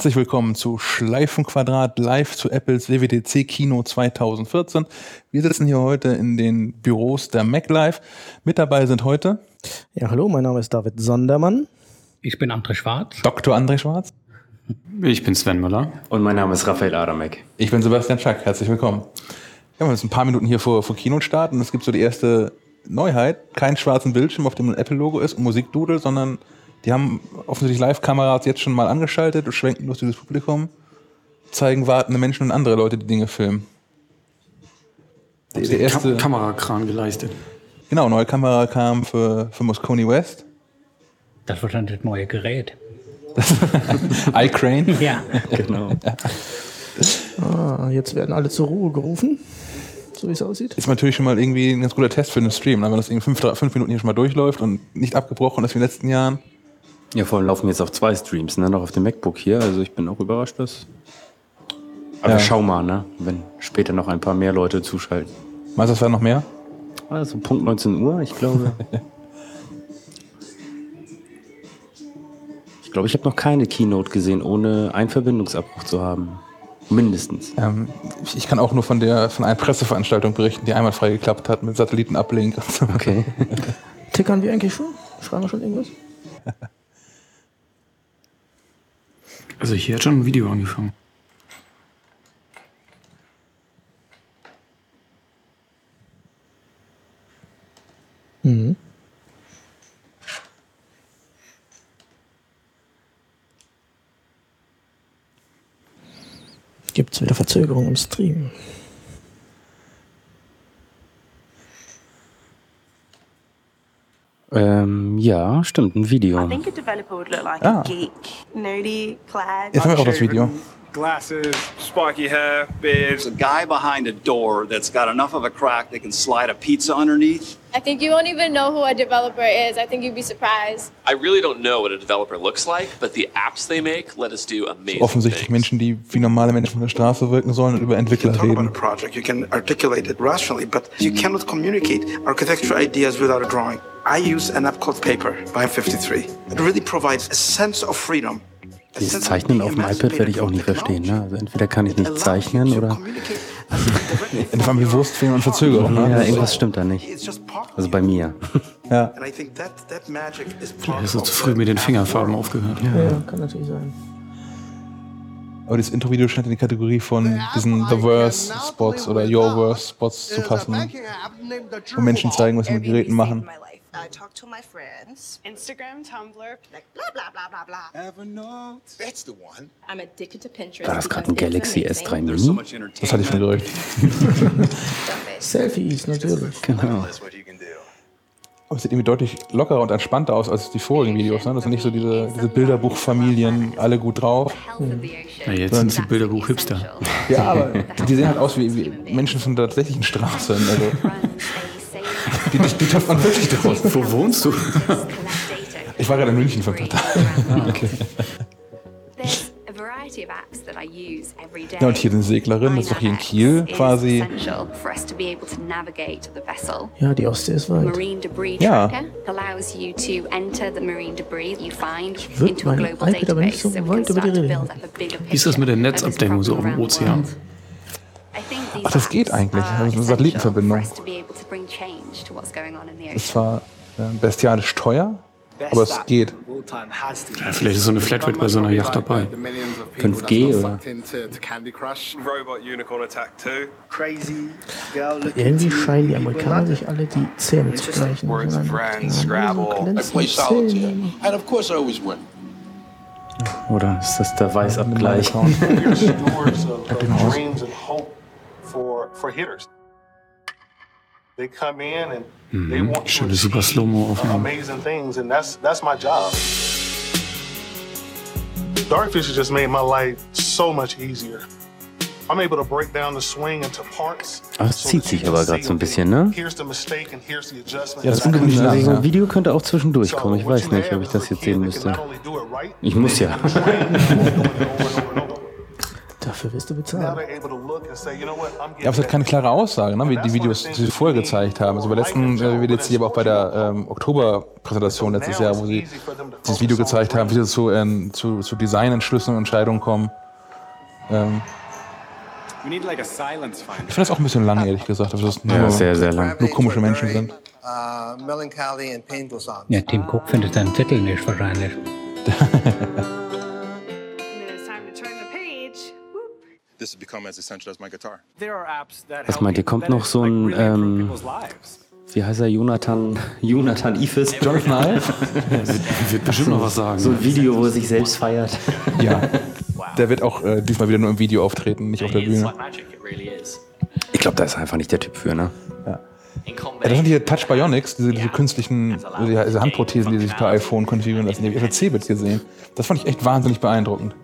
Herzlich willkommen zu Schleifenquadrat live zu Apples WWDC Kino 2014. Wir sitzen hier heute in den Büros der MacLive. Mit dabei sind heute. Ja, hallo, mein Name ist David Sondermann. Ich bin André Schwarz. Dr. André Schwarz. Ich bin Sven Müller. Und mein Name ist Raphael Adamek. Ich bin Sebastian Schack. Herzlich willkommen. Wir haben jetzt ein paar Minuten hier vor, vor Kinostart und es gibt so die erste Neuheit. Kein schwarzen Bildschirm, auf dem ein Apple-Logo ist und Musikdudel, sondern die haben offensichtlich Live-Kameras jetzt schon mal angeschaltet und schwenken durch dieses Publikum, zeigen wartende Menschen und andere Leute, die Dinge filmen. Der, der erste Kam Kamerakran geleistet. Genau, neue Kamera kam für, für Moscone West. Das wird dann das neue Gerät. iCrane? ja, genau. ah, jetzt werden alle zur Ruhe gerufen, so wie es aussieht. Ist natürlich schon mal irgendwie ein ganz guter Test für einen Stream, wenn das irgendwie fünf, fünf Minuten hier schon mal durchläuft und nicht abgebrochen ist wie in den letzten Jahren. Ja, vor allem laufen wir jetzt auf zwei Streams, ne? Noch auf dem MacBook hier. Also ich bin auch überrascht, dass. Aber ja. schau mal, ne? Wenn später noch ein paar mehr Leute zuschalten. Meinst du, es werden noch mehr? Also Punkt 19 Uhr, ich glaube. ich glaube, ich habe noch keine Keynote gesehen, ohne einen Verbindungsabbruch zu haben. Mindestens. Ähm, ich kann auch nur von der von einer Presseveranstaltung berichten, die einmal frei geklappt hat mit Satellitenablink. Okay. Tickern wir eigentlich schon? Schreiben wir schon irgendwas? Also hier hat schon ein Video angefangen. Mhm. Gibt es wieder Verzögerung im Stream? Ähm, ja, stimmt, ein Video. I think a developer would look like ah. a geek, nerdy, clad. Jetzt haben wir auch das Video. Glasses, spiky hair, beard. There's a guy behind a door that's got enough of a crack that can slide a pizza underneath. I think you won't even know who a developer is. I think you'd be surprised. I really don't know what a developer looks like, but the apps they make let us do amazing Offensichtlich things. Menschen, die wie normale Menschen von der Straße wirken sollen und über Entwickler reden. you reden. About a project. You can articulate it rationally, but you cannot communicate architecture ideas without a drawing. I use an app called Paper by M53. It really provides a sense of freedom. Dieses Zeichnen auf dem iPad werde ich auch nie verstehen. Ne? Also entweder kann ich nicht zeichnen oder. Vor allem wie Wurstfilm und Verzögerung. Ne? Ja, irgendwas stimmt da nicht. Also bei mir. Ja. Vielleicht hast du zu früh mit den Fingerfarben aufgehört. Ja, ja kann natürlich sein. Aber das Intro-Video scheint in die Kategorie von diesen The Worst Spots oder Your Worst Spots zu passen, wo Menschen zeigen, was sie mit Geräten machen. I talk to my friends. Instagram, Tumblr, like blah blah blah blah blah. Evernote. That's the one. I'm addicted to Pinterest. War das gerade ein Galaxy S3 Mini? Das hatte ich schon gerücht. Selfies, natürlich. Genau. Aber es sieht irgendwie deutlich lockerer und entspannter aus als die vorigen Videos. Ne? Das sind nicht so diese, diese Bilderbuchfamilien, alle gut drauf. Ja, jetzt sind sie Bilderbuch-Hipster. Ja, aber die sehen halt aus wie, wie Menschen von der tatsächlichen Straße. Also. Die, die, die trifft man wirklich draus. Wo wohnst du? Ich war gerade in München vor ein paar Tagen. okay. Ja, und hier eine Seglerin, das ist doch hier in Kiel quasi. Ja, die Ostsee ist weit. Ja. Ich würde mein iPad aber nicht so weit über die Rede Wie ist das mit der Netzabdeckung so auf dem Ozean? Ach, das geht eigentlich. Also eine Satellitenverbindung. Ist zwar äh, bestialisch teuer, aber es geht. Ja, vielleicht ist so eine Flatrate bei so einer Yacht dabei. 5G oder? Irgendwie scheinen die Amerikaner sich alle die Zähne zu gleichen. Oder ist das der Weißabgleich? They come in and mhm. they want Schöne super Slow-Mo Aufnahmen. Amazing things and that's that's my job. Darkfish just made my life so much easier. I'm able to break down the swing into parts. Ah, es zieht sich aber gerade so ein bisschen, ne? Ja, das ist lang. Also so ein Video könnte auch zwischendurch kommen. Ich weiß nicht, ob ich das jetzt sehen müsste. Ich muss ja. Dafür wirst du bezahlt. Ja, aber es hat keine klare Aussage, ne? wie die Videos, die sie vorher gezeigt haben. Also bei der letzten äh, WWDC, aber auch bei der ähm, Oktober-Präsentation letztes Jahr, wo sie dieses Video gezeigt haben, wie sie zu, ähm, zu, zu Designentschlüssen und Entscheidungen kommen. Ähm, ich finde das auch ein bisschen lang, ehrlich gesagt. Also das nur, Ja, sehr, sehr lang. Nur komische Menschen sind. Uh. Ja, Tim Cook findet seinen Zettel nicht wahrscheinlich. Was meint ihr, kommt noch so ein, ähm, wie heißt er, Jonathan, Jonathan Ifes? Jonathan Ive? Wird bestimmt noch was sagen. So ein Video, wo er sich selbst feiert. Ja. Der wird auch äh, diesmal wieder nur im Video auftreten, nicht auf der Bühne. Ich glaube, da ist einfach nicht der Typ für, ne? Ja, das sind die Touch Bionics, diese, diese künstlichen diese, diese Handprothesen, die sich per iPhone konfigurieren lassen. Die habe ich auf der Cebit gesehen. Das fand ich echt wahnsinnig beeindruckend.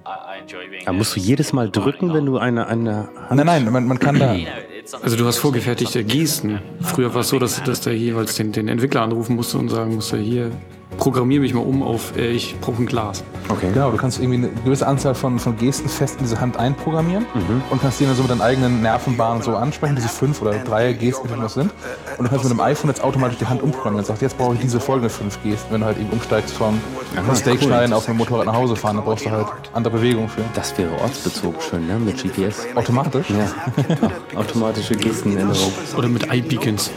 Da musst du jedes Mal drücken, wenn du eine, eine Hand Nein, nein, man, man kann da. Also du hast vorgefertigte Gesten. Früher war es so, dass, dass der jeweils den, den Entwickler anrufen musste und sagen musste, hier, programmier mich mal um auf, äh, ich brauche ein Glas. Okay. Genau, du kannst irgendwie eine gewisse Anzahl von, von Gesten fest in diese Hand einprogrammieren und kannst die dann so mit deinen eigenen Nervenbahnen so ansprechen, diese fünf oder drei Gesten, die noch sind. Und du kannst mit dem iPhone jetzt automatisch die Hand umprogrammieren. Und sagst, jetzt brauche ich diese folgenden fünf Gesten. Wenn du halt eben umsteigst vom, vom Steak schneiden auf einem Motorrad nach Hause fahren, dann brauchst du halt andere Bewegungen für. Das wäre ortsbezogen schön, ne? Mit GPS. Automatisch? Ja. Automatische Gestenänderung. Oder mit Eye-Beacons.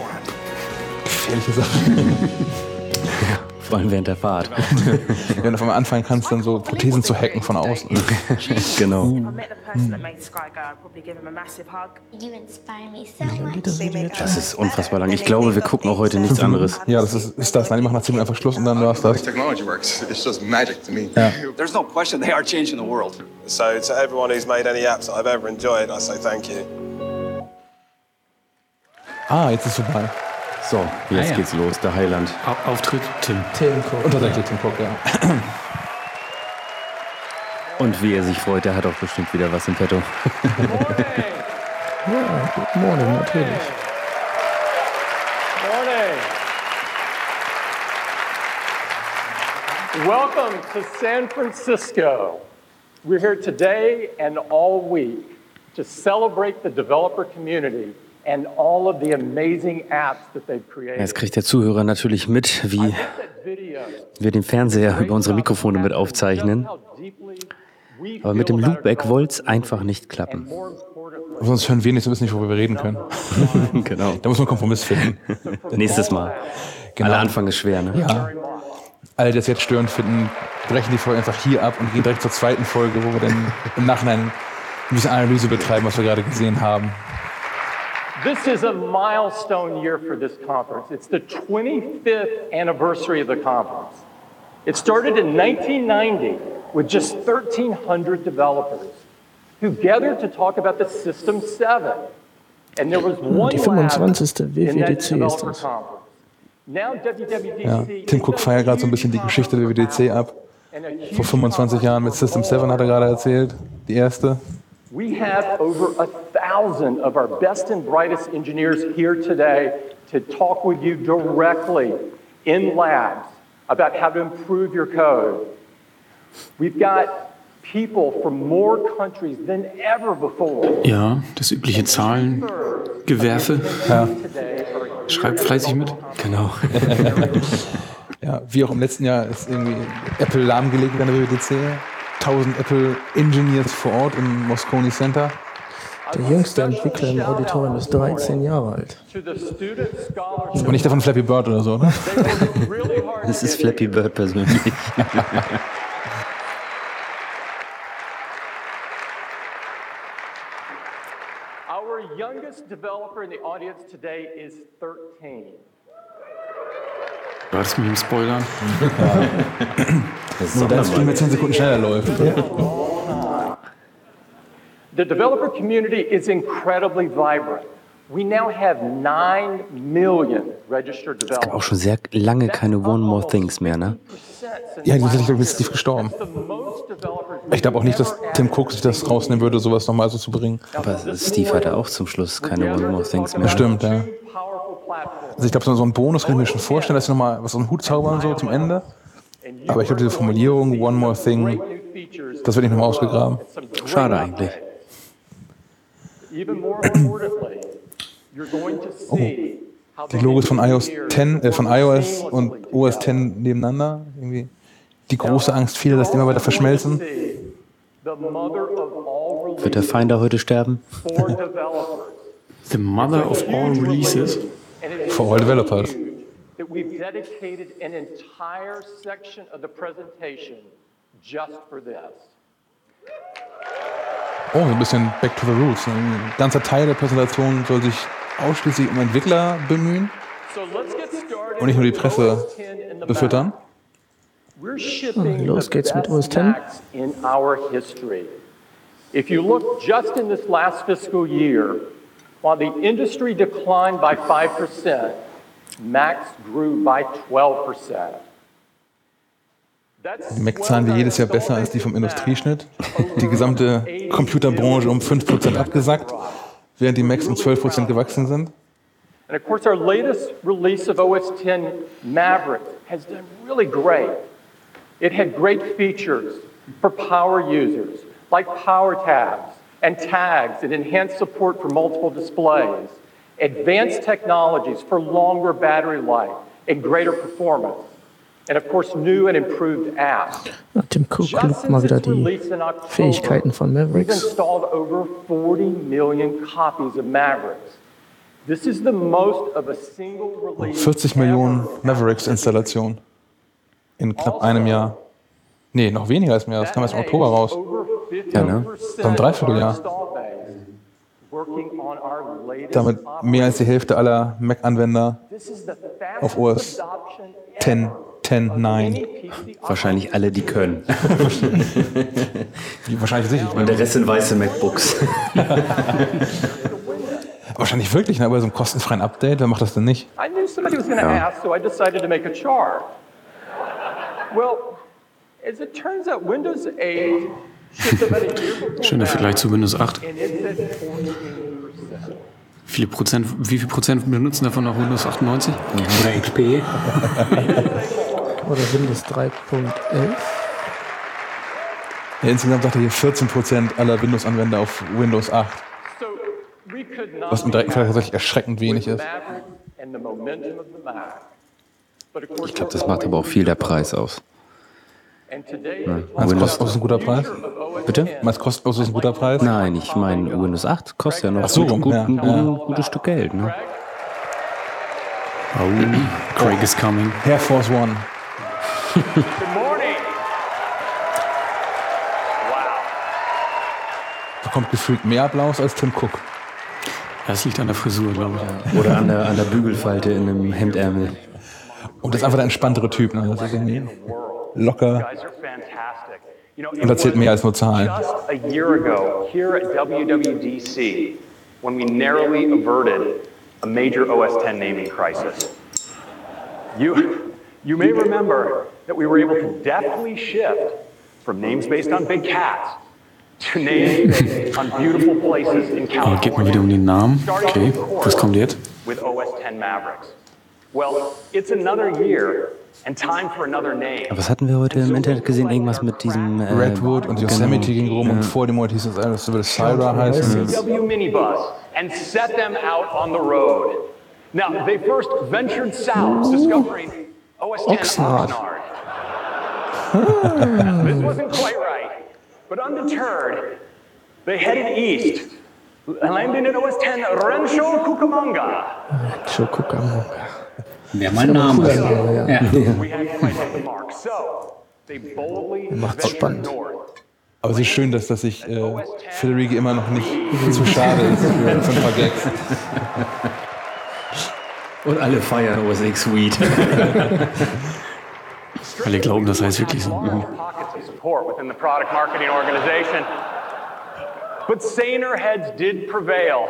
Gefährliche Sache. Vor allem während der Fahrt. Wenn du von anfangen kannst, dann so Prothesen zu hacken von außen. genau. Das ist unfassbar lang. Ich glaube, wir gucken auch heute nichts anderes. Ja, das ist, ist das. Nein, die machen nach 10 Minuten einfach Schluss und dann war's das. Technology works. It's just magic to me. Ja. There's no question they are changing the world. So to everyone who's made any apps that I've ever enjoyed, I say thank you. Ah, jetzt ist es vorbei. So, jetzt Ah, ja. geht's los, der Heiland. Au- Auftritt Tim. Tim Cook. Und tatsächlich Tim Cook, ja. Und wie er sich freut, der hat auch bestimmt wieder was im Petto. Ja, guten Morgen, natürlich. Morning. Welcome to San Francisco. We're here today and all week to celebrate the developer community and all of the amazing apps that they've created. Jetzt kriegt der Zuhörer natürlich mit, wie wir den Fernseher über unsere Mikrofone mit aufzeichnen. Aber mit dem Loopback wollte es einfach nicht klappen. Sonst hören wir nicht, so wissen nicht, worüber wir reden können. genau. Da muss man einen Kompromiss finden. Nächstes Mal. Genau. Aller Anfang ist schwer, ne? Ja. Alle, die das jetzt störend finden, brechen die Folge einfach hier ab und gehen direkt zur zweiten Folge, wo wir dann im Nachhinein ein bisschen Analyse betreiben, was wir gerade gesehen haben. This is a milestone year for this conference. It's the 25th anniversary of the conference. It started in 1990 with just 1,300 developers who gathered to talk about the System 7. And there was one Die 25. in that WWDC ist das. conference. Now WWDC Ja. Tim Cook feiert gerade so ein bisschen die Geschichte der WWDC ab. Vor 25 Jahren mit System 7 hat er gerade erzählt, die erste. We have over a thousand of our best and brightest engineers here today to talk with you directly in labs about how to improve your code. We've got people from more countries than ever before. Ja, das übliche Zahlen, Gewerfe. Ja. Schreibt fleißig mit. Genau. Ja, wie auch im letzten Jahr ist irgendwie Apple lahmgelegt an der WWDC. 1000 Apple Engineers vor Ort im Moscone Center. Der jüngste Entwickler im Auditorium ist 13 Jahre alt. Ist aber nicht davon Flappy Bird oder so, ne? Das ist Flappy Bird persönlich. Our youngest developer in the audience today is 13. War das mit dem Spoilern? Nur dein Stream mit 10 Sekunden schneller läuft. The developer community is incredibly vibrant. We now have 9 million registered Es gab developers. auch schon sehr lange keine One More Things mehr, ne? Ja, die sind Steve gestorben. Developers Ich glaube auch nicht, dass Tim Cook sich das rausnehmen würde, sowas nochmal so zu bringen. Aber Steve hatte auch zum Schluss keine One More Things mehr. Bestimmt, ja. Also ich glaube, so so ein Bonus kann ich mir schon vorstellen, dass sie nochmal was aus dem Hut zaubern, so zum Ende. Aber ich glaube, diese Formulierung, One More Thing, das wird nicht nochmal ausgegraben. Schade eigentlich. How Die Logos von iOS 10, äh, von iOS und OS 10 nebeneinander. Irgendwie die große Angst vieler, dass die immer weiter verschmelzen. Wird der Finder heute sterben? The mother of all releases. For all developers. that we've dedicated an entire section of the presentation just for this. Oh, ein bisschen back to the roots. Ein ganzer Teil der Präsentation soll sich ausschließlich um Entwickler bemühen So let's get started und nicht nur die Presse OS 10 in the befüttern. Shipping Los geht's mit OS 10. Macs in our history. If you look just in this last fiscal year, while the industry declined by 5%, Macs grew by 12%. That's Die Mac zahlen wir jedes Jahr besser als die vom Industrieschnitt. Die gesamte Computerbranche um 5% abgesackt, während die Macs um 12% gewachsen sind. And of course, our latest release of OS 10 Maverick has done really great. It had great features for power users, like power tabs and tags and enhanced support for multiple displays, advanced technologies for longer battery life and greater performance, and of course, new and improved apps. Ja, Tim Cook Just lobt since mal wieder its die release in October, Fähigkeiten von We've Mavericks. installed over 40 million copies of Mavericks. This is the most of a single release 40 Millionen Mavericks-Installationen in knapp einem Jahr. Nee, noch weniger als mehr. Das kam erst im Oktober raus. Ja, ne? So ein Dreivierteljahr. Damit mehr als die Hälfte aller Mac-Anwender auf OS adoption 10, 10, 9. Wahrscheinlich alle, die können. Wahrscheinlich sicher. Und der Rest sind weiße MacBooks. Wahrscheinlich wirklich, ne? bei so einem kostenfreien Update. Wer macht das denn nicht? I knew somebody was going to Ja. ask, so I decided to make a chart. Well, as it turns out, Windows 8 Schöner Vergleich zu Windows 8. and it's at 48%. Viele Prozent, wie viel Prozent benutzen davon noch Windows 98? Oder XP? Oder Windows 3.11. Ja, insgesamt sagt er hier 14% aller Windows-Anwender auf Windows 8. We could not Was im direkten Vergleich tatsächlich erschreckend wenig ist. Ich glaube, das macht aber auch viel der Preis aus. Ja. Meinst du, kostenlos ist ein guter Preis? bitte? Meinst du, kostenlos ist ein guter Preis? Nein, ich meine, Windows 8 kostet ja noch so, gut, gut, ja, ein, ja. ein gutes Stück Geld. Ne? Oh, Craig is coming. Air Force One. Bekommt gefühlt mehr Applaus als Tim Cook. Das liegt an der Frisur, glaube ich. Oder an der, an der Bügelfalte in einem Hemdärmel. Und das ist einfach der entspanntere Typ. Ne? Locker und erzählt mehr als nur Zahlen. When we narrowly averted a major OS X naming crisis. You, you may remember that we were able to deftly shift from names based on big cats to names based on beautiful places in Aber geht mal California. wieder um den Namen. Okay, was kommt jetzt? with OS X Mavericks. Was hatten wir heute im Internet gesehen? Irgendwas mit diesem. Äh, Redwood und Yosemite ging rum und vor dem Monat hieß es, ah, das würde Syra heißen. CW minibus and set them out on the road. Now, they first ventured south, discovering OS X Oxnard. Oxnard. Hmm. this wasn't quite right, but undeterred, they headed east, landing at OS X Rancho Cucamonga. Joe Cucamonga. Wäre mein Name. Cooler Name, ja. Ja. Boldly Macht's spannend. Aber es ist schön, dass, dass sich äh, Federici immer noch nicht zu schade ist für, für ein paar Gags. Und alle feiern OS X Weed. Alle glauben, das heißt wirklich so. Mhm. pockets of support within the product marketing organization. But saner heads did prevail,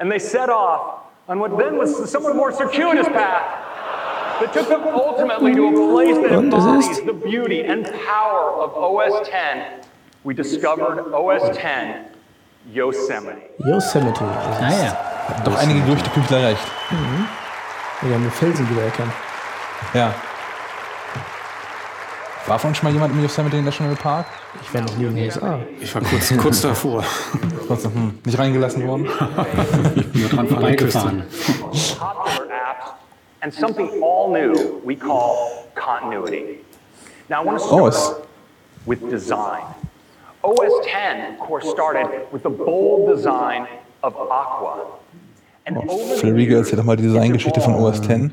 and they set off on what then was somewhat more circuitous path Und es embodies ist- the beauty and power of OS X. We discovered OS X Yosemite. Yosemite. Ah. Doch einige Gerüchteküchler recht. Wir haben den Felsen wieder erkannt. Ja. War von uns schon mal jemand im Yosemite National Park? Ich war noch nie in den USA. Ich war kurz, kurz davor. Trotzdem, hm, nicht reingelassen worden? Nur dran vorbeigefahren. And something all new we call continuity. Now, I want to start Oh, with design. OS 10, of course, started with the bold design of Aqua. The Phil Rieger erzählt doch mal die Designgeschichte von OS X. today.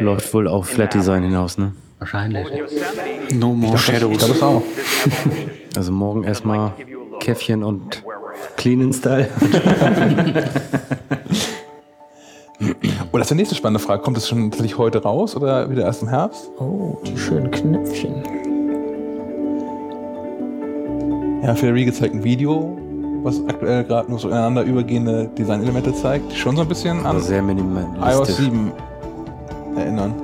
Läuft wohl auf Flat Design hinaus, ne? Wahrscheinlich. No more Ich glaube shadows. es auch. Also morgen erstmal Käffchen und Clean Style. Oh, das ist die nächste spannende Frage. Kommt es schon tatsächlich heute raus oder wieder erst im Herbst? Oh, die schönen Knöpfchen. Ja, Rieger zeigt ein Video, was aktuell gerade nur so ineinander übergehende Designelemente zeigt, die schon so ein bisschen an sehr iOS minimalistisch. 7 erinnern.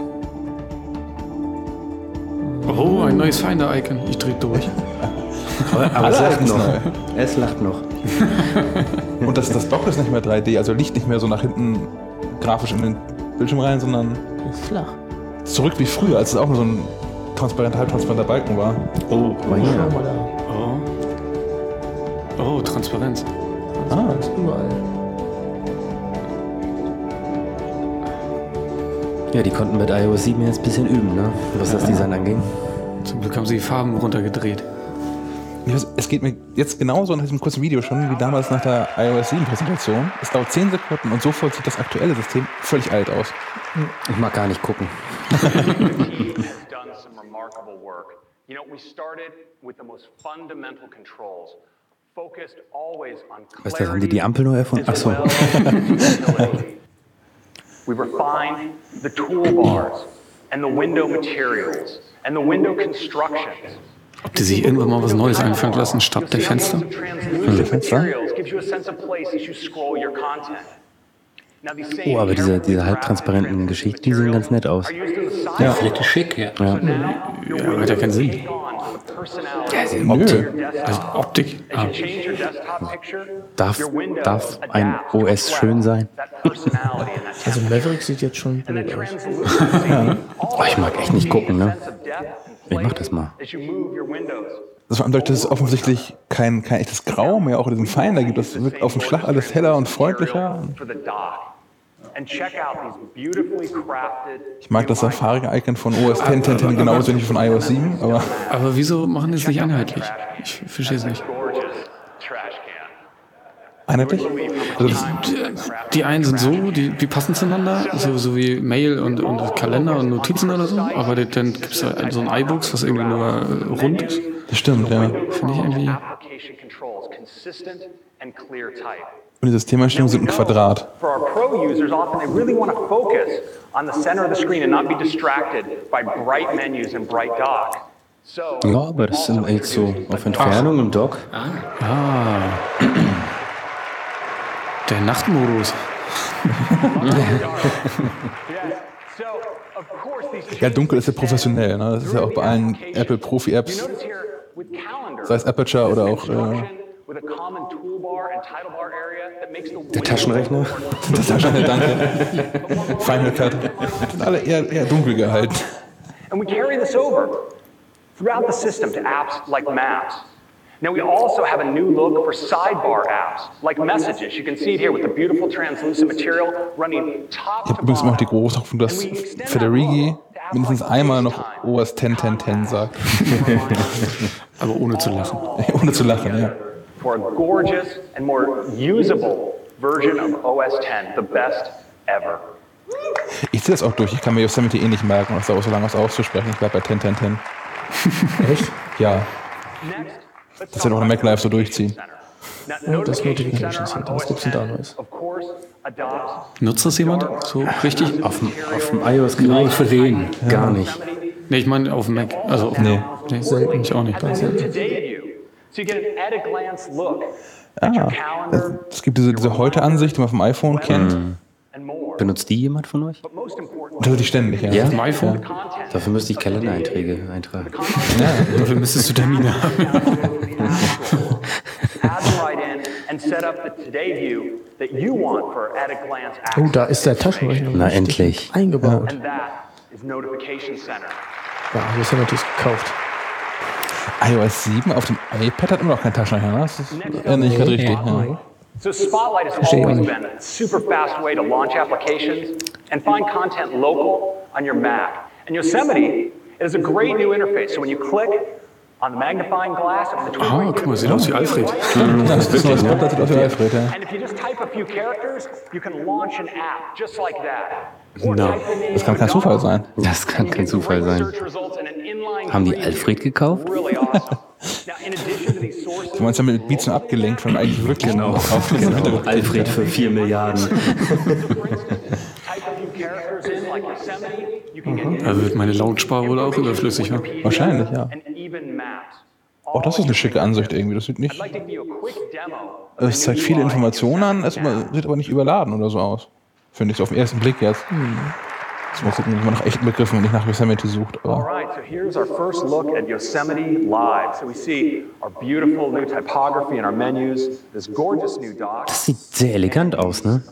Oh, ein neues Finder-Icon. Ich dreh durch. Aber, es lacht noch. neu. Es lacht noch. Und das, das Dock ist nicht mehr 3D, also liegt nicht mehr so nach hinten grafisch in den Bildschirm rein, sondern Ist flach. zurück wie früher, als es auch nur so ein transparenter, halbtransparenter Balken war. Oh, mal da. Oh. Oh, Transparenz. Ah, Ist überall. Ja, die konnten mit iOS 7 jetzt ein bisschen üben, ne? Was das Design anging. Zum Glück haben sie die Farben runtergedreht. Weiß, es geht mir jetzt genauso in diesem kurzen Video schon wie damals nach der iOS 7 Präsentation. Es dauert 10 Sekunden und sofort sieht das aktuelle System völlig alt aus. Ich mag gar nicht gucken. has done some remarkable work. You know, we started with the most fundamental controls, focused always on Weißt du, haben die die Ampel neu erfunden? Achso. We refined the toolbars and the window materials and the window constructions. Ob die sich irgendwann mal was Neues einfallen lassen, statt der Fenster? These same Oh, aber diese, diese halbtransparenten Geschichten, die sehen ganz nett aus. Ja. Vielleicht ist schick, ja. Ja. Ja, hat ja keinen Sinn. Ja, Optik. Also Optik. Ah. Darf, darf ein OS schön sein? Also Maverick sieht jetzt schon blöd aus. Oh, ich mag echt nicht gucken, ne? Ich mach das mal. Das war dadurch, dass es offensichtlich kein, kein echtes Grau mehr auch in diesem Finder gibt. Das wirkt auf dem Schlag alles heller und freundlicher. Ich mag das Safari-Icon von OS X 10, 10 genauso wenig wie von iOS 7, aber Aber wieso machen die es nicht einheitlich? Ich verstehe es nicht. Einheitlich? Also Die einen sind so, die, die passen zueinander, so, so wie Mail und, und Kalender und Notizen oder so. Aber dann gibt es halt so ein iBooks, was irgendwie nur äh, rund ist. das stimmt, ja. Finde ich irgendwie. Und die Systemeinstellungen sind ein Quadrat. For our pro users, often they really want to focus on the center of the screen and not be distracted by bright menus and bright dock. So, Ja, aber das sind jetzt so auf Entfernung im Dock. Ah. Der Nachtmodus. Ja, dunkel ist ja professionell. Ne? Das ist ja auch bei allen Apple Profi-Apps, sei es Aperture oder auch äh, with a common toolbar and title bar area that makes the Der Taschenrechner. das Taschenrechner, danke. Final Cut. Sind alle eher, eher dunkel gehalten. And we carry this over throughout the system to apps like Maps. Now, we also have a new look for sidebar apps like Messages. You can see it here with the beautiful translucent material running top Ich habe übrigens immer noch die große Hoffnung, dass Federighi mindestens einmal noch OS 10 10 10 sagt. Aber ohne zu lachen. Ohne zu lachen, ja. for a gorgeous and more usable version of OS 10, the best ever. Ich ziehe das auch durch. Ich kann mir Yosemite eh nicht merken, was da so lange was auszusprechen. Ich bleibe bei 10 10 10. Echt? Ja. Das wird auch eine Mac Live so durchziehen. Oh, das Notification Center. Was gibt's denn da Neues? Nutzt das jemand? So richtig? Auf dem, auf dem iOS-Gerät Nur aus Versehen. gar nicht. Nee, ich meine auf dem Mac. Also auf Nee. nee. Selten. Ich auch nicht. Ah, es gibt diese, diese Heute-Ansicht, die man vom iPhone kennt. more. Benutzt die jemand von euch? Das hatte ich ständig, ja. Ja? IPhone? Dafür müsste ich Kalendereinträge eintragen. Dafür müsstest du Termine haben. add them right in and set up the today view that you want for at a glance Oh, da ist der Taschenrechner Na endlich. eingebaut. Center. Ja, hier ist ja natürlich gekauft. iOS 7 auf dem iPad hat immer noch keinen Taschenrechner, ne? Das ist äh, nicht gerade richtig. Ja. So Spotlight has always been a super fast way to launch applications and find content local on your Mac. And Yosemite is a great new interface. So when you click on the magnifying glass of the twin Ah, guck mal, sieht aus wie Alfred. Das ist das Spotlight sieht aus wie Alfred, ja. And if you just type a few characters, you can launch an app just like that. No. Das kann kein Zufall sein. Das kann kein Zufall sein. Haben die Alfred gekauft? Du meinst ja mit Beats abgelenkt von eigentlich wirklich genau. Genau. Alfred für 4 Milliarden. Da wird meine Lautspar wohl auch überflüssig, ja? Wahrscheinlich, ja. Oh, das ist eine schicke Ansicht irgendwie. Das sieht nicht. Es zeigt viele Informationen an, es sieht aber nicht überladen oder so aus. Finde ich so auf den ersten Blick jetzt. Das muss man immer nach echten Begriffen und nicht nach Yosemite sucht. All Aber right, so here's our first look at Yosemite Live. So we see our beautiful new typography in our menus, this gorgeous new dock. Das sieht sehr elegant aus, ne?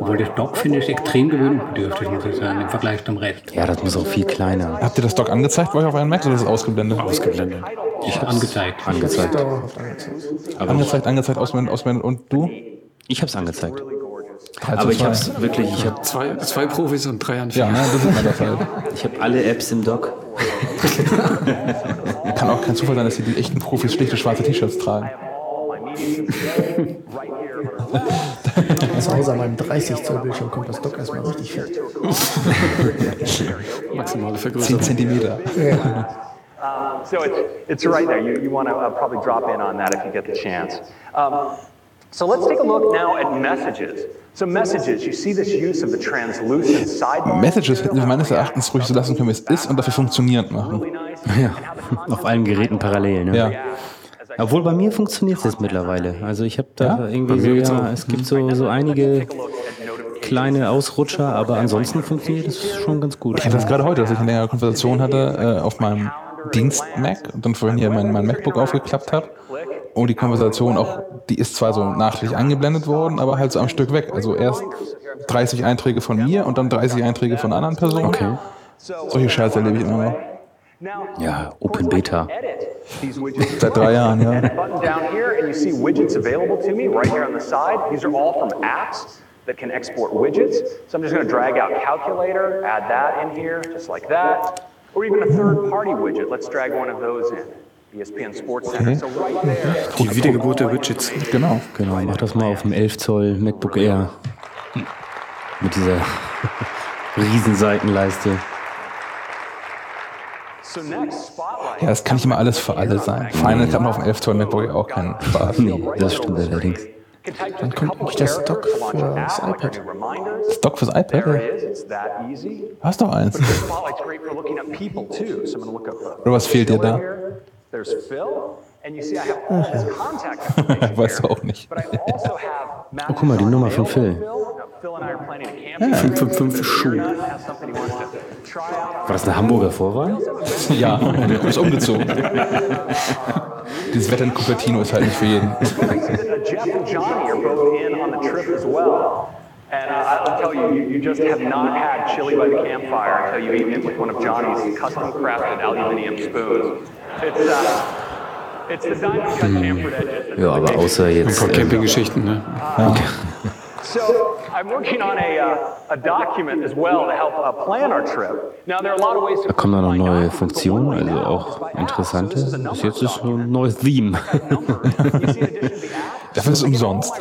Obwohl das Dock finde ich extrem gewöhnungsbedürftig, muss ich sagen, im Vergleich zum Rest. Ja, das muss auch viel kleiner. habt ihr das Doc angezeigt bei euch auf euren Mac oder ist es ausgeblendet? Ausgeblendet. Ich habe angezeigt. Angezeigt. Dauerhaft angezeigt. Angezeigt, angezeigt, ausgeblendet, ausgeblendet. Und du? Ich hab's angezeigt. Also Aber ich hab's wirklich, ich hab, Zwei, zwei Profis und drei Anfänger. Ja, ne, das ist immer das halt. ich hab alle Apps im Dock. Kann auch kein Zufall sein, dass die, die echten Profis schlichte schwarze T-Shirts tragen. Zu Hause an meinem 30 Zoll Bildschirm kommt das Dock erstmal richtig fett. Maximale 10 Vergrößerung. Zentimeter. Um, so it's, it's right there. You, you want to uh, probably drop in on that if you get the chance. Um, so let's take a look now at messages. So messages, you see this use of the translucent sidebar. Messages hätten wir meines Erachtens ruhig so lassen können, wie es ist und dafür funktionierend machen. Ja, auf allen Geräten parallel, ne? Ja. Obwohl bei mir funktioniert es jetzt mittlerweile. Also ich habe da Ja? irgendwie so, ja, es gibt so, so einige kleine Ausrutscher, aber ansonsten funktioniert es schon ganz gut. Ich hatte das gerade heute, dass ich eine längere Konversation hatte äh, auf meinem Dienst-Mac und dann vorhin hier mein, mein MacBook aufgeklappt habe. Und die Konversation auch, die ist zwar so nachträglich eingeblendet worden, aber halt so am Stück weg. Also erst 30 Einträge von mir und dann 30 Einträge von anderen Personen. Okay. Solche Scheiße erlebe ich immer noch. Ja, Open Beta. These widgets. Seit drei Jahren, ja. And a button down here, and you see widgets available to me right here on the side. These are all from apps that can export widgets. So I'm just going to drag out calculator, add that in here, just like that. Or even a third-party widget. Let's drag one of those in. E ESPN Sports Center. So right there. Die Wiedergeburt der Widgets. Genau. Genau, mach das mal auf dem 11 Zoll MacBook Air. Mit dieser Riesenseitenleiste. Ja, das kann nicht immer alles für alle sein. Final Cut auf dem 11 Zoll MacBook auch keinen Spaß. Nee, das stimmt allerdings. Dann kommt nicht das Dock für das iPad. Das Dock fürs iPad? Du hast doch eins. Oder was fehlt dir da? Here. There's Phil, and you see I have all his contact information Weißt du here. auch nicht. But I also Oh, guck mal, die Nummer von Phil. Now, Phil and I are planning a camping. 555 Schuh. Has something he wants to try out. War das eine Hamburger Vorwahl? Ja, du bist umgezogen. Dieses Wetter in Cupertino ist halt nicht für jeden. Uh, Jeff and Johnny are both in on the trip as well. And uh, I'll tell you, you, you just have not had chili by the campfire until you eat it with one of Johnny's custom crafted aluminium spoons. It's, uh, it's the diamond cut chamfered edges. that Ja, aber außer Ein jetzt. paar ähm, Campinggeschichten, ne? So I'm working on a, uh, a document as well to help uh, plan our trip. Now there are a lot of ways to Da kommen dann noch neue Funktionen, also auch interessante. Bis jetzt ist so ein neues Theme. Dafür ist es umsonst.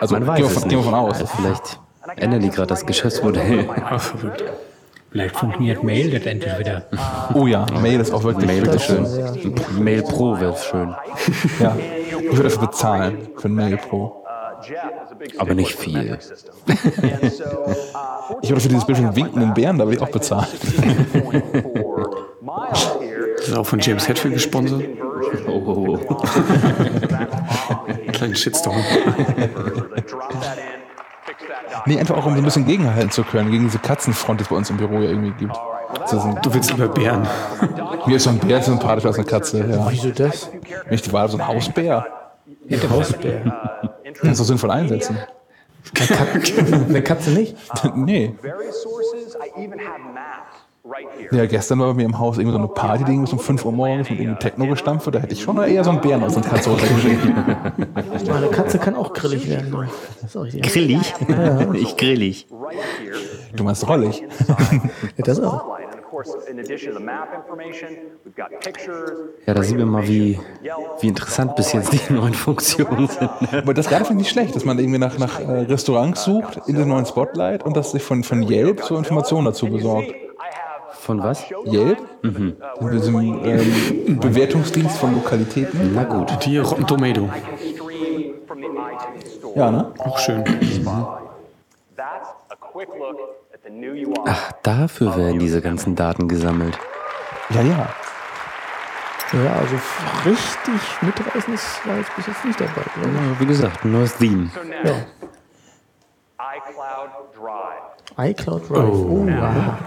Also Man gehen weiß wir es von, gehen wir nicht. von aus. Also vielleicht ändern die gerade das Geschäftsmodell. Ach, verrückt. Vielleicht funktioniert Mail letztendlich wieder. Oh ja, Mail ist auch wirklich, Mail wirklich schön. schön. Mail Pro wäre schön. Ja. Ich würde dafür bezahlen, für ein Mail Pro. Aber nicht viel. Ich würde für dieses Bild von winkenden Bären, da würde ich auch bezahlen. Das ist auch von James Hetfield gesponsert. Oh, oh, oh. Kleinen Shitstorm. Nee, einfach auch um so ein bisschen gegenhalten zu können, gegen diese Katzenfront, die es bei uns im Büro ja irgendwie gibt. Ein, Du willst über Bären. mir ist so ein Bär sympathischer als eine Katze. Ja. Wieso das? Ich die Wahl so ein Hausbär. Der Hausbär. Kannst du sinnvoll einsetzen. Eine Katze nicht? nee. Ja, gestern war bei mir im Haus irgendwie so eine Party, die irgendwie um 5 Uhr morgens mit irgendwie Techno gestampft wird. Da hätte ich schon eher so einen Bären aus dem Katze runtergeschickt. Meine Katze kann auch grillig werden. Grillig? Ja, ja. Ich grillig. Du meinst rollig. Ja, das auch. And of course, in addition to the map information, we've got pictures. Ja, da sieht man mal, wie, wie interessant bis jetzt die neuen Funktionen sind. ne? Aber das gerade finde ich nicht schlecht, dass man irgendwie nach, nach äh, Restaurants sucht in den neuen Spotlight und dass sich von, von Yelp so Informationen dazu besorgt. Von was? Yelp? Mhm. In diesem ähm, Bewertungsdienst von Lokalitäten. Na gut. Hier Rotten Tomato. Ja, ne? Auch schön. That's Ach, dafür werden diese ganzen Daten gesammelt. Ja, ja. Ja, also richtig mitreißendes war jetzt bis jetzt nicht dabei. Ja, wie gesagt, ein neues Theme. Ja. iCloud Drive. iCloud Drive. Oh, aha.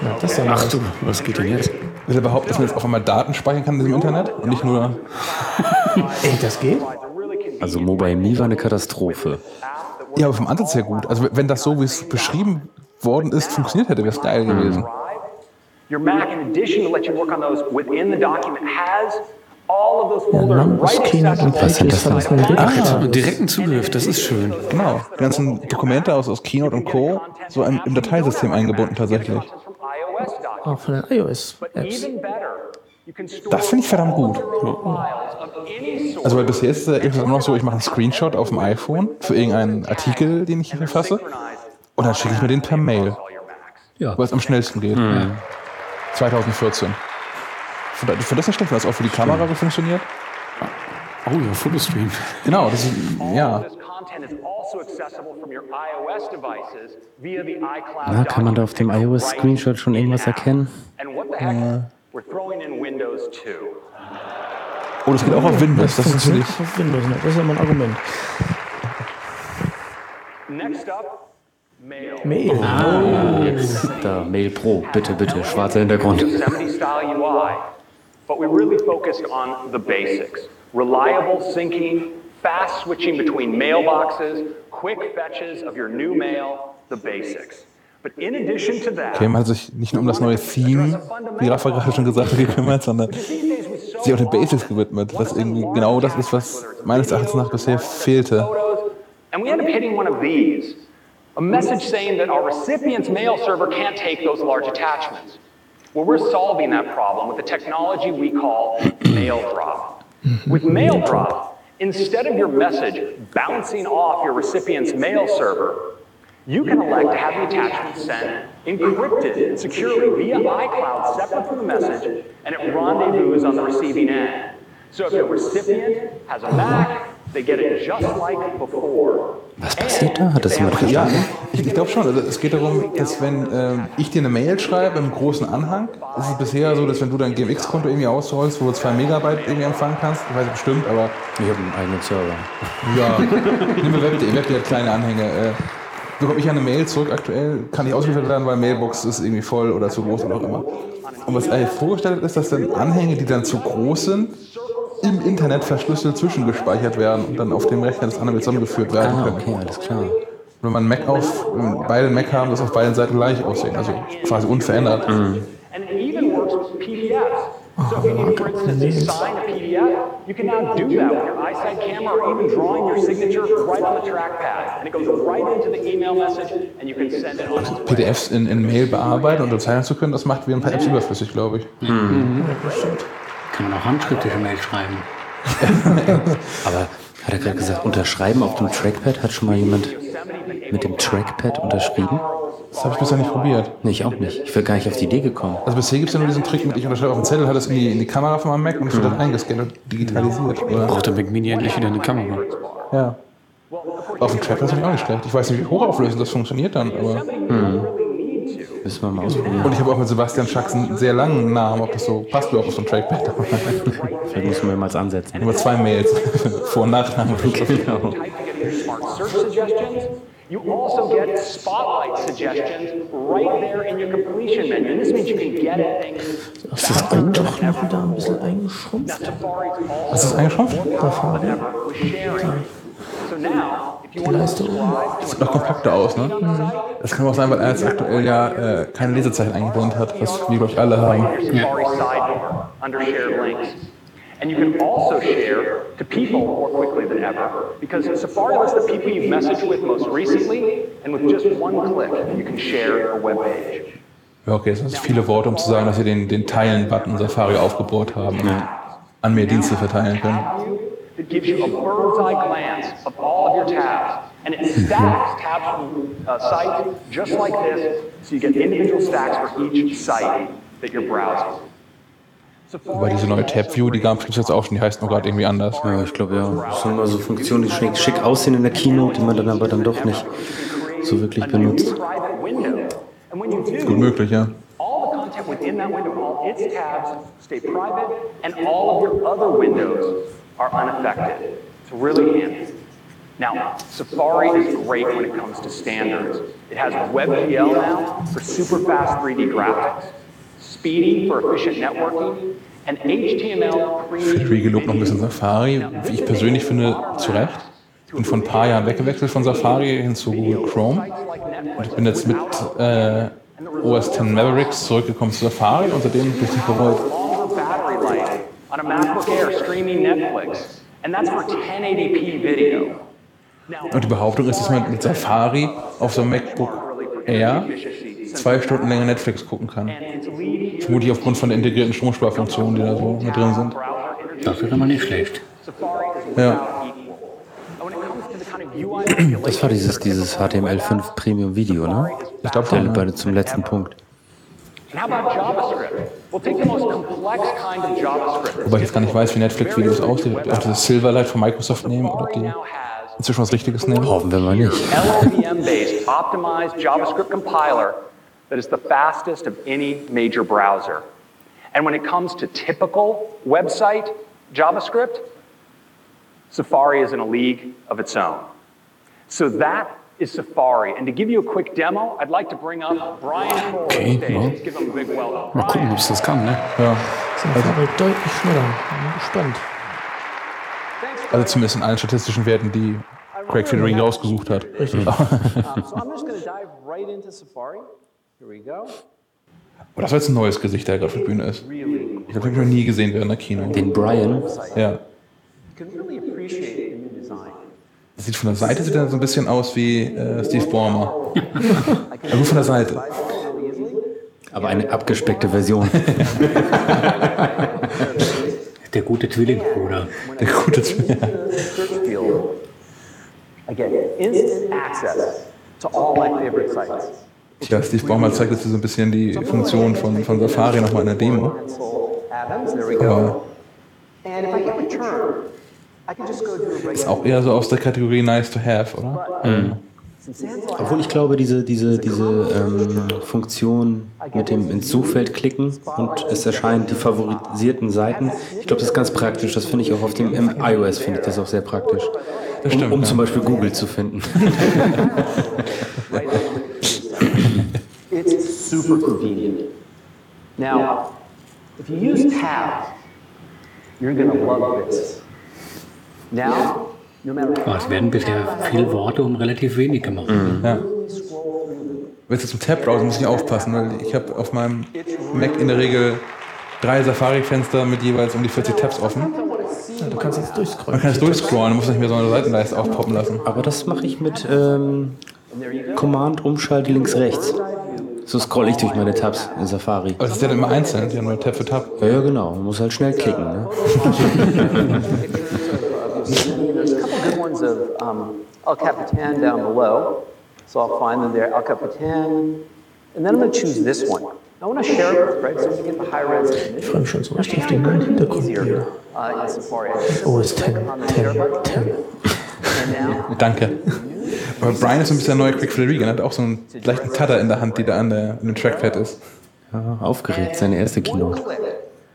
Na, das ist ja Ach du, was geht denn jetzt? Will er behaupten, dass man jetzt auf einmal Daten speichern kann in diesem Internet und nicht nur. Ey, das geht? Also Mobile Me war eine Katastrophe. Ja, aber vom Ansatz her gut. Also wenn das so, wie es beschrieben worden ist, funktioniert hätte, wäre es geil gewesen. Your Mac, in addition to let you work on those within the document, has all of those folders Lambus right Keynote und accessible. Pages verlassen den Bildschirm. Ah, direkten Zugriff, das ist schön. Genau. Die ganzen Dokumente aus, aus Keynote und Co. so im, im Dateisystem eingebunden tatsächlich. Ah, von den iOS-Apps. Das finde ich verdammt gut. Also weil bisher ist es ja immer noch so, ich mache einen Screenshot auf dem iPhone für irgendeinen Artikel, den ich hier verfasse. Und dann schicke ich mir den per Mail. Ja. Weil es am schnellsten geht. 2014. Von finde das nicht schlecht, weil das auch für die Kamera so funktioniert. Oh ja, Fotostream. Genau, das ist, ja. Na, kann man da auf dem iOS-Screenshot schon irgendwas erkennen? Too. Oh, das geht auch auf Windows. Das ist funktioniert nicht. auf Windows. Ne? Das ist ja mal ein Argument. Next up, Mail. Mail. Ah, jetzt da, Mail Pro, bitte, bitte, schwarzer Hintergrund. But we really focused on the basics. Reliable syncing, fast switching between mailboxes, quick fetches of your new mail, the basics. But in addition to that, Okay, man hat sich nicht nur um das neue Theme, wie Rafa gerade schon gesagt hat, gekümmert, sondern sich auch den Basics gewidmet, was irgendwie genau das ist, was meines Erachtens nach bisher fehlte. and we end up hitting one of these a message saying that our recipient's mail server can't take those large attachments. Well, we're solving that problem with a technology we call mail drop. With mail drop, instead of your message bouncing off your recipient's mail server, you can elect to have the attachment sent encrypted securely via iCloud separate from the message, and it rendezvous on the receiving end. So if your recipient has a Mac, Was passiert da? Hat das jemand Ja, verstanden? ich, ich glaube schon. Also es geht darum, dass wenn ähm, ich dir eine Mail schreibe im großen Anhang, ist es bisher so, dass wenn du dein GMX-Konto irgendwie ausrollst, wo du 2 Megabyte irgendwie empfangen kannst, ich weiß nicht bestimmt, aber Ich habe einen eigenen Server. ja, nimm mir Web.de, Web.de hat kleine Anhänge. Äh, bekomme ich eine Mail zurück aktuell, kann nicht ausgeliefert werden, weil Mailbox ist irgendwie voll oder zu groß oder auch immer. Und was eigentlich vorgestellt ist, dass dann Anhänge, die dann zu groß sind, im Internet verschlüsselt zwischengespeichert werden und dann auf dem Rechner des anderen zusammengeführt werden Ah, können. okay, alles klar. Wenn man Mac auf, wenn beide Mac haben, das auf beiden Seiten gleich aussehen, also quasi unverändert. With PDFs. So if you need, for instance, to sign a PDF, you can now do that with your eyesight camera or even drawing your signature right on the trackpad. And it goes right into the email message and you can send it on its way. PDFs in, in Mail bearbeiten und unterzeichnen zu können, das macht wie ein paar Apps überflüssig, glaube ich. Kann man auch handschriftliche Mail schreiben. Aber hat er gerade gesagt, unterschreiben auf dem Trackpad? Hat schon mal jemand mit dem Trackpad unterschrieben? Das habe ich bisher nicht probiert. Nee, ich auch nicht. Ich wäre gar nicht auf die Idee gekommen. Also bisher gibt es ja nur diesen Trick mit, ich unterschreibe auf den Zettel, hat es in die, in die Kamera von meinem Mac und es wird dann eingescannt und digitalisiert. Oder? Braucht der Mac Mini endlich wieder eine Kamera. Ja. Auf dem Trackpad ist das auch nicht schlecht. Ich weiß nicht, wie hochauflösend das funktioniert dann, aber. Müssen wir mal ausprobieren. Und ich habe auch mit Sebastian Schacks einen sehr langen Namen, ob das so passt überhaupt auf so ein Trackpad. Vielleicht müssen wir mal ansetzen. Über zwei Mails. Vor- und Nachnamen. Genau. Type together your smart search suggestions. You also get spotlight suggestions right there in your completion menu. And this means you can get at things Ist das dann doch noch wieder ein bisschen eingeschrumpft? Was ist eingeschrumpft? Da vorne. Die Leiste oben. Das sieht noch kompakter aus, ne? Das kann auch sein, weil er jetzt aktuell ja äh, keine Lesezeichen eingebaut hat, was wir, glaube ich, alle haben. Links. And you can also share to people more quickly than ever because Safari lists the people you've messaged with most recently, and with just one click, you can share a web page. Ja, okay, das sind viele Worte, um zu sagen, dass wir den, den Teilen-Button Safari aufgebaut haben und an mehr Dienste verteilen können. That gives you a bird's eye glance of all of your tabs. And it stacks tabs from a site just like this, so you get individual stacks for each site that you're browsing. Aber diese neue Tab-View, die gab es jetzt auch schon, die heißt nur gerade irgendwie anders. Ja, ich glaube ja. Das sind immer so Funktionen, die schick, schick aussehen in der Keynote, die man dann aber dann doch nicht so wirklich benutzt. Private window. And when you do, Gut möglich, ja. all the content within that window, all its tabs stay private, and all of your other windows are unaffected. It's really handy. Now, Safari is great when it comes to standards. It has WebGL now for super fast 3D graphics, speedy for efficient networking, and HTML. Free gelobt noch ein bisschen Safari. Wie ich persönlich finde, zu Recht. Ich bin vor ein paar Jahren weggewechselt von Safari hin zu Google Chrome. Und ich bin jetzt mit äh, OS X Mavericks zurückgekommen zu Safari und seitdem bin ich bereut. On a MacBook Air streaming Netflix, and that's for 1080p video. Und die Behauptung ist, dass man mit Safari auf so einem MacBook Air zwei Stunden länger Netflix gucken kann. Vermutlich aufgrund von der integrierten Stromsparfunktionen, die da so mit drin sind. Das ist aber nicht schlecht. Ja. Das war dieses, dieses HTML5 Premium Video, ne? Ich glaube Der. Ja. bei, zum letzten Punkt. And how about JavaScript? Well, take the most complex kind of JavaScript. Wobei ich jetzt gar nicht weiß, wie Netflix-Videos aussehen. Ob die auch dieses Silverlight von Microsoft nehmen oder ob die inzwischen was Richtiges nehmen. Hoffen wir mal nicht. LLVM-based optimized JavaScript compiler that is the fastest of any major browser. And when it comes to typical website JavaScript, Safari is in a league of its own. So that is Safari. And to give you a quick demo, I'd like to bring up Brian Cole Okay, ja. Let's give him a big welcome. Mal gucken, ob es das kann, ne? Ja. Safari deutlich schneller. Bin gespannt. Also zumindest in allen statistischen Werten, die Craig Federighi rausgesucht hat. Richtig. Aber das war jetzt ein neues Gesicht, der gerade auf der Bühne ist. Ich habe ihn noch nie gesehen während der Kino. Den Brian. Ja. Can really appreciate the new design. Das sieht von der Seite sieht er so ein bisschen aus wie äh, Steve Ballmer. Aber nur von der Seite. Aber eine abgespeckte Version. Der gute Zwillingsbruder. Der gute Zwilling. Tja, Steve Ballmer zeigt jetzt so ein bisschen die Funktion von, von Safari nochmal in der Demo. Aber ist auch eher so aus der Kategorie nice to have, oder? Mhm. Obwohl ich glaube, diese, diese, diese ähm, Funktion mit dem ins Suchfeld klicken und es erscheinen die favorisierten Seiten, ich glaube, das ist ganz praktisch. Das finde ich auch auf dem im iOS finde ich das auch sehr praktisch. Das Um, stimmt, um ja. zum Beispiel Google zu finden. It's super convenient. Now, if you use tabs, you're going to love this. Aber es werden bisher viele Worte um relativ wenig gemacht. Ja. Wenn jetzt zum Tab browsen muss ich aufpassen, weil ich habe auf meinem Mac in der Regel drei Safari-Fenster mit jeweils um die 40 Tabs offen. Ja, du kannst jetzt durchscrollen. Man kann es durchscrollen, man muss nicht mehr so eine Seitenleiste aufpoppen lassen. Aber das mache ich mit ähm, Command Umschalt links rechts. So scroll ich durch meine Tabs in Safari. Aber das ist ja dann immer einzeln, die haben nur Tab für Tab. Ja, ja genau. Man muss halt schnell klicken. Ne? There's a couple good ones of um, El Capitan down below. So I'll find them there, El Capitan. And then I'm going to choose this one. I want to share it with Fred so we get the high res Ich freue mich schon so richtig auf den neuen Hintergrund hier. uh, in Safari. OS 10, 10, 10. Danke. Aber Brian ist so ein bisschen der neue Quick Federighi, er hat auch so einen leichten Cutter in der Hand, die da an, der, an dem Trackpad ist. Ja, aufgeregt, seine erste Keynote.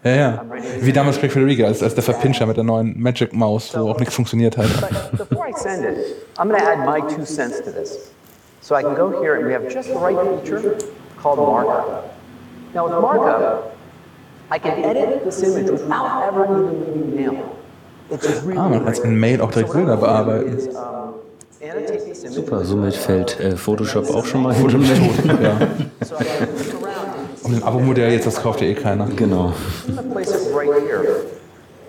Ja, ja. Wie damals Craig Federighi, als, als der Verpinscher mit der neuen Magic Maus, wo auch nichts funktioniert hat. Before I send it, I'm going to add my two cents to this. So I can go here and we have just the right feature called markup. Now with markup, I can edit this image without ever even leaving mail. It's really Ah, man kann es in Mail auch direkt Bilder bearbeiten. Super, somit fällt äh, Photoshop auch schon mal Photoshop tot, weg. ja. Und ein Abo-Modell jetzt, das kauft ja eh keiner. Genau. I'm gonna place it right here.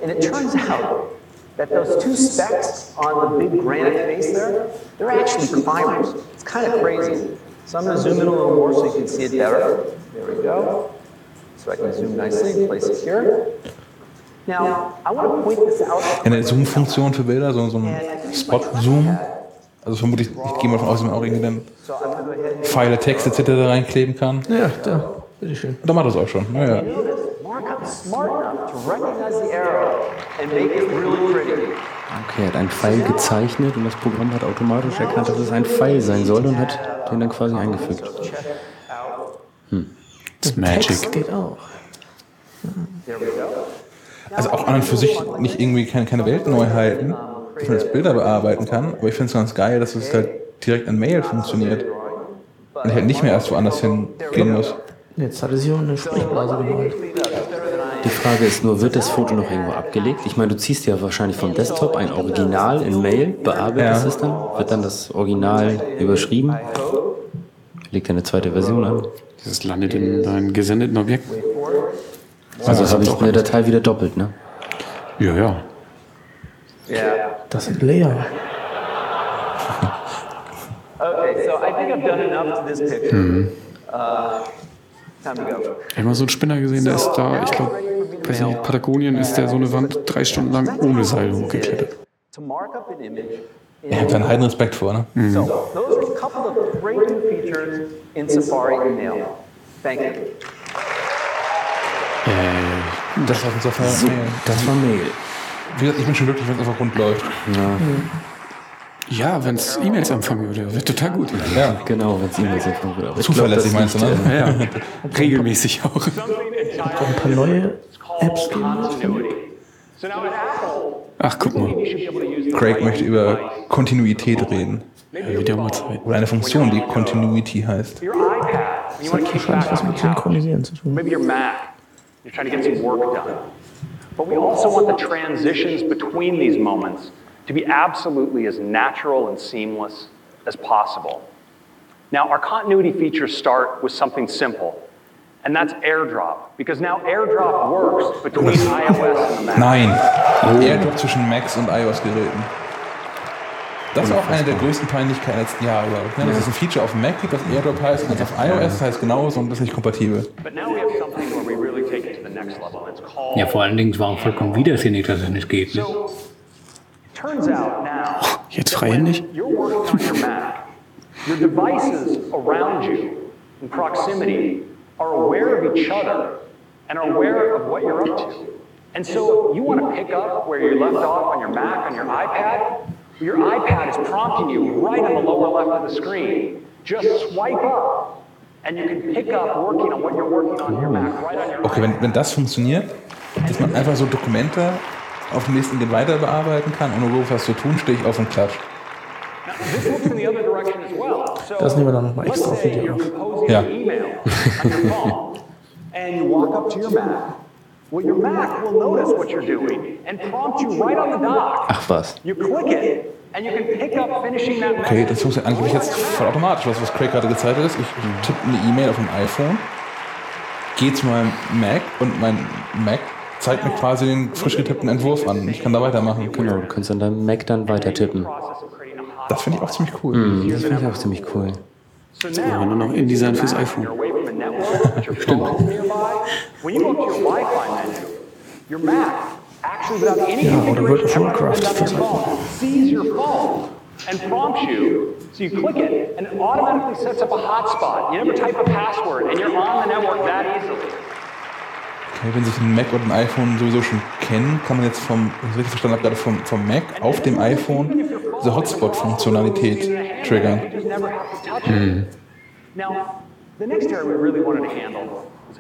And it turns out that those two specks on the big granite face there, they're actually climbers. It's kind of crazy. So I'm gonna zoom in a little more so you can see it better. There we go. So I can zoom nicely, place it here. Now, I want to point this out. Eine Zoom-Funktion für Bilder, so, so ein Spot-Zoom. Also vermutlich, ich gehe mal davon aus, dass man auch irgendwie dann Pfeile, Texte etc. reinkleben kann. Ja, da, bitteschön. Da macht das auch schon. Ja, ja. Okay, er hat einen Pfeil gezeichnet und das Programm hat automatisch erkannt, dass es ein Pfeil sein soll und hat den dann quasi eingefügt. Hm. Das Magic. Text geht auch. Also auch an und für sich nicht irgendwie keine, keine Weltneuheiten, dass man jetzt Bilder bearbeiten kann, aber ich finde es ganz geil, dass es halt direkt in Mail funktioniert. Und ich halt nicht mehr erst woanders hingehen muss. Jetzt hat er sich auch eine Sprechblase gemalt. Die Frage ist nur, wird das Foto noch irgendwo abgelegt? Ich meine, du ziehst ja wahrscheinlich vom Desktop ein Original in Mail, bearbeitest Ja. es dann, wird dann das Original überschrieben, legt eine zweite Version an. Das landet in deinem gesendeten Objekt. Also das habe ich auch eine Datei wieder doppelt, ne? Ja, ja. Das sind Layer. Okay, so I think I've done enough to this picture. Mhm. Uh. Ich habe mal so einen Spinner gesehen, der ist da, ich glaube, weiß nicht, Patagonien ist der so eine Wand drei Stunden lang ohne Seil hochgeklettert. Ich habe da einen heiden Respekt vor, ne? So, those are a couple of features in Safari Email. Thank you. Äh, Das war unser Fall. So, das war Mail. Wie gesagt, ich bin schon glücklich, wenn es einfach rund läuft. Ja, wenn es E-Mails empfangen würde, wäre total gut. Ja. Genau, wenn es E-Mails empfangen würde. Zuverlässig meinst du, ne? äh, Ja, ja. Regelmäßig auch. Auch ein paar neue Apps. Ach, guck mal. Craig möchte über Kontinuität reden. Ja, wieder mal Zeit. Oder eine Funktion, die Continuity heißt. Das hat wahrscheinlich was mit. Synchronisieren zu tun. Maybe your Mac. You're trying to get some work done. But we also want the transitions between these moments to be absolutely as natural and seamless as possible. Now, our continuity features start with something simple, and that's AirDrop, because now AirDrop works between iOS and the Mac. Nein. Oh. Airdrop zwischen Macs und iOS-Geräten. Das ist auch eine der größten Peinlichkeiten der letzten Jahre, glaube ich. Ne? Dass es ein Feature auf dem Mac gibt, das Airdrop heißt, und das auf iOS das heißt genauso und das ist nicht kompatibel. But now we have something where we really take it to the next level. Ja, vor allen Dingen, es war auch vollkommen widersinnig, dass es nicht geht. Ne? So, turns out now. Jetzt freihändig? You're working on your Mac. Your devices around you in proximity are aware of each other and are aware of what you're up to. And so you want to pick up where you left off on your Mac, on your iPad. Your iPad is prompting you right on the lower left of the screen. Just swipe up and you can pick up working on what you're working on your Mac right on your Okay, wenn, wenn das funktioniert, dass man einfach so Dokumente auf dem nächsten Ding weiter bearbeiten kann, ohne groß was zu tun, stehe ich auf und klatsch. Das nehmen wir dann nochmal extra auf Video auf. Ja. an email on your phone and you walk up to your Mac. Well, your Mac will notice what you're doing and prompt you right on the dock. Ach was. You click it and you can pick up finishing that Okay, das funktioniert eigentlich jetzt voll automatisch, was, was Craig gerade gezeigt hat. Ist, ich tippe eine E-Mail auf dem iPhone, gehe zu meinem Mac und mein Mac zeigt mir quasi den frisch getippten Entwurf an. Ich kann da weitermachen. Genau, du kannst an deinem Mac dann weiter tippen. Das finde ich auch ziemlich cool. Hm, das finde ich auch ziemlich cool. So Ja, now, nur noch InDesign fürs iPhone. any Ja, oder World of Warcraft fürs done on your phone, sees your phone and prompts you. So you click it, and it automatically sets up a hotspot. You never type a password, and you're on the network that easily. Okay, wenn sich ein Mac und ein iPhone sowieso schon kennen, kann man jetzt vom, wenn ich richtig verstanden habe, gerade vom, vom Mac auf dem iPhone diese Hotspot-Funktionalität triggern.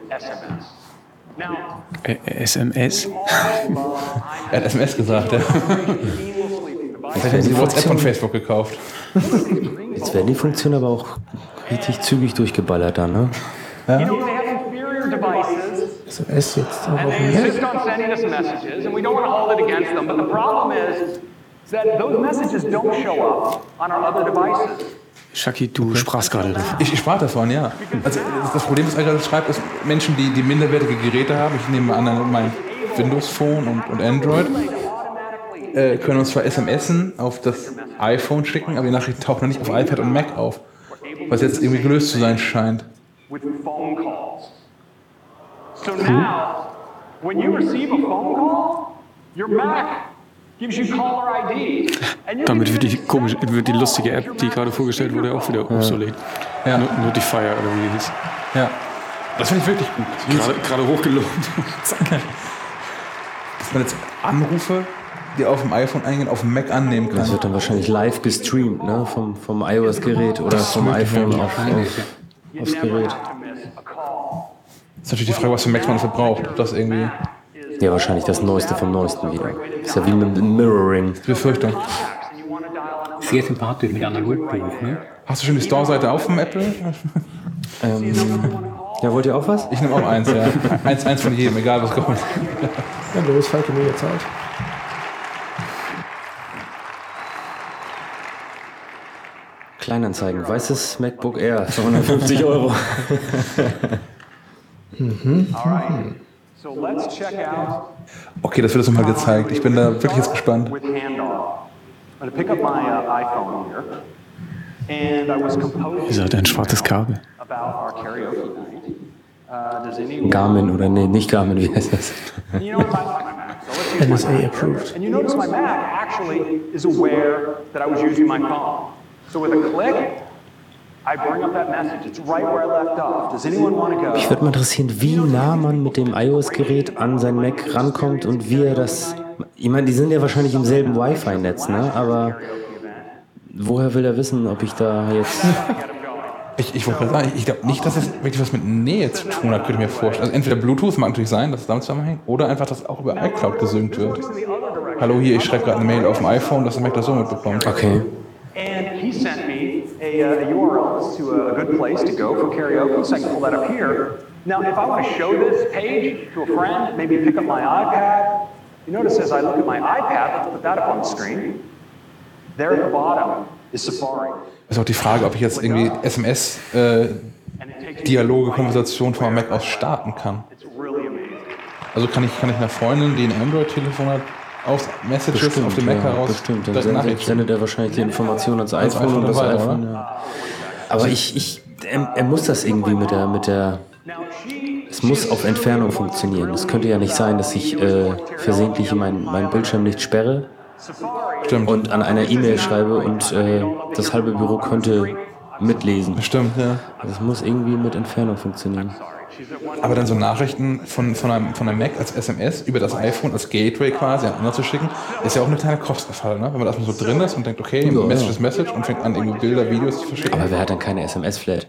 Was SMS. Now, Ä SMS? Er hat SMS gesagt, ja. Vielleicht haben sie die WhatsApp von Facebook gekauft. Jetzt werden die Funktionen aber auch richtig zügig durchgeballert dann, ne? you know, they have inferior devices SMS jetzt auch and auf they dem Mac. insist on sending us messages, and we don't want to hold it against them. But the problem is, is that those messages don't show up on our other devices. Shaki, du sprachst gerade davon. Ich, ich sprach davon, ja. Also das Problem, das er gerade schreibt, ist Menschen, die, die minderwertige Geräte haben, ich nehme an mein Windows Phone und, und Android, äh, können uns zwar SMSen auf das iPhone schicken, aber die Nachrichten tauchen dann nicht auf iPad und Mac auf, was jetzt irgendwie gelöst zu sein scheint. So now, when you receive a phone call, your Mac gives you caller ID. And you Damit wird die, komisch, wird die lustige App, die gerade vorgestellt wurde, auch wieder obsolet. Ja. No- Notifier oder wie die hieß. Ja. Das finde ich wirklich gut. Gerade, gerade hochgelobt. Zack. Dass man jetzt Anrufe, die auf dem iPhone eingehen, auf dem Mac annehmen kann. Das wird dann wahrscheinlich live gestreamt, ne? Vom, vom iOS-Gerät oder vom iPhone ja. auf, auf, aufs Gerät. Ist natürlich die Frage, was für Macs man dafür braucht. Ob das irgendwie. Ja, wahrscheinlich das Neueste vom Neuesten wieder. Ist ja wie mit dem Mirroring. Befürchtung. Sehr sympathisch mit Analogbuch, ne? Hast du schon die Store-Seite auf dem Apple? Ähm, ja, wollt ihr auch was? Ich nehme auch eins, ja. eins, eins von jedem, egal was kommt. Ja, los, Falke, mir jetzt Zeit. Kleinanzeigen. Weißes MacBook Air für 150 Euro. Mhm. So let's check out Okay, das wird uns nochmal gezeigt. Ich bin da wirklich jetzt gespannt. with handoff. I'm going to pick up my uh, composing Ihr seid ein schwarzes Kabel. Uh, does anyone... Garmin oder nee, nicht Garmin, wie heißt das? And you know what? My, my Mac. So let's use my NSA approved. And you notice my Mac actually is aware that I was using my phone. So with a click, Mich würde mal interessieren, wie nah man mit dem iOS-Gerät an sein Mac rankommt und wie er das. Ich meine, die sind ja wahrscheinlich im selben Wi-Fi-Netz, ne? Aber woher will er wissen, ob ich da jetzt. Ich, ich wollte sagen, ich glaube nicht, dass das wirklich was mit Nähe zu tun hat, könnte ich mir vorstellen. Also entweder Bluetooth mag natürlich sein, dass es damit zusammenhängt, oder einfach, dass auch über iCloud gesynkt wird. Hallo hier, ich schreibe gerade eine Mail auf dem iPhone, dass der Mac das so mitbekommt. Okay. And he sent me a, uh, a URL to a, a good place to go for karaoke, so I can pull that up here. Now, if I want to show this page to a friend, maybe pick up my iPad, you notice as I look at my iPad, let's put that up on the screen. There at the bottom is Safari. Ist auch die Frage, ob ich jetzt irgendwie SMS-Dialoge, Konversationen von meinem Mac aus starten kann. Also kann ich, kann ich einer Freundin, die ein Android-Telefon hat, aus Messages auf dem Mac ja, heraus bestimmt. Dann sendet, sendet er wahrscheinlich die Information ans Ans iPhone und das weiter, iPhone. oder? Ja. Aber ich, ich, er, er muss das irgendwie mit der, mit der. Es muss auf Entfernung funktionieren. Es könnte ja nicht sein, dass ich äh, versehentlich meinen mein Bildschirm nicht sperre Stimmt. und an einer E-Mail schreibe und äh, das halbe Büro könnte mitlesen. Stimmt, ja. Das muss irgendwie mit Entfernung funktionieren. Aber dann so Nachrichten von, von, einem, von einem Mac als SMS über das iPhone als Gateway quasi an andere zu schicken, ist ja auch eine kleine Kostenfalle, ne? Wenn man erstmal so drin ist und denkt, okay, Ja, Message ja. ist Message und fängt an, irgendwie Bilder, Videos zu verschicken. Aber wer hat dann keine SMS-Flat?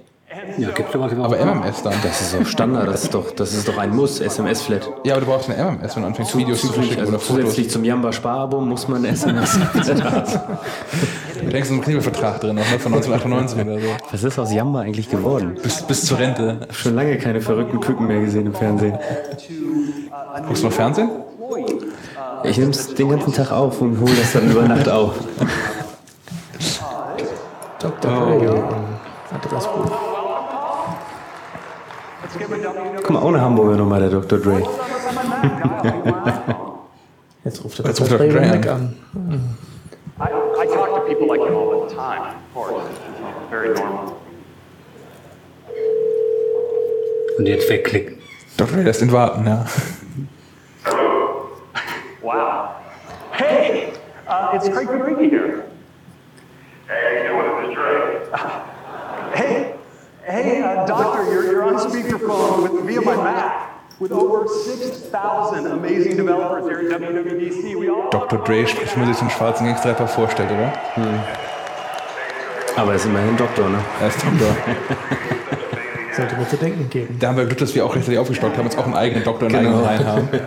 Ja, gibt's sowas überhaupt? Aber MMS dann. Das ist doch Standard, das ist doch, das ist doch ein Muss, SMS-Flat. Ja, aber du brauchst eine MMS, wenn du anfängst, Videos zu verschicken also oder Fotos. zusätzlich zum Jamba Sparabo muss man SMS-Flat haben. Du denkst, einen Knebelvertrag drin, noch, ne? von 1998 oder so. Was ist aus Jamba eigentlich geworden? Bis, bis zur Rente. Schon lange keine verrückten Küken mehr gesehen im Fernsehen. Guckst du noch Fernsehen? Ich nehme es den ganzen Tag auf und hole das dann über Nacht auf. Dr. Oh. Dre, Adressbuch. Guck mal, ohne Hamburger nochmal der Dr. Dre. Jetzt ruft er Jetzt Dr. er Dre an. An. I, I talk to people like him all the time, of course. Very normal. Und jetzt wegklicken. Dr. Dre lässt ihn warten, ja. Wow. Hey, uh, it's Craig Federighi here. Hey, you doing this Dre? Hey, hey, uh, doctor, you're, you're on speakerphone with via my Mac with over 6,000 amazing developers here at WWDC. We all Dr. Dre spricht, wenn man sich einen schwarzen Gangster-Rapper vorstellt, oder? Aber er ist immerhin Doktor, ne? Er ist Doktor. Sollte mir zu denken geben. Da haben wir Glück, dass wir auch rechtzeitig aufgestockt haben, jetzt auch einen eigenen Doktor in Genau. eigenen Reihen haben.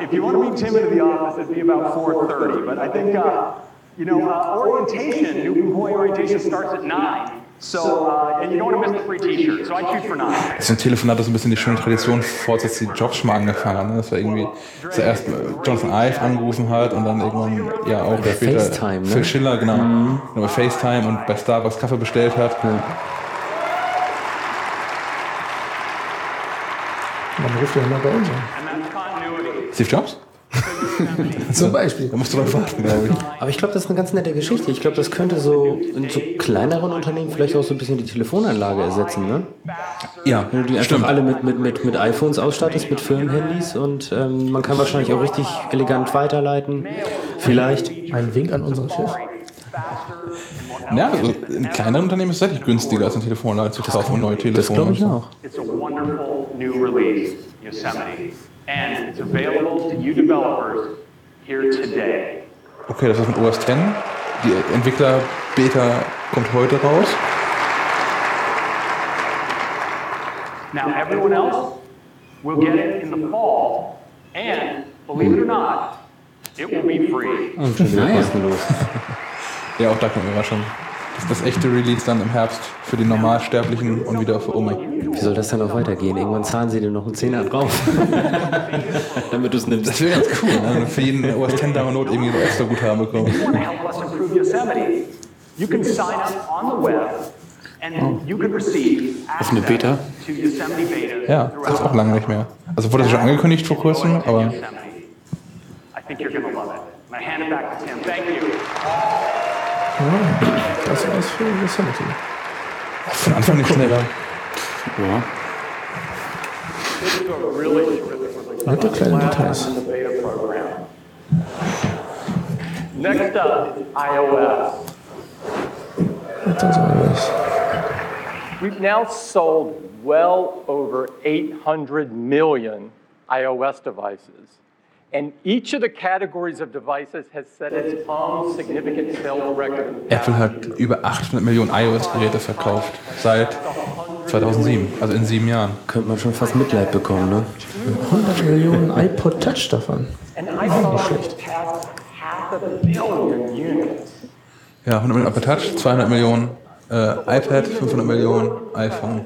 If you want to meet Tim into the office, it'd be about 4:30. But I think, uh, you know, uh, orientation, new employee orientation starts at nine. So, uh, and you don't want to miss the free T-shirt. So I shoot for nine. Das ist ein Telefonat, das so ein bisschen die schöne Tradition fortsetzt, die Jobs schon mal angefangen hat. Ne? Das war irgendwie zuerst äh, Jonathan Ive angerufen hat und dann irgendwann ja auch Bei später FaceTime, ne? Phil Schiller, genau, Mhm. über FaceTime und bei Starbucks Kaffee bestellt hat. Man ruft ja immer bei uns an. Steve Jobs? Zum Beispiel. Da musst du drauf warten, glaube ich. Aber ich glaube, das ist eine ganz nette Geschichte. Ich glaube, das könnte so in so kleineren Unternehmen vielleicht auch so ein bisschen die Telefonanlage ersetzen, ne? Ja, Wenn du die einfach stimmt. alle mit, mit, mit, mit iPhones ausstattest, mit Firmenhandys und ähm, man kann wahrscheinlich auch richtig elegant weiterleiten. Vielleicht. Ein Wink an unseren Chef. Ja, also in kleineren Unternehmen ist es tatsächlich günstiger, als ein Telefonladen zu kaufen und neue Telefone. glaube ich auch. It's a wonderful new release, Yosemite, and it's available to you developers here today. Okay, das ist mit OS X. Die Entwickler-Beta kommt heute raus. Now, everyone else will get it in the fall, and believe it or not, it will be free. Und schon wieder kostenlos. Ja, auch da kommt Überraschung. Das ist das echte Release dann im Herbst für die Normalsterblichen und wieder für Oma. Wie soll das dann auch weitergehen? Irgendwann zahlen sie dir noch einen Zehner drauf. Damit du es nimmst. Das wäre ganz cool, ne? für jeden OS X Download irgendwie so extra Guthaben and you can receive Offene access Beta. Ja, das ist auch lange nicht mehr. Also wurde das schon angekündigt vor kurzem, aber I think you're going to love it. I'm going to hand it back to Tim. Thank you. Das war's für Yosemite. von Anfang nicht schneller. Ja. This is a really terrific Nette kleine Details. in the beta program. Next up is iOS. Das alles. We've now sold well over 800 million iOS devices. And each of the categories of devices has set its own significant sales record. Apple hat über 800 Millionen iOS-Geräte verkauft seit 2007, also in sieben Jahren. Könnte man schon fast Mitleid bekommen, ne? 100 Millionen iPod Touch davon. And iPhone passed half a billion units. Ja, 100 Millionen Apple Touch, 200 Millionen äh, iPad, 500 Millionen iPhone.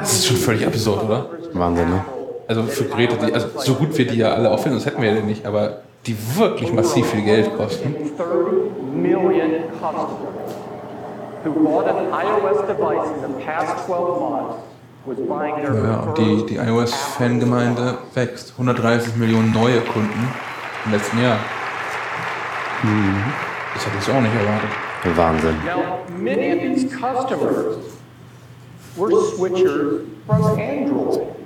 Das ist schon völlig absurd, oder? Wahnsinn, ne? Also für Geräte, die, also so gut wir die ja alle auffinden, das hätten wir ja nicht, aber die wirklich massiv viel Geld kosten. 30 million customers who bought an iOS device in the past 12 months was buying their Ja, und die, die iOS-Fangemeinde wächst. 130 Millionen neue Kunden im letzten Jahr. Das hätte ich so auch nicht erwartet. Wahnsinn. Now, many of these customers were switchers from Android.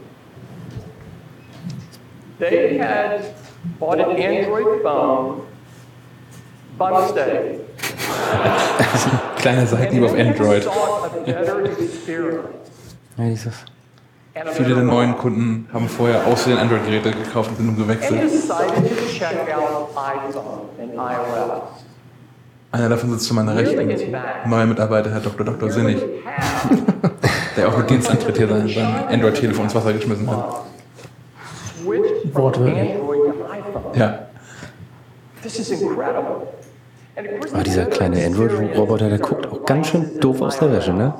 They had bought an Android phone by mistake. Kleiner Seitenhieb auf Android. Ja, dieses. Viele der neuen Kunden haben vorher außerdem Android-Geräte gekauft und sind nun gewechselt. Einer davon sitzt zu meiner Rechten. Neuer Mitarbeiter, Herr Dr. Dr. Sinnig. Der auch mit Dienstantritt hier sein Android-Telefon ins Wasser geschmissen hat. IPhone. Ja. Aber dieser kleine Android-Roboter, der guckt auch ganz schön doof aus der Wäsche, ne?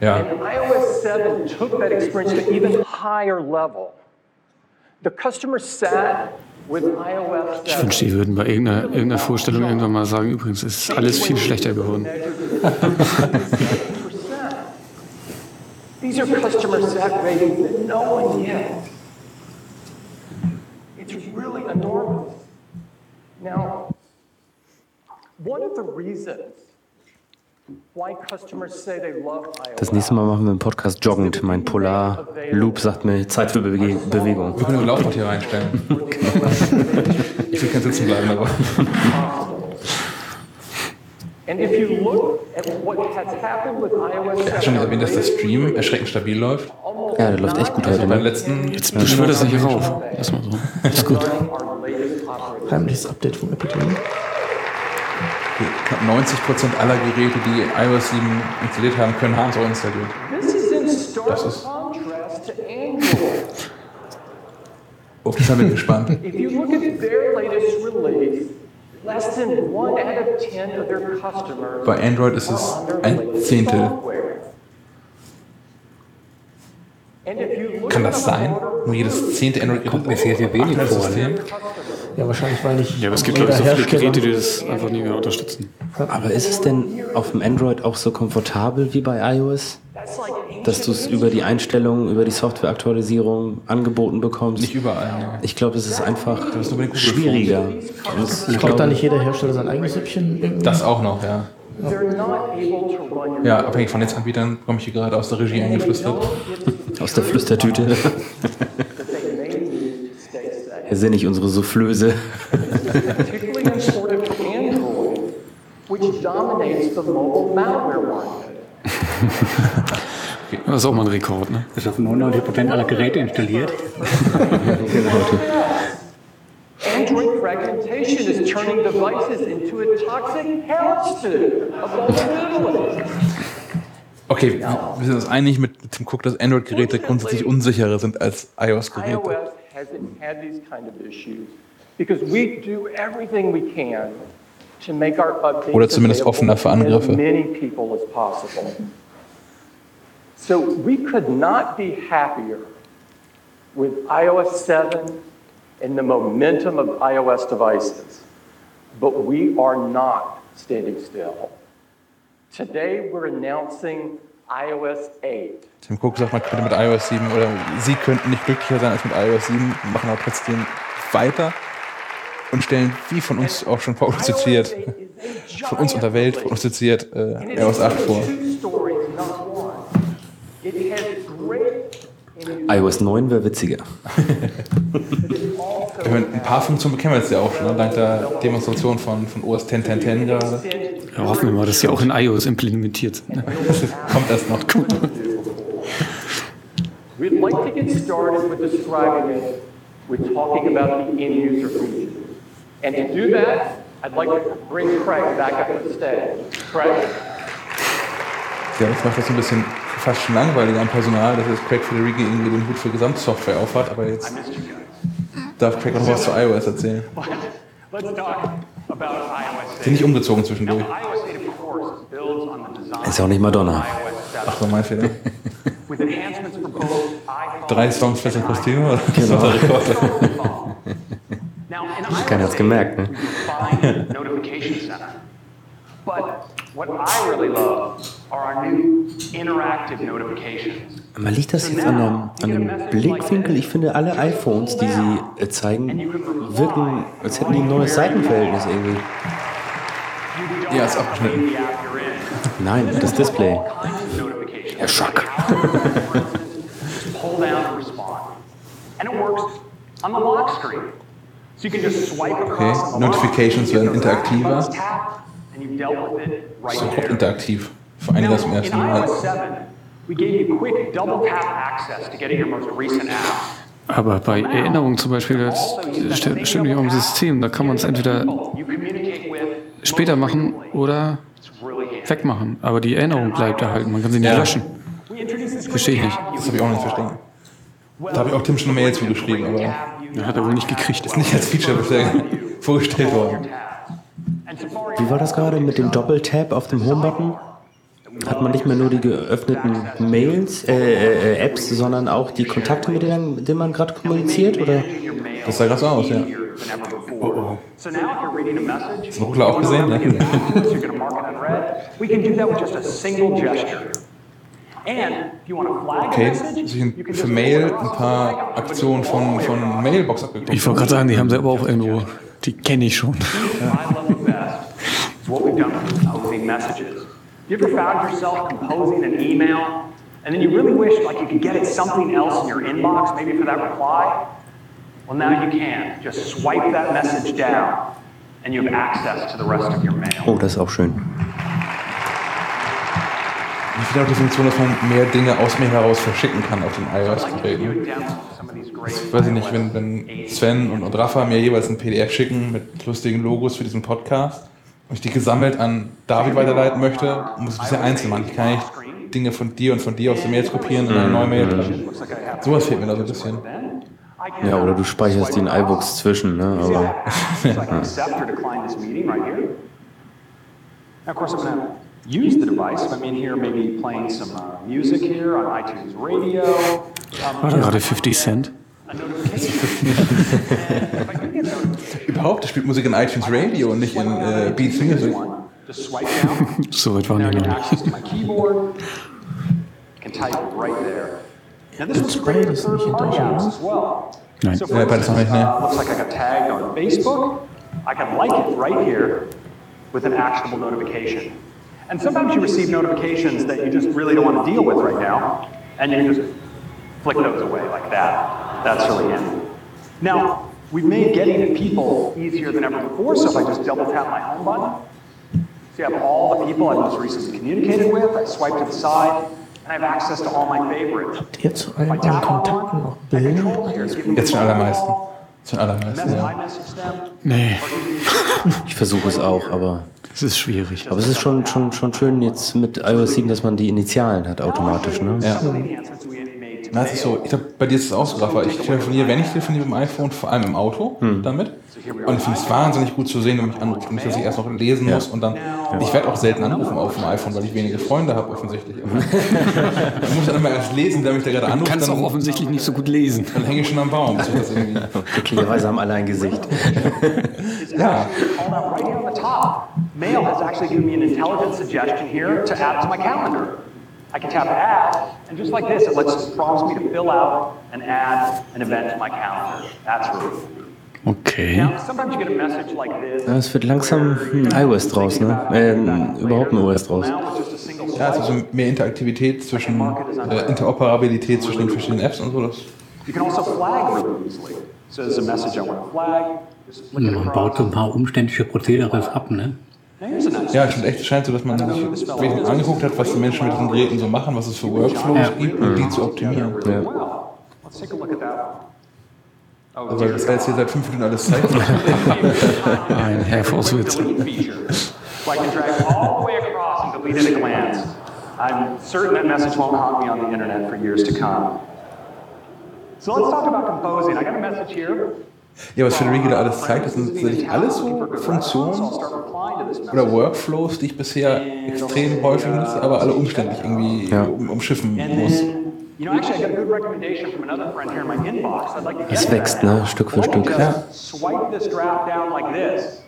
Ja. iOS 7 took that experience to even higher level. The customer sat with iOS Ich 7. wünschte, die würden bei irgendeiner, irgendeiner Vorstellung irgendwann mal sagen, übrigens ist alles viel schlechter geworden. These are customer sat ratings that no one gets. It's really enormous. Now, one of the reasons why customers say they love iOS Das nächste Mal machen wir einen Podcast joggend. Mein Polar-Loop sagt mir Zeit für Bewe Bewegung. Wir können ein Laufrad hier reinstellen. Ich will kein Sitzen bleiben, aber. Er hat schon erwähnt, dass der Stream erschreckend stabil läuft. Ja, der läuft echt gut Also heute, beim ne? letzten. Jetzt beschwört er sich rauf. Erstmal so. Ist gut. Heimliches Update vom Apple TV. Knapp 90% aller Geräte, die iOS 7 installiert haben, können haben es auch installiert. Das ist-. Auf das haben wir gespannt. If you look at their latest release, Less than one out of ten of their customers Bei Android ist es ein Zehntel. Kann das sein? Nur jedes zehnte Android Kommt mir sehr, sehr wenig vor. Ja, wahrscheinlich, weil nicht Ja, aber es gibt, glaube ich, so viele Geräte, die das einfach nie mehr unterstützen. Aber ist es denn auf dem Android auch so komfortabel wie bei iOS? Dass du es über die Einstellungen, über die Softwareaktualisierung angeboten bekommst? Nicht überall. Ne? Ich glaube, es ist einfach ist schwieriger. Es- Ich glaube, da nicht jeder Hersteller sein eigenes Süppchen. Das auch noch, ja. Ja, abhängig von Netzanbietern komme ich hier gerade aus der Regie eingeflüstert. Aus der Flüstertüte. Herr Sinnig, unsere Soufflöse. Das ist auch mal ein Rekord, ne? Das ist auf 99% aller Geräte installiert. Android fragmentation is turning devices into a toxic hellspoon of vulnerability. Okay, wir sind uns einig mit Tim Cook, dass Android-Geräte grundsätzlich unsicherer sind als iOS-Geräte. Hasn't had these kind of issues because we do everything we can to make our updates Oder zumindest offener für Angriffe. as many people as possible. So we could not be happier with iOS 7 and the momentum of iOS devices. But we are not standing still. Today we're announcing iOS 8. Tim Cook sagt, man könnte mit iOS 7 oder sie könnten nicht glücklicher sein als mit iOS 7, machen aber trotzdem weiter und stellen, wie von uns auch schon prognostiziert, von uns und der Welt prognostiziert, äh, iOS 8 vor. It has iOS 9 wäre witziger. Ich meine, ein paar Funktionen bekennen wir jetzt ja auch schon, ne? dank der Demonstration von, von OS 10 10 10 gerade. Ja, hoffen wir mal, dass die auch in iOS implementiert sind. Ne? Kommt erst noch. We'd like to get started with describing it with talking about the end user features. And to do that, I'd like to bring Craig back up on stage. Craig? Ja, das macht das so ein bisschen fast schon langweilig am Personal, dass jetzt Craig Federighi irgendwie den Hut für Gesamtsoftware aufhat, aber jetzt darf Craig noch was zu iOS erzählen. Sind nicht umgezogen zwischendurch. iOS 8, of course, builds on the design Ist ja auch nicht Madonna. Ach so, mein Fehler. Drei Songs, 14 Kostüme? oder? Genau. Keiner hat's gemerkt, ne? what I really love are our new interactive notifications. Aber liegt das jetzt an einem, an einem Blickwinkel? Ich finde, alle iPhones, die sie äh, zeigen, wirken, als hätten die ein neues Seitenverhältnis irgendwie. Ja, ist abgeschnitten. Nein, das Display. Herr Schack. Pull down to respond. And it works on the lock screen. So you can just swipe Okay, Notifications werden interaktiver. Sofort interaktiv. Für einige zum In ersten Mal. iOS 7, we gave you quick double tap access to get at your most recent apps. Aber bei Erinnerungen zum Beispiel, das st- stimmt nicht auch im System. Da kann man es entweder später machen oder wegmachen. Aber die Erinnerung bleibt erhalten. Man kann sie nicht Ja. löschen. Verstehe ich nicht. Das habe ich auch nicht verstanden. Da habe ich auch Tim schon eine Mail zugeschrieben, aber Ja, hat er wohl nicht gekriegt. ist nicht als Feature bisher vorgestellt worden. Wie war das gerade mit dem Doppeltap auf dem Home-Button? Hat man nicht mehr nur die geöffneten Mails, äh, äh, Apps, sondern auch die Kontakte, mit denen, mit denen man gerade kommuniziert? Oder? Das sah gerade so aus, ja. So now if you're reading a message, Das hat Ruckler auch gesehen, ne? Okay, sich für Mail ein paar Aktionen von, von Mailbox abgeguckt. Ich wollte gerade sagen, die haben sie aber auch irgendwo. Die kenne ich schon. I love it best. It's what we've done with composing messages. You ever found yourself composing an email and then you really wish like you could get at something else in your inbox, maybe for that reply? Well, now you can. Just swipe that message down and you have access to the rest of your mail. Oh, das ist auch schön. Ich finde auch die Funktion, dass man mehr Dinge aus mir heraus verschicken kann auf den iOS-Geräten. Ich weiß ich nicht, wenn, wenn Sven und, und Rafa mir jeweils ein PDF schicken mit lustigen Logos für diesen Podcast und ich die gesammelt an David weiterleiten möchte, muss ich ein bisschen einzeln machen. Ich kann nicht Dinge von dir und von dir aus den Mails kopieren und eine neue Mail packen. Sowas fehlt mir da so ein bisschen. Ja, oder du speicherst die in iBooks zwischen, ne? Aber. have apps, so I can accept or decline this meeting right here. Now, of course, I'm going to use the device. If I'm in here, maybe playing some uh, music here on iTunes Radio. Um, War da gerade 50 Cent? Überhaupt, das spielt Musik in iTunes Radio und nicht in äh, Beats Music. just swipe down. So weit waren now I die noch nicht. to my keyboard. Can type right there. Now Spray great das for nicht in third-party Deutschland, apps ne? Nein. So Ja, beides noch nicht, ne? looks like I got tagged on Facebook. I can like it right here with an actionable notification. And sometimes you receive notifications that you just really don't want to deal with right now, and you can just flick those away like that. That's really handy. Now, we've made getting to people easier than ever before, so if I just double tap my home button, so you have all the people I've most recently communicated with, I swipe to the side, and I have access to all my favorites. Hier zu allen euren Kontakten noch Bilder. Jetzt schon allermeisten. Schon allermeisten, ja. I. Nee, Ich versuche es auch, aber. es ist schwierig. Aber es ist schon, schon, schon schön jetzt mit iOS 7, dass man die Initialen hat automatisch, ne? Ja. Na, es ist so, ich glaube, bei dir ist es auch so, Rafa. Ich telefoniere, wenn ich telefoniere mit dem iPhone, vor allem im Auto damit. Und ich finde es wahnsinnig gut zu sehen, wenn mich anruft. Nicht, dass ich erst noch lesen Ja. muss und dann. Ich werde auch selten anrufen auf dem iPhone, weil ich wenige Freunde habe, offensichtlich. Ich muss dann immer erst lesen, wer mich da gerade Du anruft. kannst dann, auch offensichtlich nicht so gut lesen. Dann hänge ich schon am Baum. ich. Glücklicherweise haben alle ein Gesicht. Ja. Called out right here on the top. Mail has actually given me an intelligent suggestion here to add to my calendar. I can tap add, and just like this, it lets prompts me to fill out and add an event to my calendar. That's cool. Okay. Now, sometimes you get a message like this. Ja, es wird langsam ein iOS draus, ne? Äh, überhaupt ein OS draus. Ja, es ist so mehr Interaktivität zwischen, äh, Interoperabilität zwischen den verschiedenen Apps und so. Das You can also flag really easily. So there's a message I want to flag. Just flick it Man baut so ein paar umständliche Prozedere ab, ne? Ja, stimmt echt. Es scheint so, dass man sich angeguckt hat, was die Menschen mit diesen Geräten so machen, was es für Workflows gibt, um die zu optimieren. Ja. Oh, Also das war jetzt hier seit fünf Minuten alles Zeit. Ein Herr Vorswitz. delete feature. So I can drag all the way across and delete at a glance. I'm certain that message won't haunt me on the internet for years to come. So let's talk about composing. I got a message here. Ja, was Federico da alles zeigt, das sind tatsächlich alles so Funktionen oder Workflows, die ich bisher extrem häufig nutze, aber alle umständlich irgendwie um, umschiffen muss. Es wächst, ne? Stück für Stück. Swipe this draft down like this.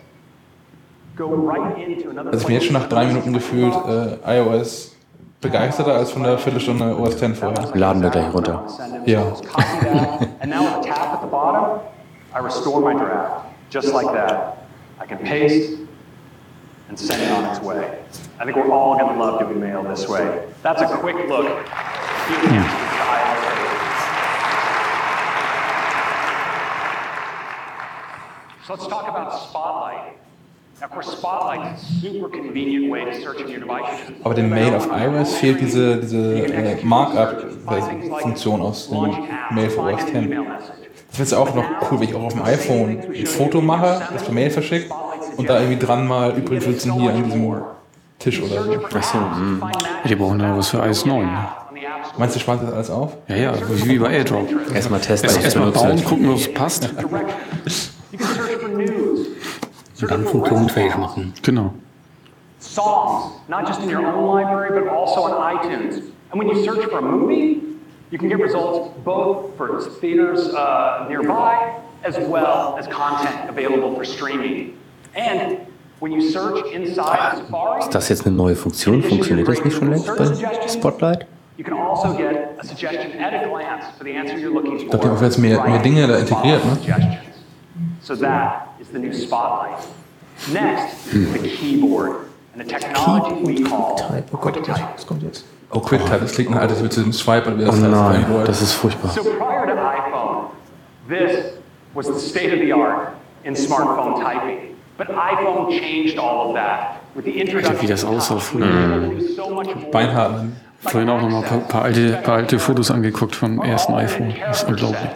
Go right into another Also ich bin jetzt schon nach drei Minuten gefühlt äh, iOS begeisterter als von der Viertelstunde OS X vorher. Laden wir gleich runter. Ja. Copy that, and now with a tap at the bottom, I restore my draft, just like that. I can paste and send it on its way. I think we're all going to love doing mail this way. That's a quick look. So let's talk about Spotlight. Now, of course, Spotlight is a super convenient way to search in your device. Aber dem Mail auf iOS fehlt diese, diese äh, Markup-Funktion aus dem Mail für OS X. Das ist jetzt auch noch cool, wenn ich auch auf dem iPhone ein Foto mache, das per Mail verschickt und da irgendwie dran mal, übrigens sitzen hier an diesem Tisch oder so. Achso, Ja, die brauchen ja was für iOS 9. ne? Meinst du, spart das alles auf? Ja, ja, wie bei AirDrop. Erstmal testen, Erst- ob es Erstmal benutzt bauen, gucken, ob es passt. Und dann funktionsfähig machen. Genau. songs, not just in your own library, but also on iTunes. And when you search for a movie, you can get results both for theaters uh, nearby as well as content available for streaming. And when you search inside Safari, Ist das jetzt eine neue Funktion? Funktioniert das nicht schon längst bei Spotlight? you can also get a suggestion at a glance for the answer you're looking Ich glaube, die for. haben jetzt mehr, mehr Dinge da integriert, ne? Suggestions. So that is the new Spotlight. Next, the keyboard and the technology we call Type. Oh Gott, was kommt jetzt? Oh, QuickType, das klingt nach, als würde ein Swipe oder wie Oh das heißt. nein, Android. das ist furchtbar. So prior to iPhone, this was the state of the art in smartphone typing. But iPhone changed all of that with the introduction wie das aussah früher. so. Beinhart. ne? Vorhin auch nochmal ein paar, paar, alte, paar alte Fotos angeguckt vom ersten iPhone. Das ist unglaublich.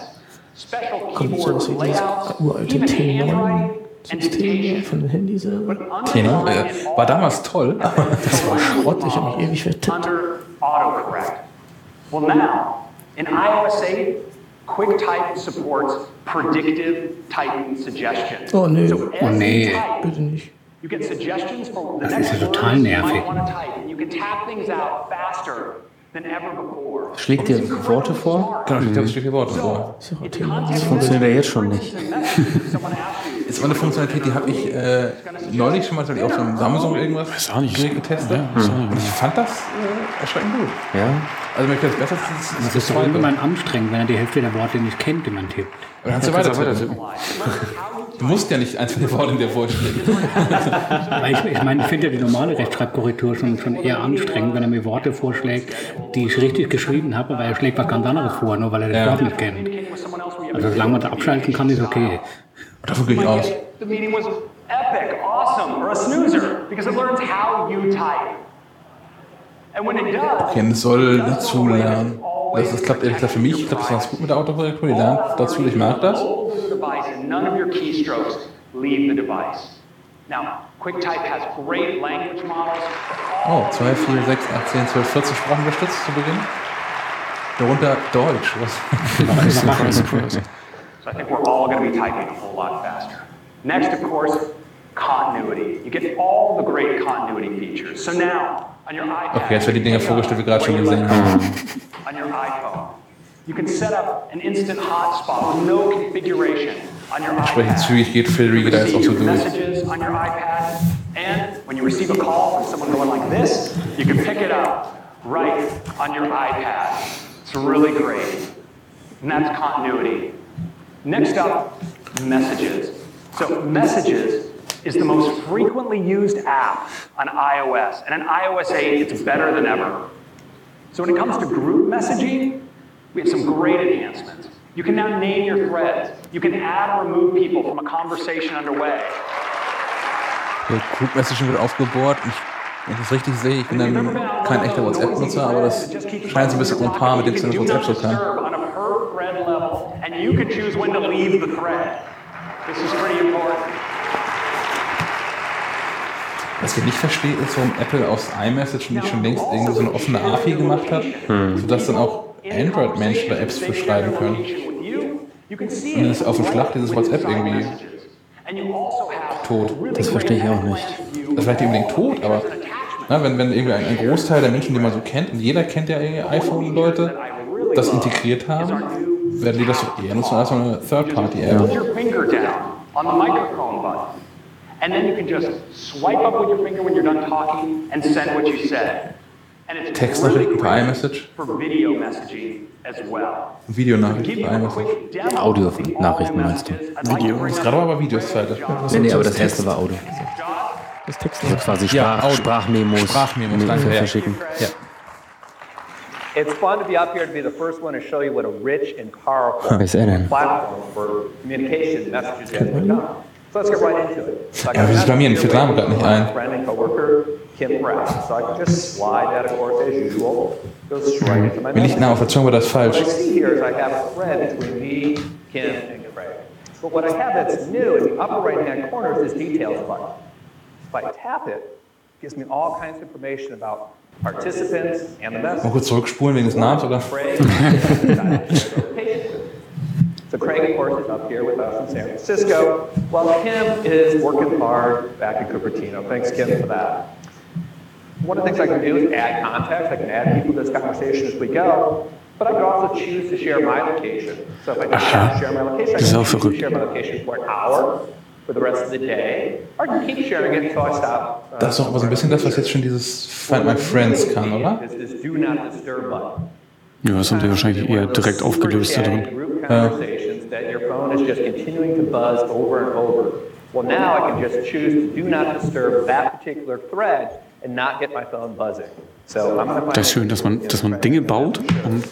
Kommt sowas wie keyboard dieses uralte even T9 handwriting and System von den Handys selber. Genau, äh, war damals toll. Das war Schrott, ich habe mich ewig vertippt. Well, now, in iOS 8, QuickType supports predictive typing suggestions. Oh, nee. So Oh, nee. Bitte nicht. you get suggestions for the Das next ist ja total words nervig. you might want to type, and you can tap things out faster than ever before. Schlägt dir Worte vor? Genau, ich glaube, es steht hier Worte vor. Das funktioniert ja jetzt schon nicht. Ist aber eine Funktionalität, die habe ich äh, neulich schon mal tatsächlich auf so einem Samsung irgendwas Weiß auch nicht. Getestet. Ja, nicht. Und ich fand das äh, erschreckend gut. Ja? Also mir gefällt es besser das, Das das ist doch ungemein anstrengend, wenn er die Hälfte der Worte nicht kennt, die man tippt. Dann kannst du weiter tippen. Du musst ja nicht eins von den Worten dir vorstellen. Weil ich, ich meine, ich finde ja die normale Rechtschreibkorrektur schon, schon eher anstrengend, wenn er mir Worte vorschlägt, die ich richtig geschrieben habe, aber er schlägt was ganz anderes vor, nur weil er das Ja. Wort nicht kennt. Also solange man da abschalten kann, ist okay. Davon gehe ich aus. The meeting was epic, awesome, or a snoozer, because it learns how you type. And when it does, Okay, es soll dazu lernen. Das, das klappt ehrlich gesagt für mich. Ich glaube, das war ganz gut mit der Autokorrektur. Die lernt dazu, ich mag das. None of your keystrokes leave the device. Now, QuickType has great language models. Oh, 2, 4, 6, 8, 10, 12, 14 Sprachen unterstützt zu Beginn. Darunter Deutsch. Was? So I think we're all going to be typing a whole lot faster. Next, of course, continuity. You get all the great continuity features. So now, on your iPad, Okay, jetzt werden die Dinge uh, vorgestellt, die wir gerade schon gesehen haben. on your iPhone, you can set up an instant hotspot with no configuration on your Entsprechend iPad. zügig geht Federica da jetzt auch so durch. on your iPad, and when you receive a call from someone going like this, you can pick it up right on your iPad. It's really great. And that's continuity. Next up, messages. So messages is the most frequently used app on iOS. And in iOS 8, it's better than ever. So when it comes to group messaging, we have some great enhancements. You can now name your threads. You can add or remove people from a conversation underway. Der Group Messaging wird aufgebohrt. Ich, wenn ich das richtig sehe, ich bin dann kein echter WhatsApp-Nutzer, aber das scheint so ein bisschen ein Paar mit dem es in WhatsApp level, and you can choose when to leave the thread. This is pretty important. Was ich nicht verstehe, ist, warum Apple aus iMessage nicht schon längst irgendwie so eine offene API gemacht hat, sodass dann auch Android-Menschen da Apps für schreiben können. Und dann ist auf dem Schlag dieses WhatsApp irgendwie tot. Das verstehe ich auch nicht. Das ist vielleicht nicht unbedingt tot, aber na, wenn, wenn irgendwie ein, ein Großteil der Menschen, die man so kennt, und jeder kennt ja irgendwie iPhone-Leute, das integriert haben, werden die das doch eher nutzen als eine Put Third-Party-App. your Textnachrichten per great iMessage. Videonachrichten per iMessage. Audio-Nachrichten meinst du? Video. Ist gerade aber Videos Zeit. Nee, nee, aber das erste war Audio. Das Text Also quasi Ja, Sprach, Audio. Sprachmemos, Sprachmemos, Me- danke, ja. verschicken. Ja. It's fun to be up here to be the first one to show you what a rich and powerful ist er platform for communication messages has become. So let's get right into it. So Ja, wie gerade nicht ein. my Friend and coworker Kim Pratt. So I can just slide that, of course, as usual. Goes straight into my Mir liegt nah auf der Zunge, aber das falsch. But what I have that's new in the upper right-hand corner is this details button. If I tap it, it gives me all kinds of information about participants and the message. Mal kurz zurückspulen wegen des Namens, oder? So Craig, of course, is up here with us in San Francisco, while Kim is working hard back in Cupertino. Thanks, Kim, for that. One of the things I can do is add contacts. I can add people to this conversation as we go, but I could also choose to share my location. So if I to share my location, I auch can choose to share my location for an hour, for the rest of the day, or I can keep sharing it until I stop. uh, Das ist aber so ein bisschen das, was jetzt schon dieses Find My Friends kann, oder? This, this do not disturb button. Ja, das haben die wahrscheinlich eher direkt aufgelöst da drin. Group that your phone is just continuing to buzz over and over. Well, now I can just choose to do not disturb that particular thread and not get my phone buzzing. So I'm Das ist schön, dass man, dass man Dinge baut, um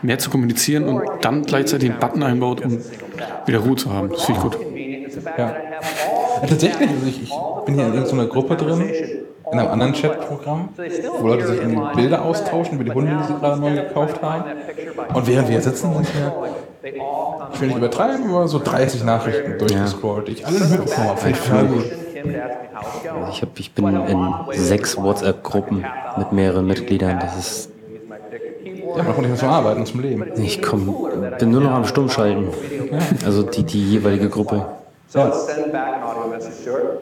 mehr zu kommunizieren und dann gleichzeitig einen Button einbaut, um wieder Ruhe zu haben. Das finde ich gut. Ja. ja tatsächlich, also ich, ich bin hier in irgendeiner Gruppe drin, in einem anderen Chatprogramm, wo Leute sich irgendwie Bilder austauschen über die Hunde, die sie gerade neu gekauft haben. Und während wir hier sitzen, sind hier, ich will nicht übertreiben, aber so 30 Nachrichten durchgescrollt, die ich alle mitbekommen habe. Finde ich total gut. Also ich, hab, ich bin in sechs WhatsApp-Gruppen mit mehreren Mitgliedern. Das ist Ja, man kommt nicht mehr zum Arbeiten, zum Leben. Ich komm, bin nur noch am Stummschalten. Also die, die jeweilige Gruppe. So let's send back an audio message to her.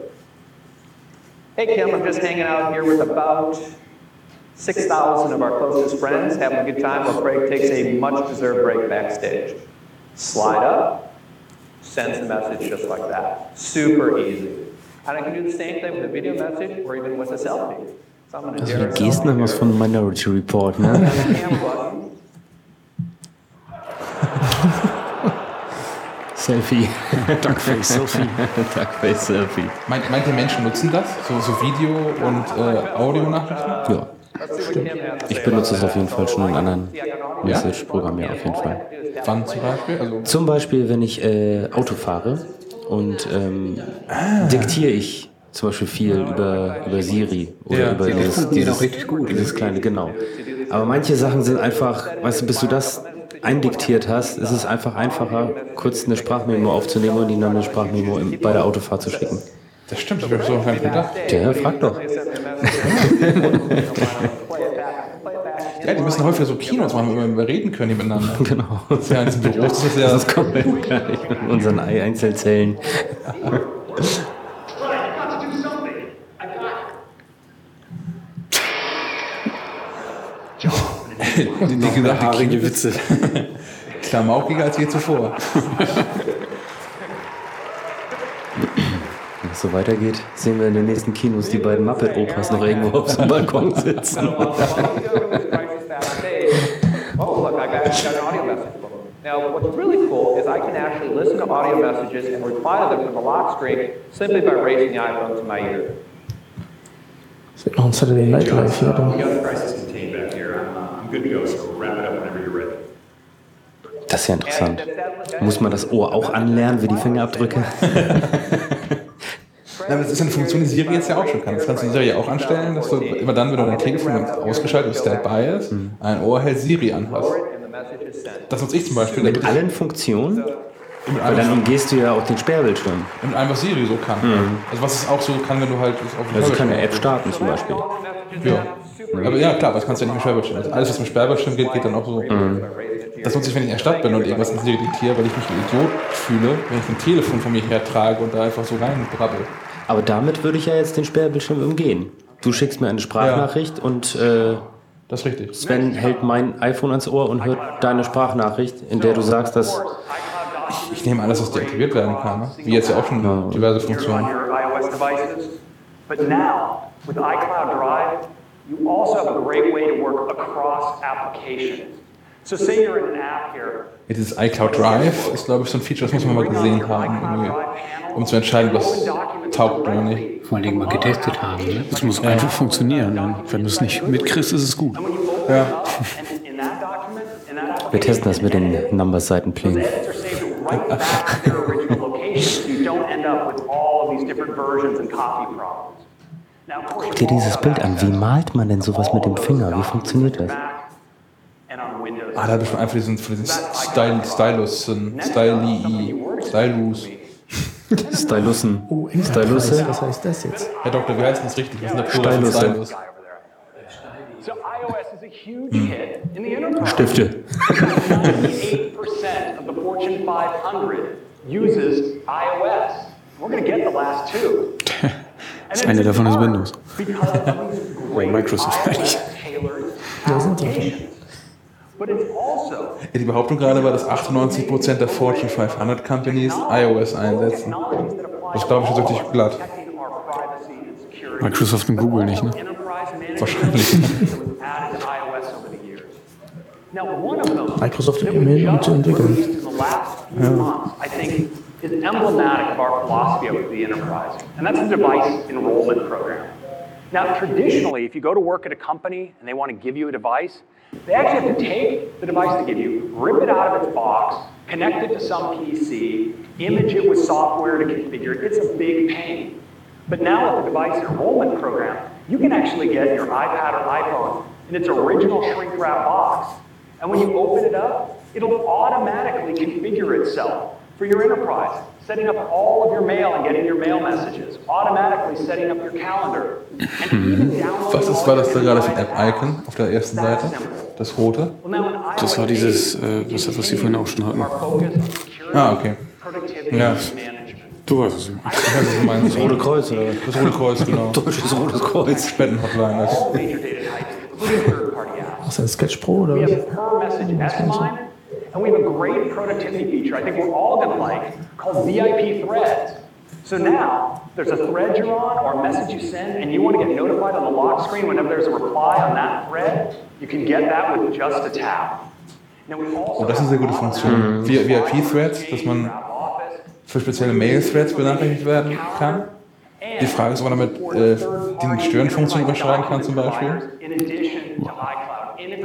Hey Kim, I'm just hanging out here with about 6,000 of our closest friends, having a good time while Craig takes a much deserved break backstage. Slide up, sends the message just like that. Super easy. And I can do the same thing with a video message or even with a selfie. So I'm going to Also die Gesten haben was von Minority Report, ne? Selfie. Duckface Selfie. Duckface Selfie. Meint, meint ihr Menschen nutzen das? So, so Video- und äh, Audionachrichten? Ja. Ich benutze es auf jeden Fall schon in anderen Message-Programmen, ja, auf jeden Fall. Wann zum Beispiel? Also, Zum Beispiel, wenn ich äh, Auto fahre und ähm, diktiere ich zum Beispiel viel über, über Siri oder Ja, über dieses, dieses, auch richtig gut. dieses kleine, genau. Aber manche Sachen sind einfach, weißt du, bis du das eindiktiert hast, ist es einfach einfacher, kurz eine Sprachmemo aufzunehmen und ihnen dann eine Sprachmemo bei der Autofahrt zu schicken. das stimmt, ich habe so gar nicht gedacht. Ja, frag doch. Ja, die müssen häufiger so Kinos machen, wenn wir reden können miteinander. Genau. Das ist ja in diesen Büros, das ist ja. Das kommt gar nicht mit unseren Einzelzellen. die, haarige Witze. Klamaukiger als je zuvor. Wenn es so weitergeht, sehen wir in den nächsten Kinos die beiden Muppet-Opas noch irgendwo auf so einem Balkon sitzen. Oh. Now, what's really cool is I can actually listen to audio messages and reply to them from the lock screen simply by raising the iPhone to my ear. Noch ein Saturday Night Live hier. We Da. got the crisis contained back here. I'm, uh, I'm good to go, so wrap it up whenever you're ready. Das ist ja interessant. Muss man das Ohr auch anlernen, wie die Fingerabdrücke? Ja, aber das ist eine Funktion, die Siri jetzt ja auch schon kann. Das kannst du Siri ja auch anstellen, dass du immer dann, wenn du dein Telefon ausgeschaltet ist, Standby ist, ein Ohr hält Siri an hast. Das nutze ich zum Beispiel. Mit allen Funktionen? Weil dann umgehst du ja auch den Sperrbildschirm. und einfach Siri so kann. Mhm. Also was es auch so kann, wenn du halt auf dem Also ich kann eine App starten zum Beispiel. Ja. Aber ja, klar, aber das kannst du ja nicht mit Sperrbildschirm. Also alles, was mit Sperrbildschirm geht, geht dann auch so. Das nutze ich, wenn ich in der Stadt bin und irgendwas in Siri diktiere, weil ich mich ein Idiot fühle, wenn ich ein Telefon von mir her trage und da einfach so reinbrabbel. Aber damit würde ich ja jetzt den Sperrbildschirm umgehen. Du schickst mir eine Sprachnachricht und äh, das ist richtig. Sven hält mein iPhone ans Ohr und hört deine Sprachnachricht, in der du sagst, dass Ich nehme an, dass das deaktiviert werden kann, ne? wie jetzt ja auch schon diverse Funktionen. But now, with iCloud Drive, you also have a great way to work across applications. So say you're in an app here, Ja, dieses iCloud Drive ist, glaube ich, so ein Feature, das muss man mal gesehen haben, um zu entscheiden, was taugt oder nicht. Vor allem mal getestet haben. Ne? Das muss einfach funktionieren. Und wenn du es nicht mitkriegst, ist es gut. Ja. wir testen das mit den Numbers-Seitenplänen. right back to their original location so you don't end up with all of these different versions and copy problems. Now, of course, Guck dir dieses Bild an. Wie malt man denn sowas mit dem Finger? Wie funktioniert das? Ah, da habe ich schon einfach diesen, von diesen Style, Stylus, Styli, Stylus. Stylussen. Oh. Stylusse? Was heißt das jetzt? Herr Doktor, wie heißt denn das richtig? Ist denn der Plural von. Stylus? So iOS is a huge hit in the enterprise. Stifte. 98% of the Fortune 500 uses iOS. We're going to get the last two. Das eine davon ist Windows. Microsoft Da sind die. But it's also Ja, die Behauptung gerade war, dass 98% der Fortune 500 Companies iOS einsetzen. Das glaube ich ist wirklich glatt. Microsoft und Google nicht, ne? Wahrscheinlich. Microsoft immerhin um zu entwickeln. think, is emblematic of our philosophy of the enterprise, and that's the device enrollment program. Now, traditionally, if you go to work at a company and they want to give you a device, they actually have to take the device they give you, rip it out of its box, connect it to some PC, image it with software to configure it. It's a big pain. But now with the device enrollment program, you can actually get your iPad or iPhone in its original shrink wrap box. And when you open it up, it'll automatically configure itself for your enterprise, setting up all of your mail and getting your mail messages, automatically setting up your calendar, and even downloading Was ist, war das da gerade für ein App-Icon auf der ersten Seite? Das rote? Das war dieses, äh, was, was Sie vorhin auch schon hatten. Ah, okay. Ja. Du weißt es du meinst. Das Rote Kreuz, oder? Das Rote Kreuz, genau. Deutsches Rotes Kreuz. Spendenhotline. Das. Was ist ein Sketch Pro oder was? Have per message S-line, and we have a great productivity feature I think we're all going to like called VIP threads. So now there's a thread you're on or a message you send, and you want to get notified on the lock screen whenever there's a reply on that thread. You can get that with just a tap. Now we also Oh, das ist eine gute Funktion. Vi- VIP-Threads, dass man für spezielle Mail-Threads benachrichtigt werden kann. Die Frage ist, ob man damit äh, die Störenfunktion überschreiben kann zum Beispiel. in addition to iCloud.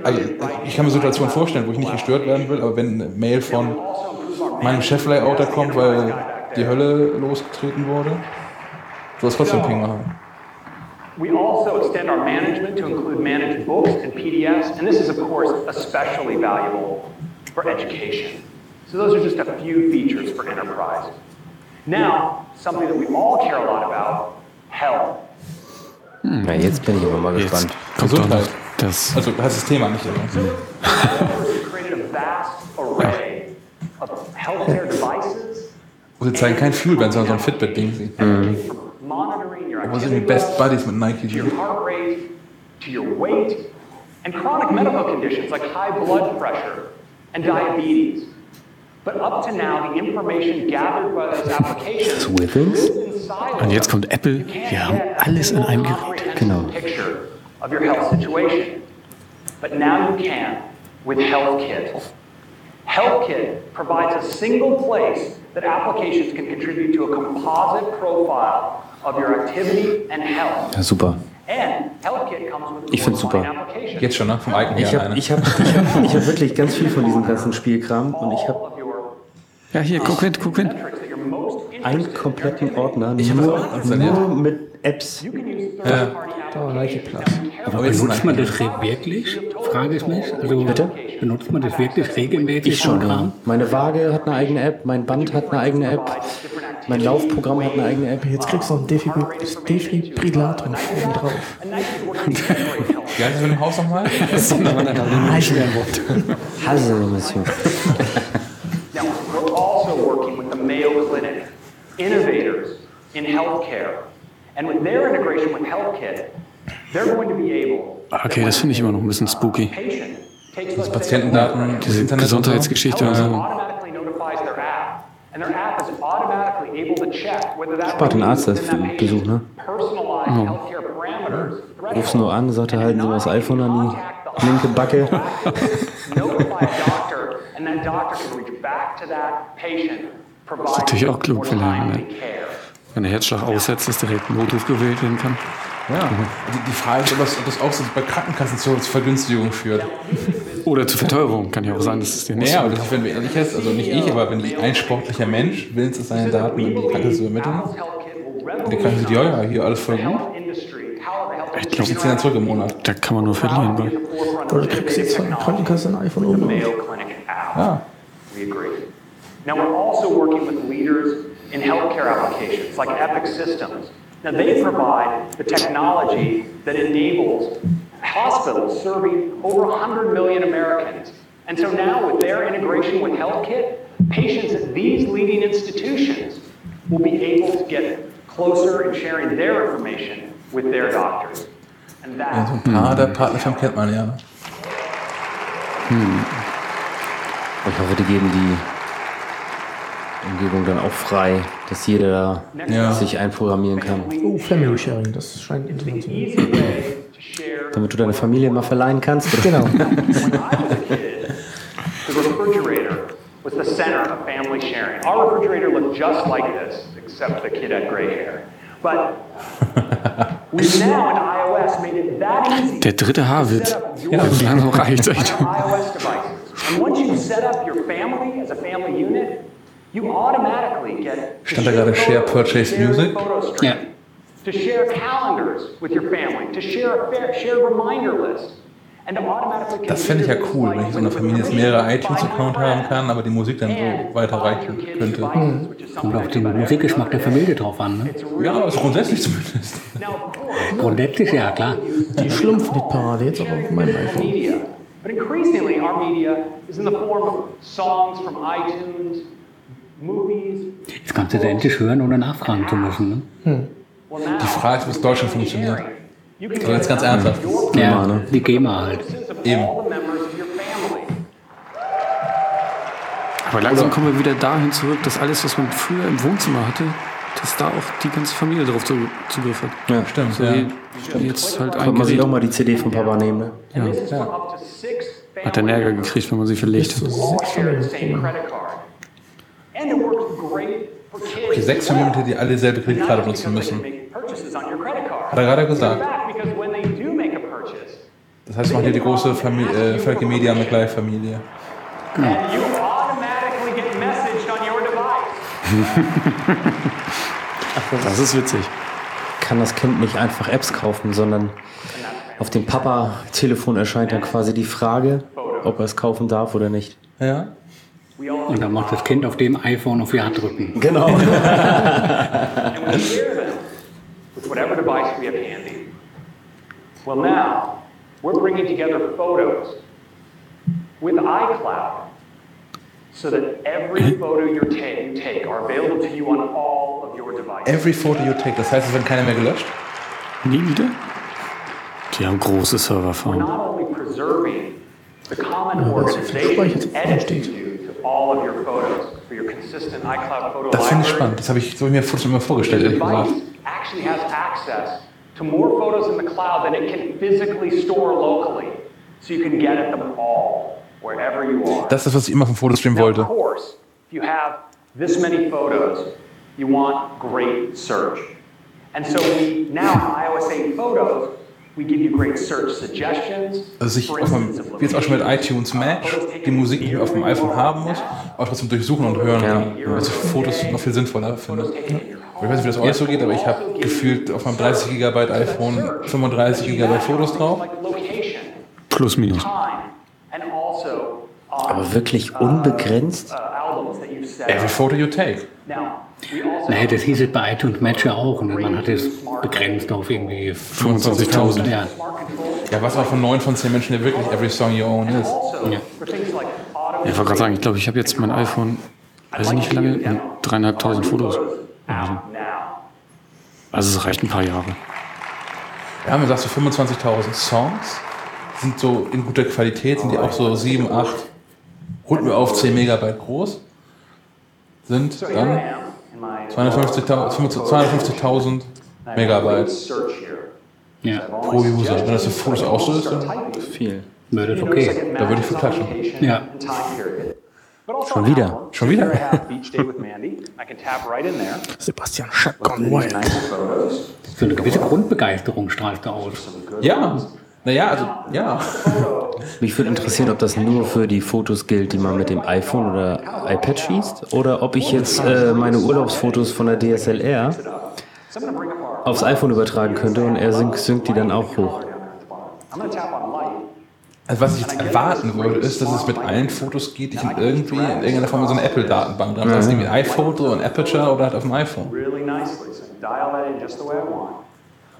Also ich kann mir Situationen vorstellen, wo ich nicht gestört werden will, aber wenn eine Mail von meinem Chef-Layouter kommt, weil die Hölle losgetreten wurde, soll es trotzdem Ping machen. We also extend our management to include managed books and PDFs, and this is, of course, especially valuable for education. So those are just a few features for enterprise. Now, something that we all care a lot about, health. Na, jetzt bin ich aber mal gespannt. Gesundheit. Das. Also das ist das Thema nicht. Wo sie zeigen kein Fuelband, sondern so ein Fitbit-Ding. your Wo sind die Best Buddies mit Nike? to your heart rate, to your weight, and chronic medical conditions like high blood pressure and diabetes. But up to now, the information gathered by those applications Swithings? Und jetzt kommt Apple. Wir haben alles in einem Gerät. Genau. picture of your health situation. But now you can with HealthKit. HealthKit provides a single place that applications can contribute to a composite profile of your activity and health. Ja, super. And HealthKit comes with Ich find's super. Jetzt schon, ne? Vom Icon Ich her habe alleine. ich hab, ich hab, ich hab wirklich ganz viel von diesem ganzen Spielkram und ich habe Ja, hier, guck hin, guck hin. einen kompletten Ordner Ich nur, nur mit Apps. Ja. Da Nike Plus. Aber benutzt man das wirklich? Frage ich mich. Also, Bitte? Benutzt man das wirklich regelmäßig? Ich schon, ja. Meine Waage hat eine eigene App, mein Band hat eine eigene App, mein Laufprogramm hat eine eigene App. Jetzt kriegst du noch einen Defibri- Defibrillator oben drauf. Wie heißt das mit dem Haus nochmal? Hallo, Monsieur. Now, we're also working with the Mayo Clinic, innovators in healthcare. And with their integration with HealthKit, they're going to be able Okay, das finde ich immer noch ein bisschen spooky. Das Patientendaten, Diese. Gesundheitsgeschichte und so. Spart den Arzt das within that Besuch, ne? parameters. Rufst nur an, sagt er, halten Sie mal das iPhone an die linke Backe. Das ist natürlich auch klug, timely care. Wenn der Herzschlag aussetzt, dass direkt ein Notruf gewählt werden kann. Ja. Die, die Frage ist, ob das, ob das auch so bei Krankenkassen zur zur Vergünstigung führt. Oder zur Verteuerung. Kann ja auch sein, dass es dir nicht Naja, aber das, wenn du ehrlich bist, also nicht ich, aber wenn ein sportlicher Mensch willens ist, seine Daten in die Krankenkasse zu übermitteln, dann können sie die, ja, ja, hier alles voll gut. Ich Ich ziehe dann zurück im Monat. Da kann man nur verlieren. Bei. Oder kriegst du jetzt von der Krankenkasse ein iPhone oben. Ja. We agree. Now we're also working with leaders in healthcare applications like Epic Systems. Now they provide the technology that enables hospitals serving over 100 million Americans. And so now with their integration with HealthKit, patients at these leading institutions will be able to get closer in sharing their information with their doctors. And Ja, that so ein paar der Partnerfirmen kennt man ja. Ich hoffe, die geben die Umgebung dann auch frei, dass jeder da Ja. sich einprogrammieren kann. Oh, Family Sharing, das scheint interessant zu sein. Damit du deine Familie mal verleihen kannst. Oder? Genau. The refrigerator was the center of family sharing. Our refrigerator looked just like this, except the kid had gray hair. But we've now in iOS made it that easy Der dritte Haarwitz. Ja, so langsam reicht echt. iOS devices. And once you set up your family as a family unit, you automatically get to Stand da gerade Share Purchase Music? stream, to share calendars with your family, to share a fair, share reminder list, and to automatically Das fände ich ja cool, wenn ich so eine Familie jetzt mehrere iTunes-Account haben kann, aber die Musik dann so weiterreichen könnte. Kommt auf den Musikgeschmack der Familie drauf an. Ne? Ja, also grundsätzlich zumindest. Grundsätzlich ja, klar. Die Schlumpfliedparade jetzt auch auf meinem iPhone. But media is in the form of songs from iTunes, Das kannst du endlich hören, ohne nachfragen zu müssen. Ne? Die Frage ist, wie es Deutschland funktioniert. So jetzt ganz ernsthaft. Ja, die GEMA halt. Eben. Aber langsam kommen wir wieder dahin zurück, dass alles, was man früher im Wohnzimmer hatte, dass da auch die ganze Familie drauf zu, Zugriff hat. Ja, stimmt. So ja. wie, wie jetzt halt Kann man sich auch mal die CD von Papa nehmen, ne? Ja. Hat den Ärger gekriegt, wenn man sie verlegt. Great Okay, sechs Familien, die alle dieselbe Kreditkarte benutzen müssen. Purchases on your credit card. Hat er gerade gesagt. Das heißt, machen hier die große Familie, äh, Völke Media McLeod Familie. device. Das ist witzig. Kann das Kind nicht einfach Apps kaufen, sondern auf dem Papa-Telefon erscheint dann quasi die Frage, ob er es kaufen darf oder nicht. Ja. Und dann macht das Kind auf dem iPhone auf Ja drücken. Genau. and we share them with whatever device we have handy. Well, now we're bringing together photos with iCloud so that every photo you take, you take are available to you on all of your devices. Every photo you take. Das heißt, es wird keine mehr gelöscht? Nie wieder? Die haben große We're Serverfarmen. not only preserving the common organization editing you to all of your photos for your consistent iCloud photo Das finde ich spannend. Das habe ich, so mir Fotos immer vorgestellt, ehrlich gesagt. device actually has access to more photos in the cloud than it can physically store locally. So you can get at them all, wherever you are. Das ist was ich immer vom Fotostream Now, wollte. of course, if you have this many photos, you want great search. And so we now iOS 8 Photos, we give you great search suggestions. Also ich For auf meinem, instance, if wie jetzt auch schon mit iTunes Match, die Musik, die ich auf dem iPhone haben muss, aber trotzdem durchsuchen und hören kann. Was ich Fotos noch viel sinnvoller finde. Ich weiß nicht, wie das euch so geht, aber ich habe gefühlt auf meinem 30 GB iPhone 35 GB Fotos drauf. location, Plus, minus. time, and also on Aber wirklich unbegrenzt? uh, albums that you've set. Every photo you take. Now, also Naja, das hieß es bei iTunes Match ja auch. Und man hat es begrenzt auf irgendwie 25.000. Ja. Ja, was auch von 9 von 10 Menschen, der wirklich Every Song You Own ist. Ja. ich wollte gerade sagen, ich glaube, ich habe jetzt mein iPhone, weiß ich nicht wie lange, dreieinhalbtausend Fotos. Also es reicht ein paar Jahre. Ja, man sagt so 25.000 Songs sind so in guter Qualität, sind die auch so 7, 8, runden wir auf 10 Megabyte groß, sind dann 250.000 250.000 Megabyte. Ja. pro User. Wenn das für Fotos auch so ist, dann Viel. Das okay. da würde ich für klatschen. Ja. Schon wieder. Schon wieder? Sebastian Schack photos. So eine gewisse Grundbegeisterung strahlt da aus. Ja, naja, also ja. Mich würde interessieren, ob das nur für die Fotos gilt, die man mit dem iPhone oder iPad schießt, oder ob ich jetzt äh, meine Urlaubsfotos von der DSLR aufs iPhone übertragen könnte und er synkt, die dann auch hoch. Also was ich jetzt erwarten würde, ist, dass es mit allen Fotos geht, die ich in irgendwie in irgendeiner Form in so eine Apple-Datenbank dran habe. Das ist irgendwie ein iPhoto, ein Aperture oder halt auf dem iPhone.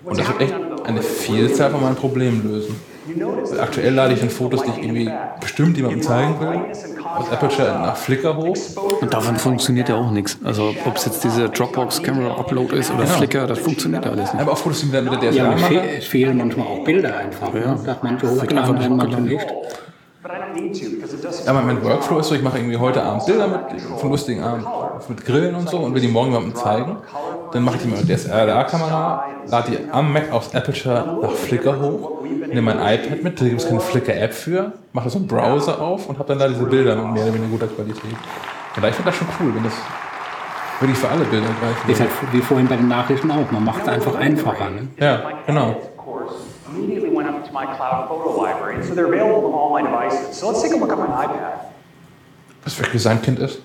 Und das wird echt eine Vielzahl von meinen Problemen lösen. Weil aktuell lade ich dann Fotos, die ich irgendwie bestimmt jemandem zeigen will, aus Aperture nach Flickr hoch. Und davon funktioniert ja auch nichts. Also ob es jetzt diese Dropbox-Camera-Upload ist oder Genau. Flickr, das funktioniert ja alles nicht. Aber auch Fotos, die mit der Ja, DSLR aber es, mache. fe es fehlen manchmal auch Bilder einfach. Ja. Dass manche hochgeladen werden, manche nicht. But I don't need to because it doesn't. Ja, mein mein Workflow ist so, ich mache irgendwie heute Abend Bilder mit, von lustigen Abend mit Grillen und so und will die morgen jemandem zeigen. Dann mache ich die mit der DSLR-Kamera, lade die am Mac aus Aperture nach Flickr hoch, nehme mein iPad mit, da gibt es keine Flickr-App für, mache so einen Browser auf und habe dann da diese Bilder mit mehr oder weniger guter Qualität. Und da ich finde das schon cool, wenn das wirklich für alle Bilder greifen Ist halt wie vorhin bei den Nachrichten auch. Man macht es einfach einfacher. Ne? Ja, genau. My cloud photo library. And so they're available on all my devices. So let's take a look at my iPad. Was wirklich sein Kind ist.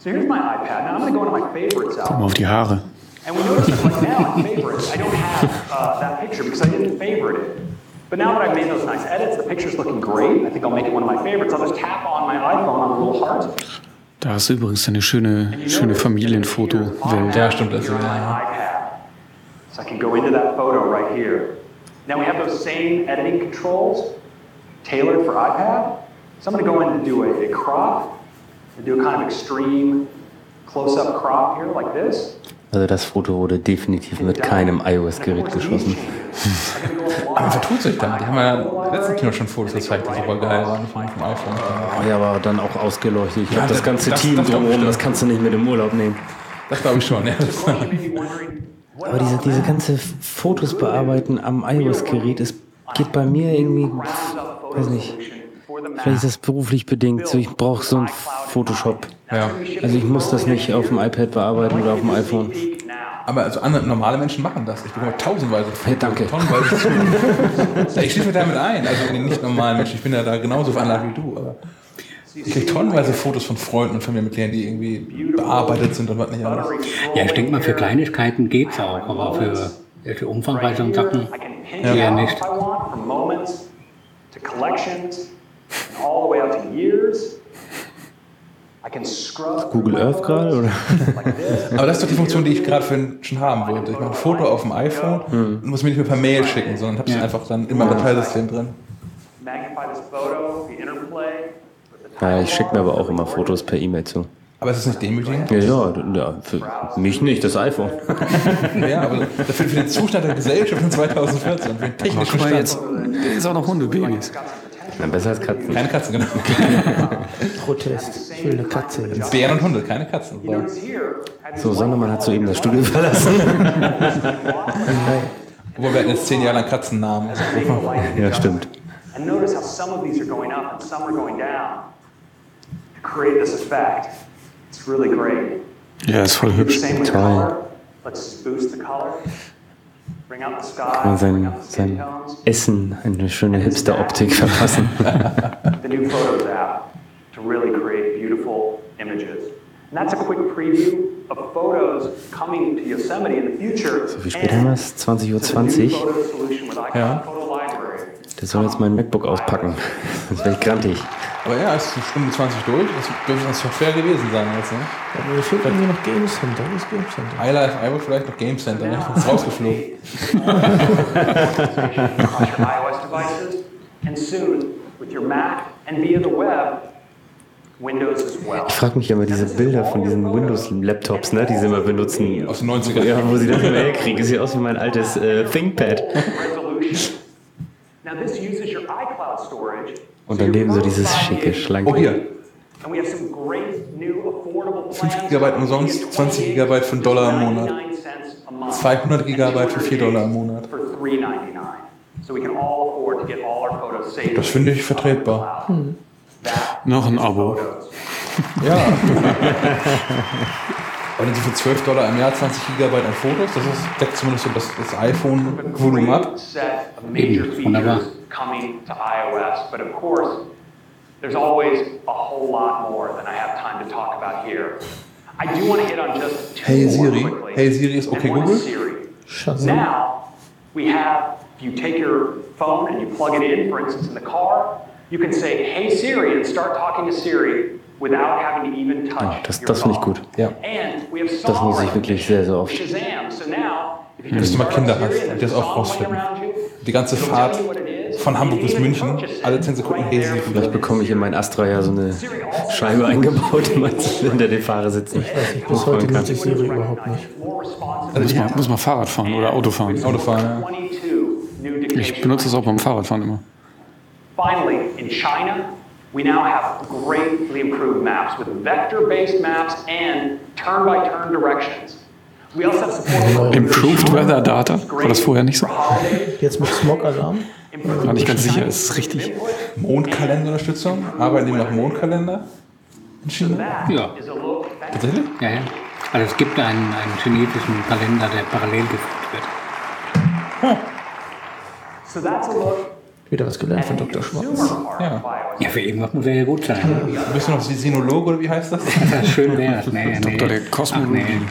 So here's my iPad. Now I'm going to go into my favorites Guck mal album. auf die Haare. And we notice that right now in favorites, I don't have uh, that picture because I didn't favorite it. But now that I've made those nice edits, the picture's looking great. I think I'll make it one of my favorites. I'll just tap on my iPhone on the little heart. Da ist übrigens eine schöne, schöne Familienfoto-Welt. Ja, stimmt. Das, Here my ja. iPad. So I can go into that photo right here. Now we have those same editing controls tailored for iPad. So I'm going to go in and do a, a crop, and do a kind of extreme close-up crop here like this. Also das Foto wurde definitiv mit keinem iOS-Gerät geschossen. Aber vertut sich da. Die haben ja letzten Kino schon Fotos gezeigt, die super geil waren vom, iPhone. Oh ja, aber dann auch ausgeleuchtet. Ich Ja, glaube, das ganze das- Team das drumherum, das kannst du nicht mit im Urlaub nehmen. Das glaube ich schon, ja. Aber diese, diese ganze Fotos bearbeiten am iOS-Gerät, es geht bei mir irgendwie, weiß nicht, vielleicht ist das beruflich bedingt, so ich brauche so ein Photoshop. Ja. Also ich muss das nicht auf dem iPad bearbeiten oder auf dem iPhone. Aber also andere, normale Menschen machen das. Ich bekomme tausendweise Hey, danke. Tonnenweise zu. Ich schließe mich damit ein. Also den nicht normalen Menschen. Ich bin ja da genauso veranlagt wie du. Aber ich kriege tonnenweise Fotos von Freunden und Familienmitgliedern, die irgendwie bearbeitet sind und was nicht alles. Ja, ich denke mal, für Kleinigkeiten geht's auch, aber für, für umfangreiche Sachen Ja. eher nicht. Google Earth gerade, oder? Aber das ist doch die Funktion, die ich gerade für schon haben wollte. Ich mache ein Foto auf dem iPhone und muss mir nicht mehr per Mail schicken, sondern habe es Ja. einfach dann in meinem Dateisystem drin. Magnify this photo, the interplay. Ja, ich schicke mir aber auch immer Fotos per E-Mail zu. Aber ist es nicht demütigend? Ja, ja, ja, für mich nicht, das iPhone. Ja, aber dafür für den Zustand der Gesellschaft in 2014, für den technischen Stand. jetzt, ist auch noch Hundebabys. Na, besser als Katzen. Keine Katzen, genau. Protest. Ich will eine Katze jetzt. Bären und Hunde, keine Katzen. So, Sondermann hat soeben das Studio verlassen. Obwohl wir hatten jetzt zehn Jahre lang Katzennamen. ja, stimmt. And notice how some of these are going up and some are going down create this effect. It's really great. Ja, ist voll hübsch. Same with Toll. color. Let's boost the color. Bring out the sky. Kann man bring sein, out the skin sein. Essen eine schöne Hipster-Optik verpassen. the new Photos app to really create beautiful images. And that's a quick preview of photos coming to Yosemite in the future. So, wie spät haben wir es? 20.20 Uhr. Ja. Der soll jetzt mein MacBook auspacken. Sonst wäre grantig. Aber ja, es ist eine Stunde 20 durch. Das dürfte das fair gewesen sein jetzt, ne? Aber mir fehlt irgendwie noch Game Center. Wo ist Game Center? Highlife, iWork vielleicht noch Game Center, ne? Ist rausgeflogen. Ich frage mich immer diese Bilder von diesen Windows-Laptops, ne, die sie immer benutzen. Aus den 90ern. Ja, wo sie das immer herkriegen. Sieht aus wie mein altes äh, ThinkPad. Resolution. Now this uses your iCloud storage. Und daneben so dieses schicke, schlanke. Oh, hier. And we have some great new affordable 5 plans. Gigabyte umsonst, 20 Gigabyte für einen Dollar im Monat. 99 cents a month. 200 Gigabyte für 4 Dollar im Monat. For $3.99. So we can all afford to get all our photos saved. Das finde ich vertretbar. Noch ein Abo. Ja. Aber dann so für 12 Dollar im Jahr 20 Gigabyte an Fotos, das ist, deckt zumindest so das, das iPhone-Volumen ab. Eben, wunderbar. features coming to iOS, but of course, there's always a whole lot more than I have time to talk about here. I do want to hit on just two Hey more Siri. quickly. Hey Siri ist okay Google. is Siri. Shazam. Now, we have, if you take your phone and you plug it in, for instance, in the car, you can say, hey Siri, and start talking to Siri Ah, das, das finde ich gut. Ja. And we have Das muss ich wirklich sehr, sehr oft. Shazam. So now, if you Dass just du mal Kinder Siri hast und das auch rausfinden. around you, Die ganze Fahrt von Hamburg bis München, alle 10 Sekunden Hey Siri. Vielleicht bekomme ich in mein Astra ja so eine Scheibe eingebaut, man hinter dem Fahrer sitzen. Bis heute nutze ich Siri überhaupt nicht. Also Muss ich man, muss man Fahrrad fahren oder Auto fahren. Autofahren, ja. 22 new Ich benutze es auch beim Fahrradfahren immer. Finally, in China, we now have greatly improved maps with vector-based maps and turn-by-turn directions. We also have support Improved Weather Data? War das vorher nicht so? Jetzt mit Smog-Alarm. War nicht ganz sicher, ist es richtig? Mondkalenderunterstützung. Arbeiten die nach Mondkalender in China? Ja, Tatsächlich? ja, ja. Also es gibt einen, einen chinesischen Kalender, der parallel geführt wird. So that's a look Wieder was gelernt von Dr. Schwarz. Ja. Ja, für irgendwas muss er ja gut sein. Bist du noch Sinologe oder wie heißt das? Das ist schön wär's. Nee, nee. Doktor der Kosmologie. Ach, nee.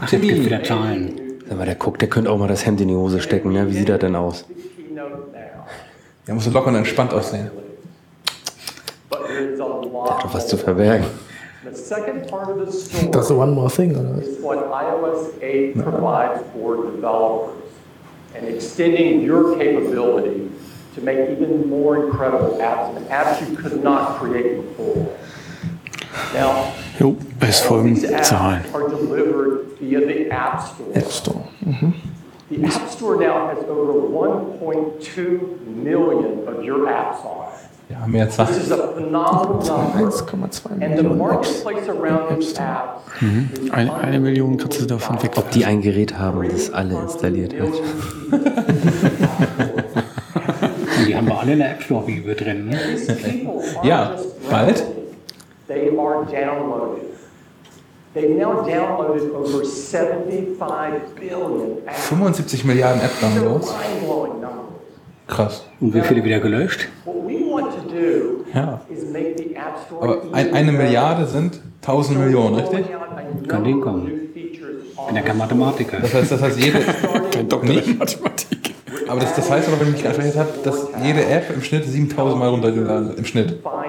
Ach, es gibt wieder Zahlen. Sag mal, der guckt, der könnte auch mal das Hemd in die Hose stecken, ne? Wie sieht das denn aus? Der muss locker und entspannt aussehen. Der hat doch was zu verbergen. The second part of the story Das ist One More Thing, oder is what iOS 8 provides for developers. and extending your capability to make even more incredible apps and apps you could not create before. Now, Jo, es folgen these apps Zahlen. are delivered via the App Store. App Store. Mhm. The App Store now has over 1.2 million of your apps on it. Ja, mehr This is Zahlen. a phenomenal number. 1,2 And the Millionen Mhm. Eine, eine Million kannst du davon weg. Ob die ein Gerät haben, das alle installiert hat. Die haben wir alle in der App Store Bibel drin. Ne? Ja, bald. They are downloaded. They've now downloaded over 75 billion apps. 75 Milliarden App-Downloads. Krass. Und wie viele wieder gelöscht? What we Ja. Aber ein, eine Milliarde sind 1000 Millionen, richtig? Kann hinkommen. Ich bin ja kein Mathematiker. Das heißt, das heißt jede. Kein Doktor Nicht? in Mathematik. Aber das, das heißt aber, wenn ich mich einfach habe, dass jede App im Schnitt 7000 Mal runtergeladen wird. Im Schnitt. for.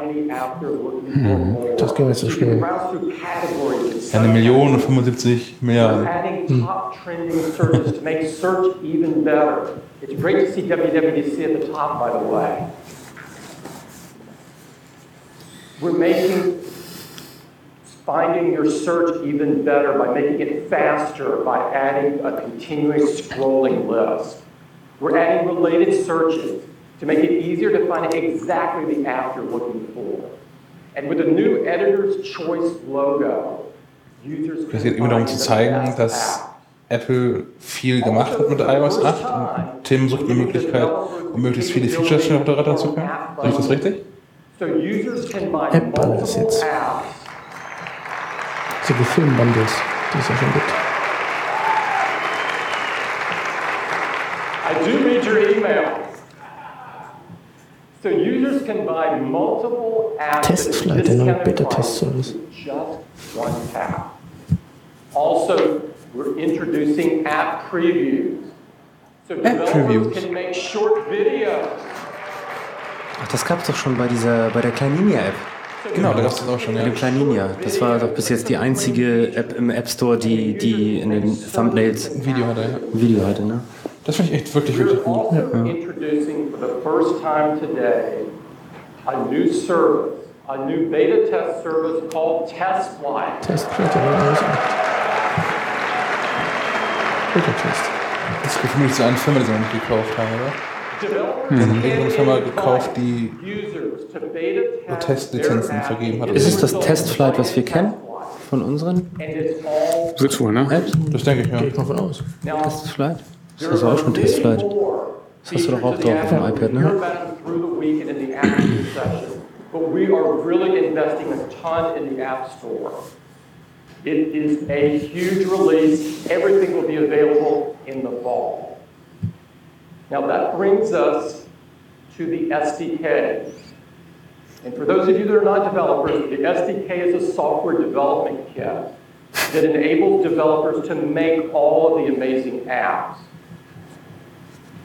Das ging jetzt so schnell. Ja, eine Million und 75 Milliarden. adding top trending searches to make search even better. It's great to see WWDC at the top, by the way. We're making finding your search even better by making it faster by adding a continuous scrolling list. We're adding related searches to make it easier to find exactly the app you're looking for. And with a new editor's choice logo, users geht immer darum zu zeigen, dass Apple viel gemacht hat mit iOS 8 und Tim sucht eine Möglichkeit, um möglichst viele Features zu können. Sehe ich das richtig? So users can buy App multiple jetzt. apps So die Filmbundles, es ja schon gibt. I do read your email. So users can buy multiple apps Testflight, der neue Beta-Test-Service. just one tap. Also, we're introducing app previews. So developers previews. can make short videos. Ach, das gab es doch schon bei dieser, bei der Kleinlinia-App. Genau, da gab es das auch schon, Bei ja. dem Kleinlinia. Das war doch bis jetzt die einzige App im App Store, die, die in den Thumbnails Ein Video hat er, ja. ein Video hatte, ne? Das finde ich echt wirklich, wirklich gut. introducing for the first time today a new service, a new beta test alles acht. Beta-Test. Das ist für mich so eine Firma, die sie noch nicht gekauft haben, oder? Can Irgendeine Firma gekauft, die Testlizenzen vergeben hat. Ist es das Testflight, was wir kennen? Von unseren Wird wohl, ne? Apps? Das denke ich, ja. Gehe ich mal von aus. now. Testflight? Das hast du auch schon Testflight. Das hast du doch auch drauf auf dem iPad, ne? But we are really investing a ton in the App Store. It is a huge release. Everything will be available in the fall. Now that brings us to the SDK. And for those of you that are not developers, the SDK is a software development kit that enables developers to make all of the amazing apps.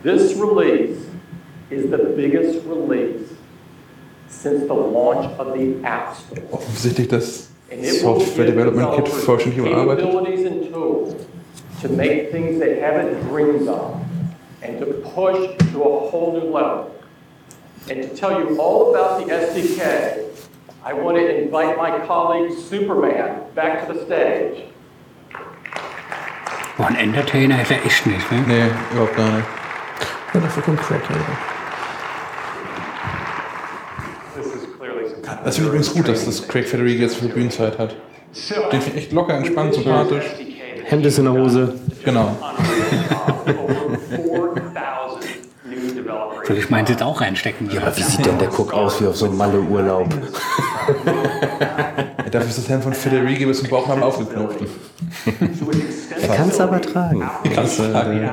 This release is the biggest release since the launch of the App Store. Offensichtlich das And it will Software Development Kit überarbeitet. capabilities and tools to make things they haven't dreamed of and to push to a whole new level. And to tell you all about the SDK, I want to invite my colleague Superman back to the stage. Boah, ein Entertainer ist er echt nicht, ne? Nee, überhaupt gar nicht. Ja, dafür kommt Craig Das finde ich übrigens gut, dass das Craig Federighi jetzt für Bühnenzeit hat. Den finde ich echt locker, entspannt, sympathisch. Hemd ist in der Hose. Genau. Soll ich meins jetzt auch reinstecken? Ja, aber wie sieht denn der Cook aus wie auf so einem Malle-Urlaub? Dafür ist das Hemd von Federighi bis zum Bauchnabel aufgeknöpft. Er kann es aber tragen. Tragen.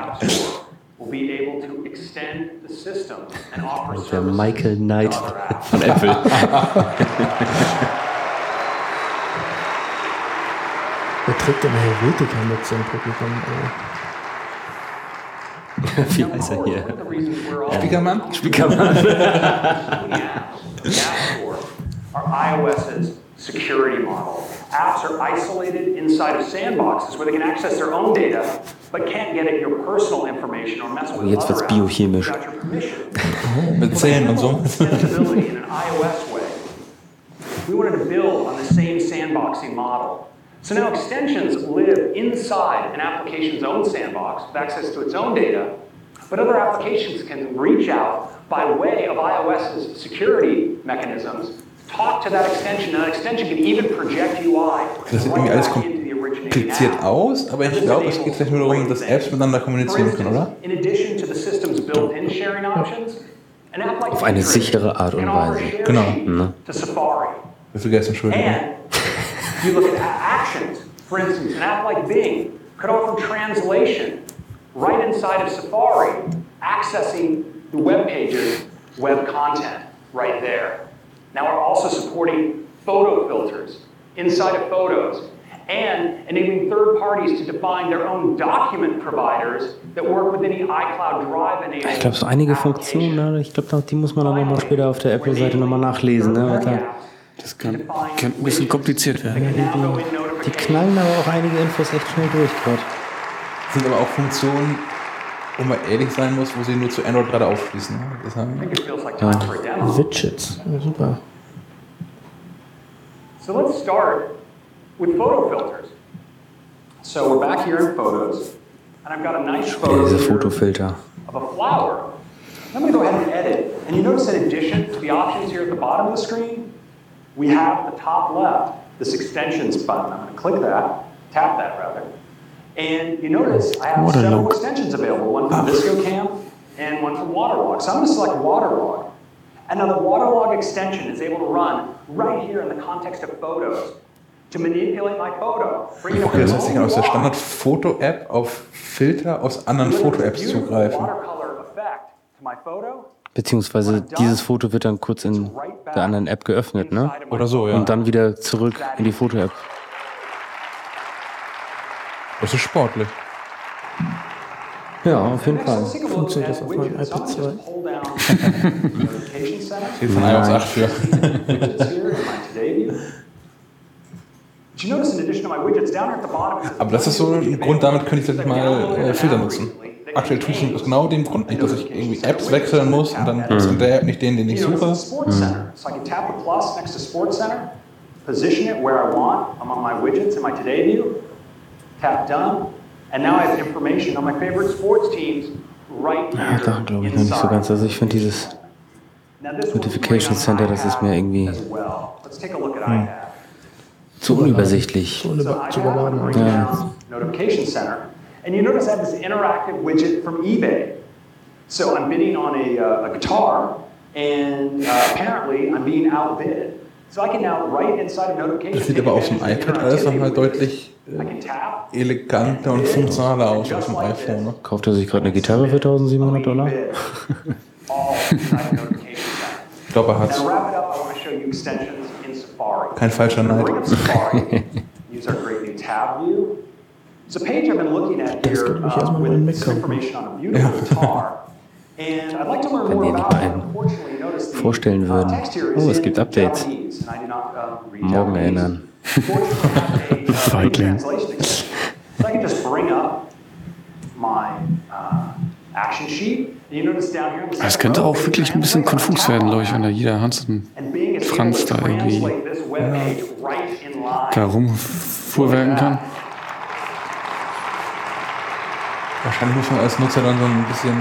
extend the system and offer Der Michael Knight von Apple. Wer trägt denn Helvetica mit seinem Publikum? Wie heißt er hier? Spiekermann? Spiekermann. IOS's security model. Apps are isolated inside of sandboxes where they can access their own data, but can't get at your personal information or mess with jetzt wird's biochemisch. Mit Zähnen und so. Extensibility in an iOS way. We wanted to build on the same sandboxing model. So now extensions live inside an application's own sandbox with access to its own data, but other applications can reach out by way of iOS's security mechanisms, talk to that extension, and that extension can even project UI Das sieht irgendwie alles kompliziert aus, aber ich glaube, es geht vielleicht nur darum, dass Apps miteinander kommunizieren können, oder? In addition to the system's built-in sharing options, an app like Auf eine sichere Art und Weise. Genau. Ne? to Safari. Wir vergessen, For instance, an app like Bing could offer translation right inside of Safari, accessing the web pages, web content right there. Now we're also supporting photo filters inside of photos and enabling third parties to define their own document providers that work with any iCloud Drive enabled Ich glaube, so einige Funktionen, ne, ich glaube, die muss man dann nochmal später auf der Apple-Seite nochmal nachlesen. Ne, Das kann, kann ein bisschen kompliziert werden. die knallen aber auch einige Infos echt schnell durch gerade. Das sind aber auch Funktionen, wo man ehrlich sein muss, wo sie nur zu Android gerade aufschließen. ne? Das haben, Ja. Widgets. Ja, super. So let's start with photo filters. So we're back here in photos, and I've got a nice photo diese Fotofilter. of a flower. I'm going to go ahead and edit. And you notice in addition to the options here at the bottom of the screen, we have the top left, this extensions button. I'm going to click that, tap that rather. And you notice I have several Waterlog. extensions available, one from ViscoCam and one from Waterlog. So I'm going to select Waterlog. And now the Waterlog extension is able to run right here in the context of photos to manipulate my photo. Bring it Okay, das heißt, ich kann aus der Standard-Foto-App auf Filter aus anderen Foto-Apps zugreifen. watercolor effect to my photo. Beziehungsweise dieses Foto wird dann kurz in der anderen App geöffnet, ne? Oder so, ja. Und dann wieder zurück in die Foto-App. Das ist sportlich. Ja, auf jeden Fall. Funktioniert das auf meinem iPad 2? Hier ist ein iOS 8 für. Aber das ist so ein Grund, damit könnte ich tatsächlich mal äh, Filter nutzen. Aktuell tue ich es aus genau dem Grund nicht, dass ich irgendwie Apps wechseln muss und dann ist in der App nicht den, den ich suche. it's the Sports Center. So I can tap the plus next to Sports Center, position it where I want among my widgets in my Today view, tap done, and now I have information on my favorite sports teams right Ja, here da glaube ich noch nicht so ganz. Also ich finde dieses Notification Center, das ist mir irgendwie hm, zu unübersichtlich. Zu, über, zu überladen. Ja. Notification Center. And you notice I have this interactive widget from eBay. So I'm bidding on a, uh, a guitar, and uh, apparently I'm being outbid. So I can now right inside of notification. Das sieht aber auf dem iPad alles nochmal deutlich äh, eleganter und funktionaler aus als im iPhone. Ne? Kauft er sich gerade eine Gitarre für 1700 Dollar? Ich glaube, er hat's. Kein falscher Neid. A page I've been looking at here uh, with some information on a beautiful guitar. And I'd like to learn Wenn more ihr notice the vorstellen uh, würden. Oh, es gibt Updates. Japanese, and I do not uh, read Morgen erinnern. Feigling. Translation extension. So I can just bring up my action sheet. And you notice down here on the Es könnte auch wirklich ein bisschen konfus werden, glaube ich, wenn da jeder Hans und Franz da irgendwie da rumfuhrwerken kann. Wahrscheinlich muss man als Nutzer dann so ein bisschen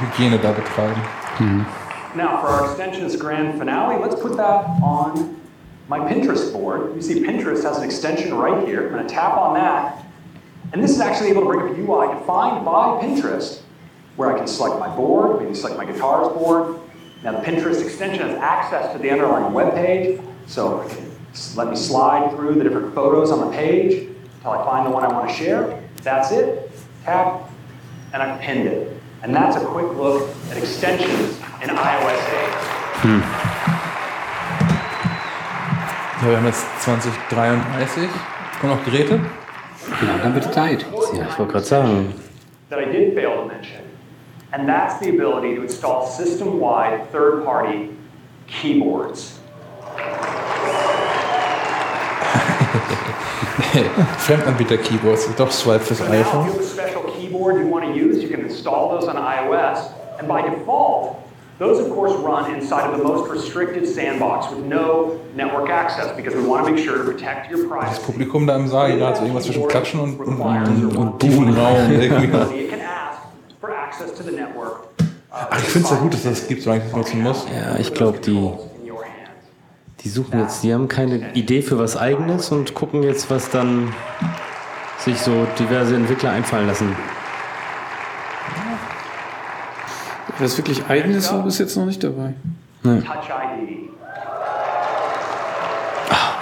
Hygiene da betreiben. Mhm. Now, for our extensions grand finale, let's put that on my Pinterest board. You see Pinterest has an extension right here. I'm going to tap on that. And this is actually able to bring up a UI defined by Pinterest where I can select my board, maybe select my guitars board. Now, the Pinterest extension has access to the underlying web page, so it can let me slide through the different photos on the page until I find the one I want to share. That's it. Tap, and I've pinned it. And that's a quick look at extensions in iOS 8. Hm. Ja, wir haben jetzt 2033. Kommen noch Geräte? Genau, dann wird Zeit. Ja, ich wollte gerade sagen. that I did fail to mention, and that's the ability to install system-wide third-party keyboards. Fremdanbieter-Keyboards, doch Swipe fürs So iPhone. Keyboard you want to use, you can install those on iOS. And by default, those of course run inside of the most restricted sandbox with no network access because we want to make sure to protect your Das privacy. Publikum da im Saal, gerade so irgendwas zwischen Klatschen und, und, und, und tiefen Raum. Irgendwie. It can ask for access to the network. Ach, ich finde es ja gut, dass das gibt, solange ich das nutzen muss. Ja, ich glaube, die, die suchen jetzt, die haben keine Idee für was Eigenes und gucken jetzt, was dann sich so diverse Entwickler einfallen lassen. Was wirklich eigenes war bis jetzt noch nicht dabei. Ne. Touch ID.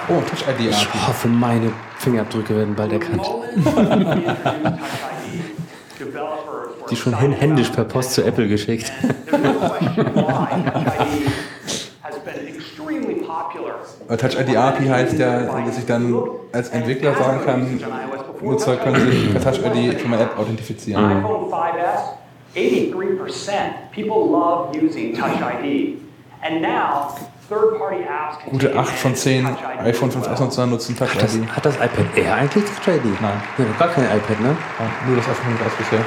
Oh, Touch ID. Ich hoffe, meine Fingerabdrücke werden bald erkannt. Die schon händisch per Post zu Apple geschickt. Aber Touch ID API heißt ja, dass ich dann als Entwickler sagen kann, Nutzer können sich per Touch ID für meine App authentifizieren. 5S, 83% people love using Touch ID. And now, third-party apps can Gute take 8 von 10 iPhone 5S Nutzer nutzen Touch ID. hat das iPad Air eigentlich Touch ID? Nein. Ja, gar kein iPad, ne? Nur das iPhone 5S bisher.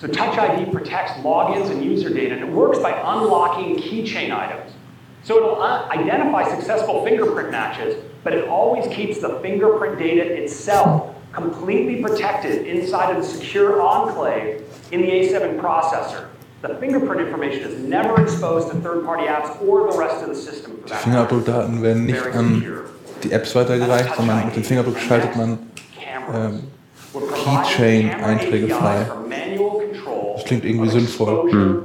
So Touch ID protects logins and user data, and it works by unlocking keychain items. So it'll uh, identify successful fingerprint matches, but it always keeps the fingerprint data itself completely protected inside of the secure enclave in the A7 processor. The fingerprint information is never exposed to third-party apps or the rest of the system for Die that. Fingerabdruckdaten werden nicht an die Apps weitergereicht, sondern mit dem Fingerabdruck schaltet man ähm, Keychain-Einträge frei. Das klingt irgendwie sinnvoll. Exposure, hm.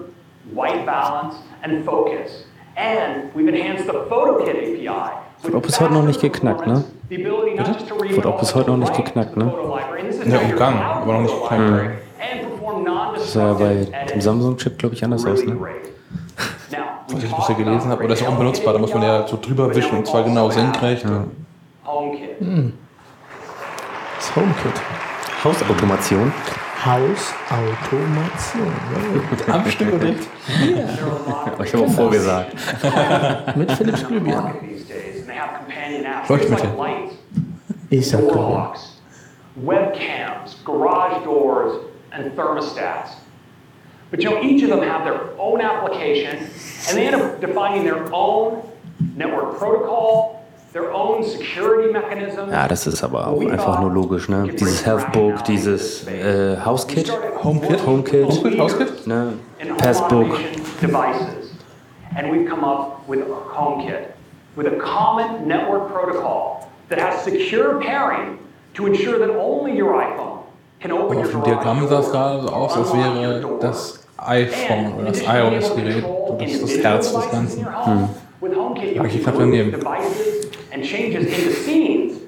white balance, and focus. And we've enhanced the PhotoKit API. Wird auch bis heute noch nicht geknackt, ne? Read Wird auch bis heute noch nicht geknackt, ne? Ja, umgangen, aber noch nicht geknackt. Mhm. Das sah ja bei dem Samsung-Chip, glaube ich, anders aus, ne? Was ich bisher gelesen habe, oder ist auch unbenutzbar, da muss man ja so drüber wischen und zwar genau senkrecht. HomeKit. Hm. Das HomeKit. Hausautomation. Hausautomation. jawohl. Am Stück und direkt. Aber ich habe auch vorgesagt. Mit Philips Glühbirne. Leuchtmittel. Ich sag door doch. locks, webcams, garage doors, and thermostats. But you know, each of them have their own application, and they end up defining their own network protocol, their own security mechanism. Ja, das ist aber auch einfach nur logisch, ne? Dieses Healthbook, dieses äh, Hauskit. HomeKit? HomeKit. HomeKit, Hauskit? Ne? and home Passbook. automation devices. And we've come up with HomeKit, with a common network protocol that has secure pairing to ensure that only your iPhone can open Auf your dem garage Diagramm sah es door, gerade so aus, als wäre das iPhone oder das iOS-Gerät so das, das Herz des Ganzen. Hm. With HomeKit, you Aber ich knapp daneben. and changes into scenes.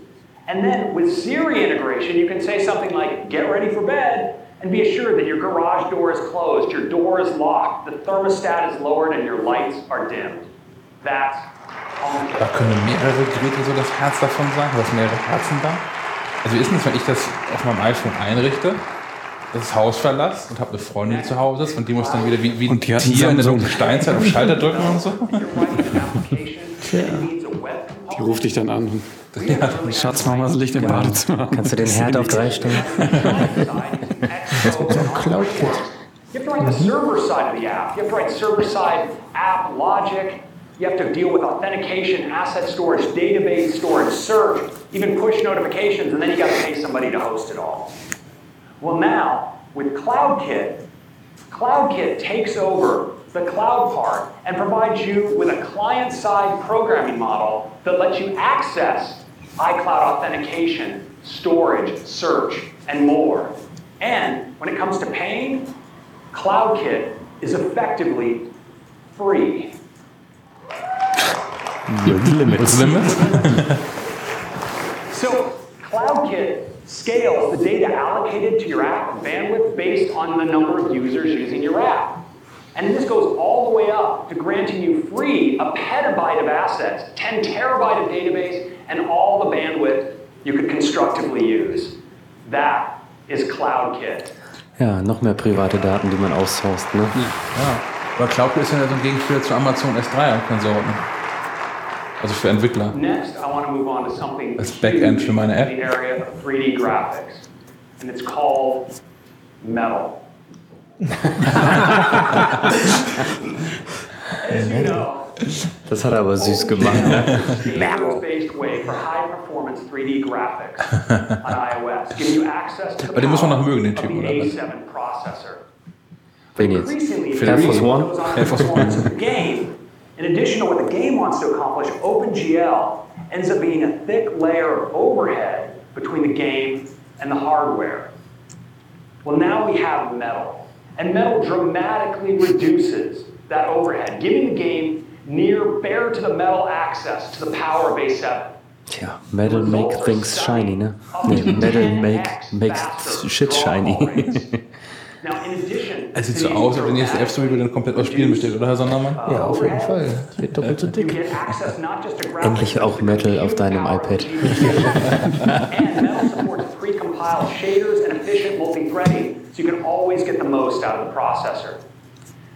And then with Siri integration, you can say something like, get ready for bed, and be assured that your garage door is closed, your door is locked, the thermostat is lowered, and your lights are dimmed. That's HomeKit. Da können mehrere Geräte so das Herz davon sein, du hast mehrere Herzen da. Also wie ist denn das, wenn ich das auf meinem iPhone einrichte, das Haus verlasse und habe eine Freundin, die zu Hause ist und die muss dann wieder wie, wie ein Tier in der Samsung. dunklen Steinzeit auf Schalter drücken und so? Die ruft dich dann an. Schatz, mach mal das Licht im Badezimmer. Kannst du den Herd auf drei stellen? So ein CloudKit. You have to write the server side of the app. You have to write server side app logic. You have to deal with authentication, asset storage, database storage, search, even push notifications, and then you got to pay somebody to host it all. Well, now with CloudKit, CloudKit takes over the cloud part and provides you with a client side programming model that lets you access iCloud authentication, storage, search, and more. And when it comes to paying, CloudKit is effectively free. What's the limit? So CloudKit scales the data allocated to your app and bandwidth based on the number of users using your app. And this goes all the way up to granting you free a petabyte of assets, 10 terabyte of database, and all the bandwidth you could constructively use. That is CloudKit. Ja, noch mehr private Daten, die man outsourced, ne? Ja. Aber Cloud ist ja so ein Gegenspieler zu Amazon S3 und Konsorten. Also für Entwickler. Next, I want to move on to something Als Backend für meine in App. the area of 3D graphics, and it's called metal. Das hat er aber süß gemacht. Based way for high performance 3D graphics on iOS, giving you access to the Aber den muss man noch mögen, den Typen, the oder was? A7 processor. Wen jetzt? Increasingly, Air Force One? Air Force One. Performance of the game. In addition to what the game wants to accomplish, OpenGL ends up being a thick layer of overhead between the game and the hardware. Well, now we have metal, and metal dramatically reduces that overhead, giving the game near bare to the metal access to the power of A7. Tja, Metal make things shiny, ne? Nee, Metal make, makes shit shiny. Now, in addition, Es sieht so aus, als wenn die nächste App Store dann komplett aus Spielen besteht, oder Herr Sondermann? Ja, auf jeden Fall. Die wird doppelt so dick. Endlich auch Metal auf deinem iPad. so you can always get the most out of the processor.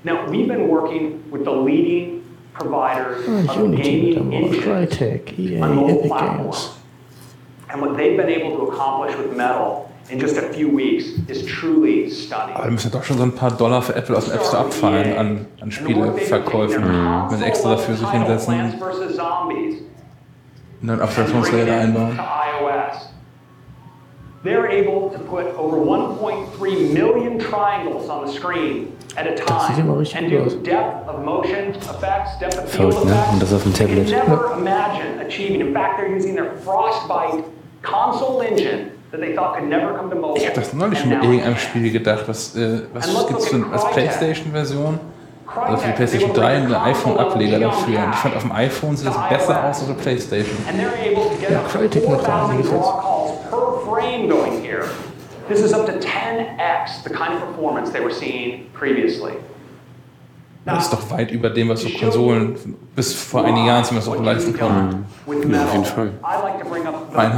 Now, we've been working with the leading providers Ah, of Unity, gaming engines EA, on mobile Epic platforms. Games. And what they've been able to accomplish with Metal in just a few weeks is truly stunning. Aber da müssen doch schon so ein paar Dollar für Apple aus dem App Store abfallen an, an Spieleverkäufen. Wenn sie extra dafür sich hinsetzen Plants vs. Zombies und dann Abstraktionslayer einbauen. to iOS. They're able to put over 1.3 million triangles on the screen at a time and do depth of motion effects, depth of field Verrückt, ne? effects. Und das auf dem they Tablet. can never imagine achieving. In fact, they're using their Frostbite console engine Ich habe das neulich schon And bei irgendeinem Spiel gedacht. Was, äh, was gibt es denn als Playstation-Version? Also für die Playstation 3 und eine iPhone-Ableger dafür. Und ich fand auf dem iPhone sieht das besser aus als auf der Playstation. and they're able to get Ja, Crytek macht da 4,000 einiges raw jetzt. calls per frame going here. This is up to 10x the kind of performance they were seeing previously. Das ist doch weit über dem, was so Konsolen bis vor einigen Jahren zumindest auch leisten konnten. Ja, auf jeden Fall. I'd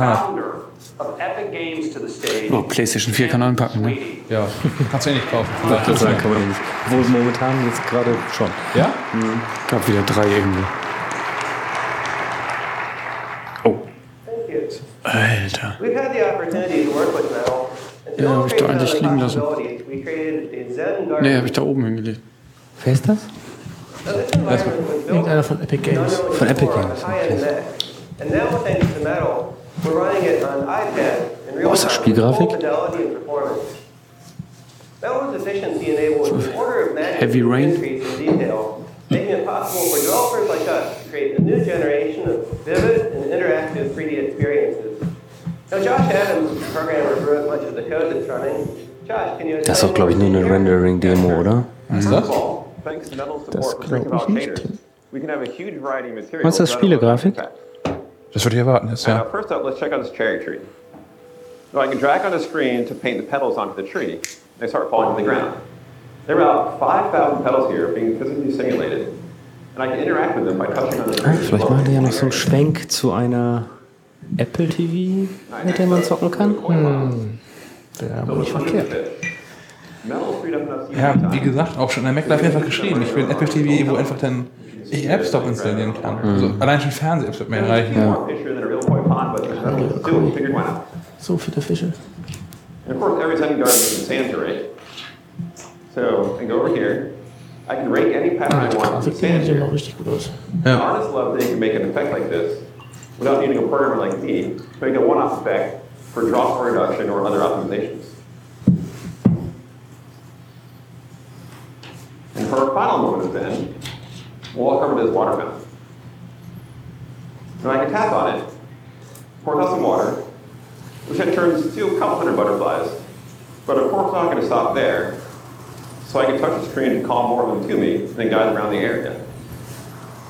Oh, PlayStation 4 kann man packen, ne? Ja, kannst du eh nicht kaufen. Ich würde sagen, kann man nicht. Obwohl momentan jetzt gerade schon. Ja? Gab wieder drei irgendwo. Alter. We've had the opportunity to work with metal. and to Ja, hab ich da eigentlich liegen lassen. Nee, habe ich da oben hingelegt. Wer ist das? Irgendeiner von Epic Games. on Von Epic Games, okay. Time, Spielgrafik? Heavy Rain? increase in detail, making it possible for developers like us to create a new generation of vivid and interactive 3D experiences. Now, Josh Adams, the programmer, wrote much of the code that's running. Josh, can you Das ist doch, glaube ich, nur eine Rendering-Demo, oder? Was ist das? Das glaube ich nicht. Was ist das, Spielegrafik? Das würde ich erwarten jetzt, Now, ja. first up, let's check out this cherry tree. So I can drag on the screen to paint the petals onto the tree. They start falling to the ground. There are about 5,000 petals here being physically simulated. And I can interact with them by touching on the Ah, screen. vielleicht machen die ja noch so einen Schwenk zu einer Apple TV, mit der man zocken kann. Hm. Wäre aber nicht verkehrt. Ja, wie gesagt, auch schon in der Mac Live einfach geschrieben. Ich will ein Apple TV, wo einfach dann ich App Store installieren kann. Also allein schon Fernseh-Apps wird mir reichen. More picture than a real koi pond, but there's metal. Still, figured why not? So viele Fische. And of course, every Zen garden is in sand to rake. So, I go over here. I can rake any pattern I want in Grafik sand sieht here. noch richtig gut aus. An artist love that you can make an effect like this without needing a programmer like me to make a one-off effect for drop reduction or other optimizations. And for our final moment of Zen, we'll walk over to this water fountain. Now I can tap on it, pour out some water, which then turns to a couple hundred butterflies. But of course, I'm not going to stop there. So I can touch the screen and call more of them to me and then guide them around the area.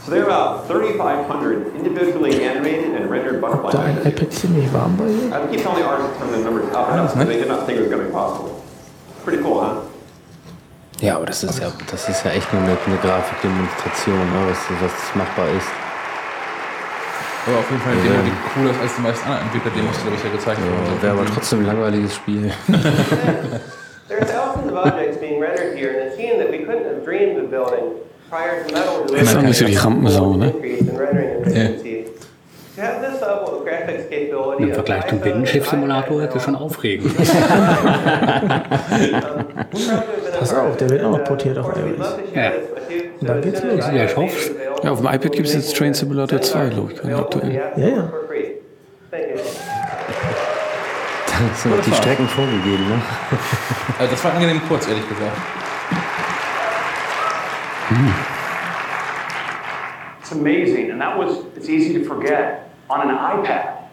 So there are about 3,500 individually animated and rendered butterfly Da ein images. iPad ziemlich warm. I keep telling the artists to turn the numbers up and up because they did not think it was going to be possible. Pretty cool, huh? Ja, aber das ist ja, das ist ja echt nur eine, eine Grafikdemonstration, ne, was, was machbar ist. Aber auf jeden Fall eine Demo, die cooler ist als die meisten anderen Entwickler-Demos, die bisher gezeigt Ja, wurden. Wäre aber trotzdem ein langweiliges Spiel. There are thousands of objects being rendered here in a scene that we couldn't have dreamed of building prior to metal Ist auch nicht so die Rampensau, ne? increase Im Vergleich zum Binnenschiffssimulator ist das schon aufregend. Pass auf, der wird auch noch portiert auf iOS. Ja. Und dann geht's los. Ja, ich hoffe Ja, auf dem iPad gibt es jetzt Train Simulator 2, glaube ich, aktuell. Ja, ja. Da sind auch die Strecken vorgegeben, ne? Also das war angenehm kurz, ehrlich gesagt. It's amazing, and that was, it's easy to forget. On an iPad,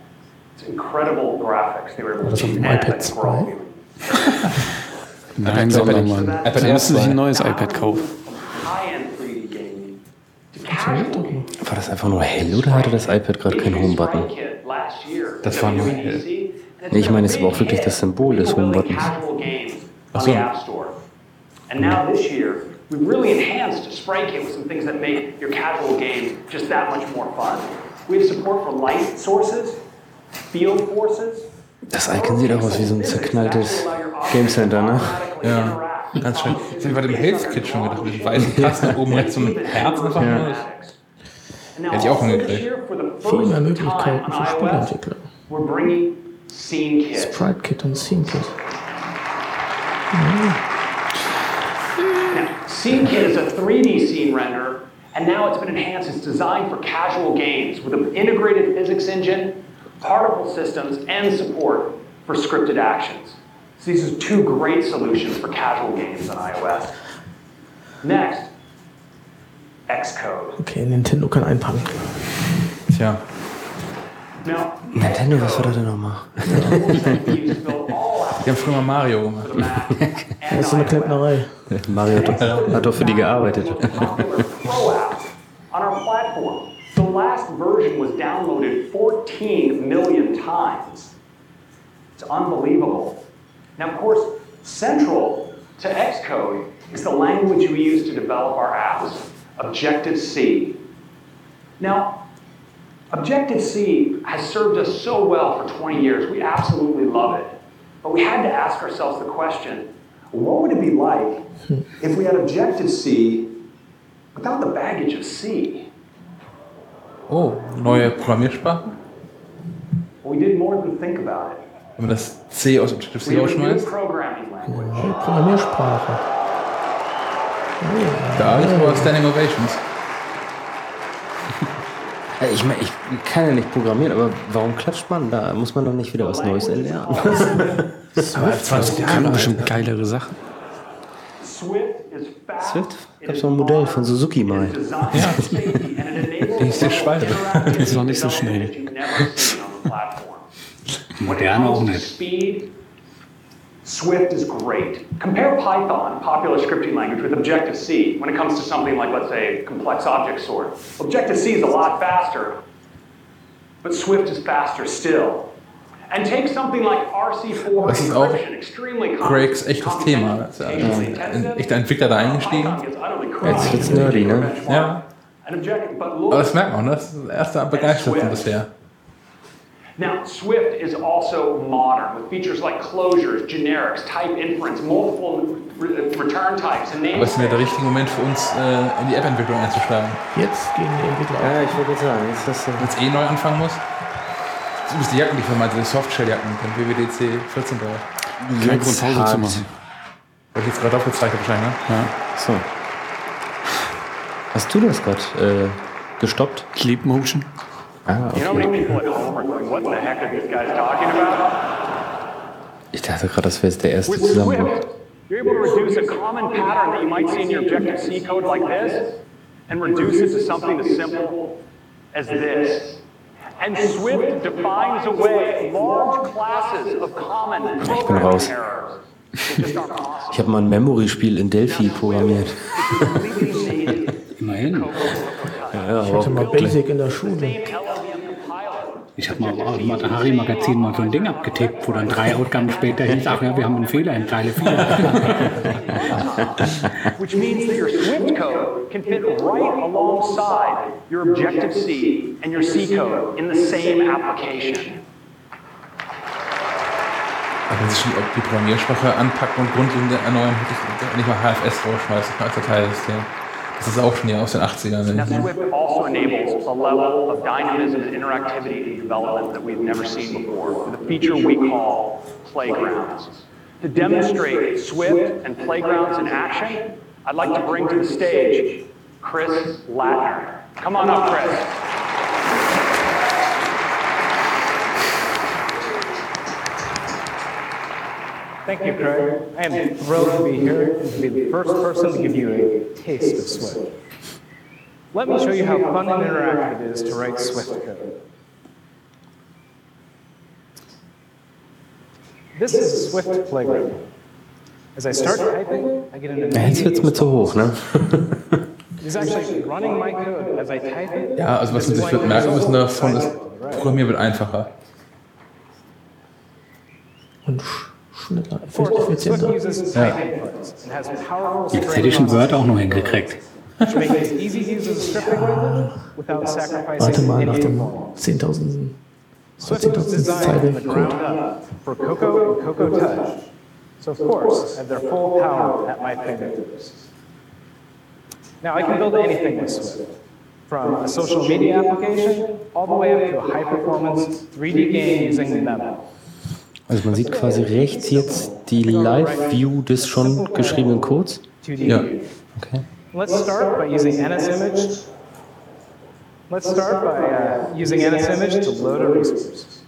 it's incredible graphics they were able Das to auf dem iPad 2. Nein, sondern man. Sie müssen sich 2. ein neues iPad kaufen. High-end 3D gaming to casual gaming. War das einfach nur hell oder hatte das iPad gerade keinen Home-Button? Das war nur hell. Nee, ich meine, es war auch wirklich das Symbol des Home-Buttons. casual games Das Icon sieht auch aus wie so ein zerknalltes Game Center, ne? Ja, ganz schön. Ich habe bei dem Health Kit schon gedacht, mit dem weißen Kasten oben rechts zum Herz einfach nur. Hätte ich auch hingekriegt. Viel mehr Möglichkeiten für Spieleentwickler. we're bringing Scene Kit. Sprite Kit und Scene Kit. Scene Kit is a 3D scene render, and now it's been enhanced. It's designed for casual games with an integrated physics engine, particle systems, and support for scripted actions. So these are two great solutions for casual games on iOS. Next, Xcode. Okay, Nintendo kann einpacken. Tja. Now, Nintendo, was war das denn nochmal? Die haben früher mal Mario gemacht. Das ist so eine Klempnerei. Mario hat hat doch für die gearbeitet. Pro apps on our platform. The last version was downloaded 14 million times. It's unbelievable. Now, of course, central to Xcode is the language we use to develop our apps, Objective C. Now, Objective C has served us so well for 20 years. We absolutely love it. But we had to ask ourselves the question what would it be like hmm. if we had Objective C without the baggage of C? Oh, neue Programmiersprache? We did more than think about it. Wenn man das C aus Objective-C rausschmeißt? programming language. Neue Programmiersprache. Da ist aber Standing Ovations. Ja, Ich meine, ich kann ja nicht programmieren, aber warum klatscht man? Da muss man doch nicht wieder was Neues erlernen. Aber 20 Kann Jahre bestimmt geilere Sachen. Swift. Swift? Gab es mal ein Modell von Suzuki mal. Designed ist der Schwalbe. Das ist noch nicht so schnell. Moderne auch nicht. Swift is great. Compare Python, popular scripting language, with Objective-C when it comes to something like, let's say, complex object sort. Objective-C is a lot faster, but Swift is faster still. And take something like RC4 Das ist auch Craigs echtes Thema. Da ist ja ein echter Entwickler da eingestiegen. Jetzt wird's nerdy, ne? Ja. Aber das merkt man, das ist das erste am begeisternsten bisher. Now, Swift is also modern with features like closures, generics, type inference, multiple re- return types, and Aber es ist mir der richtige Moment für uns, äh, in die App-Entwicklung einzuschlagen. Jetzt gehen die Entwickler auf. Ja, ich gerade sagen, jetzt hast du. Wenn es eh neu anfangen muss. Das ist die Jacken, die vermeinte, die Softshell-Jacken, den WWDC 14 braucht. Kein Grund, Pause zu machen. Weil ich jetzt gerade aufgezeigt habe wahrscheinlich, ne? Ja. So. Hast du das gerade äh, gestoppt? Sleep Motion. Ah, okay. people at home are going, what the heck are these guys talking about? Ich dachte gerade, das wäre jetzt der erste Zusammenbruch. Swift, you're able to reduce a common pattern that you might see in your Objective-C code like this and reduce it to something as simple as this. And Swift defines away large classes of common Ich bin raus. Ich habe mal ein Memory-Spiel in Delphi programmiert. Immerhin. Ja, Ich hatte mal Basic in der Schule. Ich habe mal im Matahari-Magazin mal so ein Ding abgetippt, wo dann drei Outcomes später hieß, ach ja, wir haben einen Fehler in Zeile 4. which means that your Swift code can fit right alongside your Objective-C and your C code in the same application. Aber wenn sie schon die Programmiersprache anpacken und grundlegend erneuern, hätte ich nicht mal HFS rausschmeißen als Dateisystem. Das ist auch schon ja aus den 80ern. Now. Swift also enables a level of dynamism and interactivity in development that we've never seen before with a feature we call playgrounds. To demonstrate Swift and playgrounds in action, I'd like to bring to the stage Chris Latner. Come on up, Chris. Thank you, Craig. I am thrilled to be here and to be the first person to give you a taste of Swift. Let me show you how fun and interactive it is to write Swift code. This is Swift playground. As I start typing, I get an Ja, jetzt mir zu hoch, ne? It is actually running my code as I type it. Ja, also was man sich wird merken müssen davon ist, Programmieren wird einfacher. Und effizienter. uses Ja. Jetzt hätte ich Word auch noch hingekriegt. Warte mal, nach dem performance. 10.000 Swift was 10.000 designed Zeile from the ground Code. up for Cocoa and Cocoa Touch. So of course, I have their full power at my fingertips. Now I can build anything with Swift, from a social media application all the way up to a high-performance 3D game using Memo. Also man sieht quasi rechts jetzt die Live-View des schon geschriebenen Codes. 2D. Ja. Okay. Let's start by using NSImage. Let's start by uh, using NSImage to load a resource.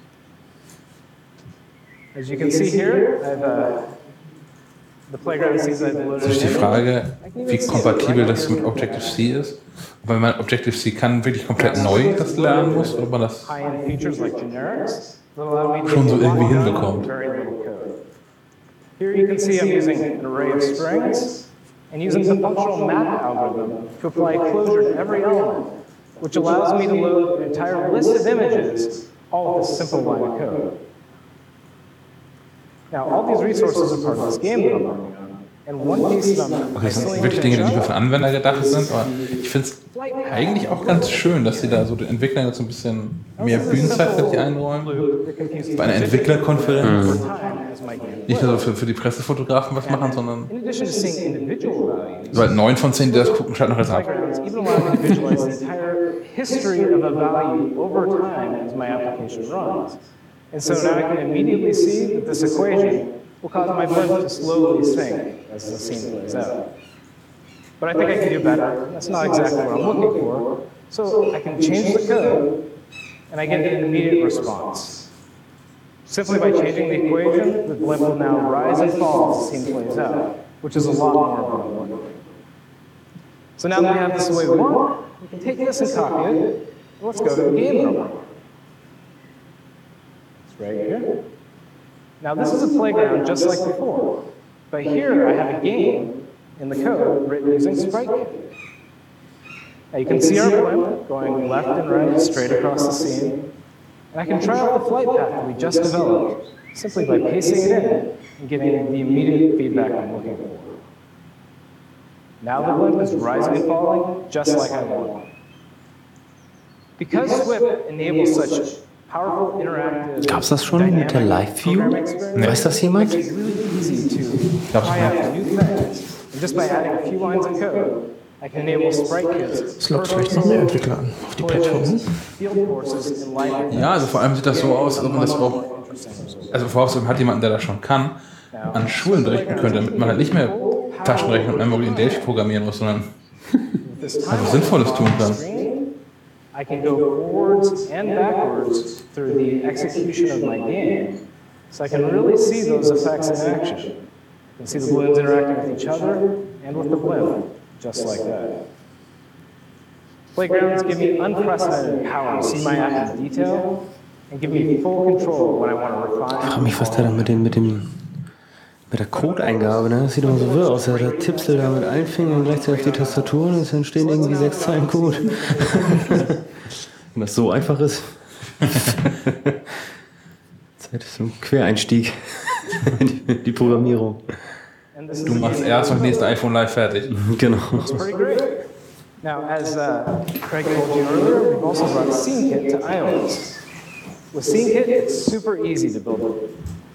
As you can see here, I've, uh, the playground sees I've loaded Das ist die image. Frage, wie kompatibel das mit Objective-C ist. Weil man Objective-C kann wirklich komplett neu das lernen muss, oder ob man das High-end features like generics that allow me to schon so irgendwie hinbekommt. with very little code. Here you can see I'm using an array of strings and using the functional map algorithm to apply closure to every element, which allows me to load an entire list of images all with a simple line of code. Now, all these resources are part of this game that Okay, das sind wirklich Dinge, die nur für Anwender gedacht sind, aber ich finde es eigentlich auch ganz schön, dass sie da so den Entwicklern jetzt so ein bisschen mehr Bühnenzeit für die einräumen. Bei einer Entwicklerkonferenz. game Nicht nur für, für die Pressefotografen was machen, sondern weil neun von zehn, die das gucken, schalten noch jetzt ab. playgrounds even allow me to visualize the entire history of a value over time as my application runs. And so now I can immediately see that this equation will cause my blimp to slowly sink as the scene plays out. But I think I can do better. That's not exactly what I'm looking for. So I can change the code, and I get an immediate response. Simply by changing the equation, the blimp will now rise and fall as the scene plays out, which is a lot more I'm. So now that we have this the way we want, we can take this and copy it, let's go to the game room. It's right here. Now this is a playground just like before, but here I have a game in the code written using SpriteKit. Now you can see our blimp going left and right straight across the scene, and I can try out the flight path that we just developed simply by pasting it in and getting the immediate feedback I'm looking for. Now the blimp is rising and falling just like I want. Because Swift enables such powerful interactive Gab's das schon mit der Live-View? Weiß das jemand? Es lockt vielleicht noch mehr Entwickler an auf die Plattform. Ja, also vor allem sieht das so aus, ob man das auch, also vorausgesetzt hat jemanden, der das schon kann, an Schulen berichten könnte, damit man halt nicht mehr Taschenrechner und Memory in Delphi programmieren muss, sondern also Sinnvolles tun kann. I can go forwards and backwards through the execution of my game. So I can really see those effects in action. You can see the balloons interacting with each other and with the blimp, just like that. Playgrounds give me unprecedented power to see my app in detail and give me full control when I want to Ich refine. frage mich, was der da mit, dem, mit, dem, mit der Codeingabe, ne? Das sieht immer so wirr aus. Da tippst du da mit allen Fingern gleichzeitig auf die Tastatur und es entstehen irgendwie sechs Zeilen Code. Wenn das so einfach ist. Zeit ist ein Quereinstieg in die, die Programmierung. Du machst erst und nächste iPhone live fertig. Genau. It's pretty great. Now, as uh, Craig told you earlier, we've also brought SceneKit to iOS. With SceneKit, it's super easy to build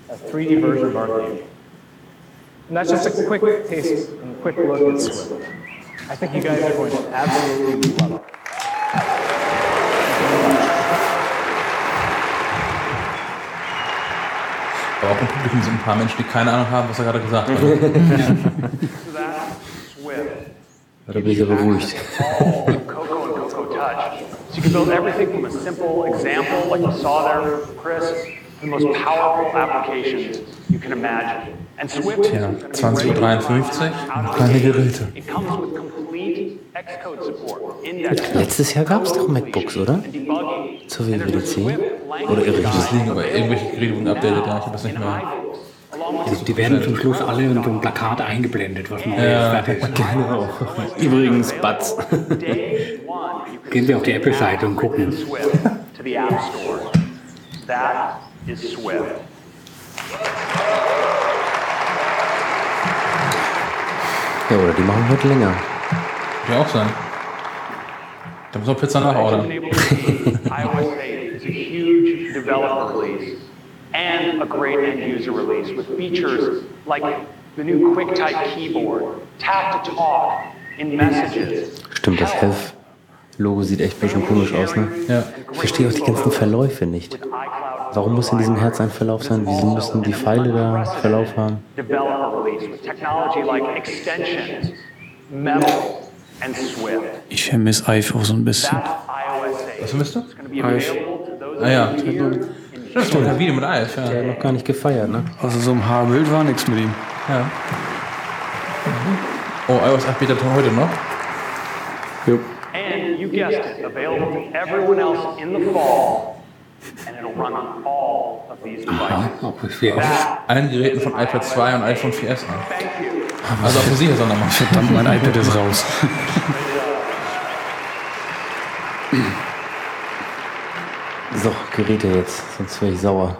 a 3D version of our game. And that's just a quick taste and quick look at Swift. I think you guys are going to absolutely love it. Aber auch im Publikum sind ein paar Menschen, die keine Ahnung haben, was er gerade gesagt hat. Da bin ich ja beruhigt. Cocoa and Cocoa Touch. So you can build everything from a simple example, like you saw there, Chris, to the most powerful applications you can imagine. And Swift Tja, 20.53 Uhr, kleine Geräte. it comes with complete Xcode support, index Letztes Jahr gab es doch MacBooks, oder? Zur WWDC? Oder irre ich Das liegen aber irgendwelche Geräte wurden updated, ja, ich habe das nicht mehr. Also die werden zum Schluss alle in so ein Plakat eingeblendet, was neu Ja, fertig ist. Genau. Übrigens, Batz. Gehen Sie auf die Apple-Seite und gucken. Is Swift. Ja, oder die machen heute länger. Kann auch sein. Da muss noch Pizza nachordern. iOS 8 is a huge developer release and a great end user release with features like the new QuickType keyboard, tap to talk in messages. Stimmt, das Health-Logo sieht echt ein bisschen komisch aus, ne? Ja. Ich verstehe auch die ganzen Verläufe nicht. Warum muss in diesem Herz ein Verlauf sein? Wieso müssen die Pfeile da Verlauf haben? Ich vermisse Ive auch so ein bisschen. Was vermisst du? Ive. Ah ja. Stimmt, ein Video mit Eis, ja. Der hat noch gar nicht gefeiert, ne? Also so im Haarbild war nichts mit ihm. Ja. Oh, iOS 8 Beta heute noch? And you guessed it, available to everyone else in the fall, and it'll run on auf PS4. Auf allen Geräten von iPad 2 und iPhone 4S an. Also auf der sicher Sondermann. Verdammt, mein iPad ist raus. So, Geräte jetzt, sonst wäre ich sauer.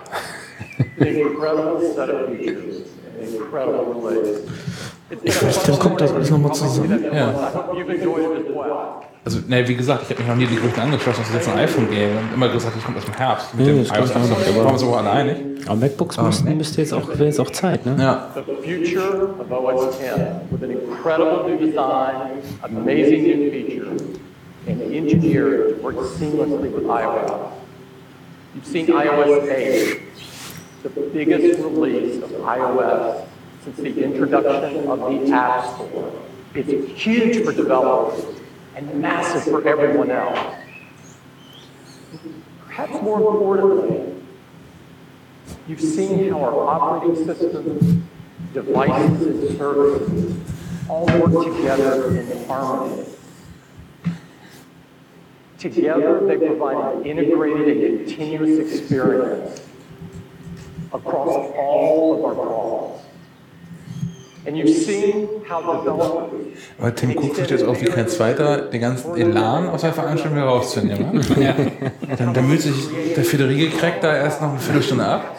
Ich wüsste, dann kommt das alles nochmal zusammen. Ja. Also, ne, wie gesagt, ich habe mich noch nie die Gerüchte angeschlossen, dass es jetzt ein iPhone gäbe. Und immer gesagt, es kommt aus dem Herbst. Mit Nee, dem das stimmt iOS auch 8 nicht, da aber- waren wir so alle einig. Aber MacBooks Ah, müssten, müsste jetzt auch, wäre jetzt auch Zeit, ne? Ja. The future of OS X with an incredible new design, amazing new features, and engineered to work seamlessly with iOS. You've seen iOS 8, the biggest release of iOS since the introduction of the App Store. It's huge for developers and massive for everyone else. Perhaps more importantly, You've seen how our operating systems, devices, and services all work together in harmony. Together, they provide an integrated and continuous experience across all of our products. Aber Tim Cook versteht jetzt auch wie kein zweiter, den ganzen Elan aus der Veranstaltung wieder rauszunehmen. Ja. Dann, dann müht sich der Friederike Crack da erst noch eine Viertelstunde ab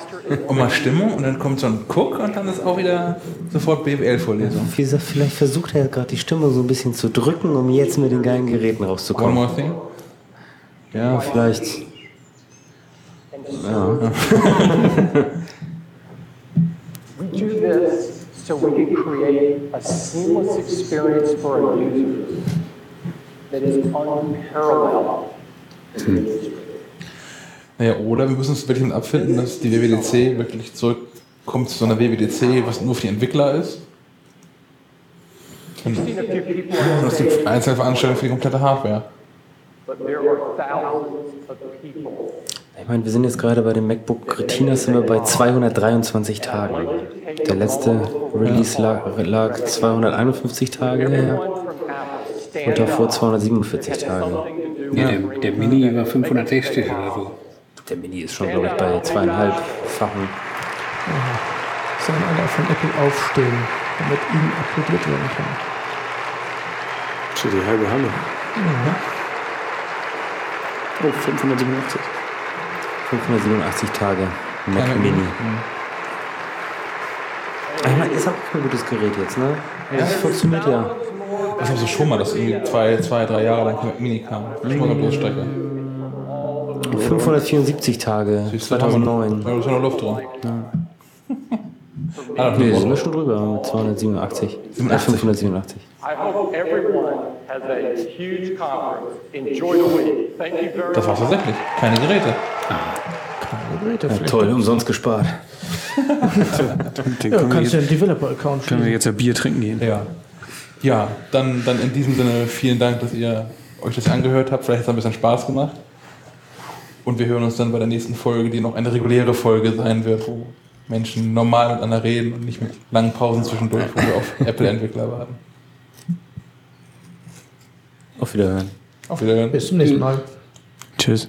und mal Stimmung und dann kommt so ein Cook und dann ist auch wieder sofort BWL-Vorlesung. Wie gesagt, vielleicht versucht er gerade die Stimme so ein bisschen zu drücken, um jetzt mit den geilen Geräten rauszukommen. One more thing? Ja, vielleicht. Ja. So we can create a seamless experience for our users that is unparalleled in the industry. Naja, oder wir müssen uns wirklich abfinden, dass die WWDC wirklich zurückkommt zu einer WWDC, was nur für die Entwickler ist. Und das ist die stage, Einzelveranstaltung für die komplette Hardware. but there are thousands of people Ich meine, wir sind jetzt gerade bei dem MacBook Retina, sind wir bei 223 Tagen. Der letzte Release lag, lag 251 Tage her und davor 247 Tage. Ja, der, der Mini war 560 oder so. Der Mini ist schon, glaube ich, bei zweieinhalbfachen. Sollen alle von Apple aufstehen, damit ihnen applaudiert werden kann. Steht die halbe Halle. Oh, 587. 587 Tage Mac Ja, Mini. Ich meine, ist auch ein gutes Gerät jetzt, ne? Ja. Das funktioniert ja. Das haben sie schon mal, dass irgendwie zwei, zwei drei Jahre lang kein Mini kam. Schon mal eine Durchstrecke. 574 Tage, Siehst du, da haben wir noch- 2009. da ist noch Luft drin. Ja. Ah, Nee, da sind wir schon drüber mit 287. Äh, 587. I hope everyone Das war's much. tatsächlich. Keine Geräte. Ja, toll, umsonst gespart. Ja, können, wir kannst du jetzt, einen Developer-Account können wir jetzt ja Bier trinken gehen. Ja. Ja, dann, dann in diesem Sinne vielen Dank, dass ihr euch das angehört habt. Vielleicht hat es ein bisschen Spaß gemacht. Und wir hören uns dann bei der nächsten Folge, die noch eine reguläre Folge sein wird, wo Menschen normal miteinander reden und nicht mit langen Pausen zwischendurch, wo wir auf Apple-Entwickler warten. Auf Wiederhören. Auf Wiederhören. Bis zum nächsten Mal. Tschüss.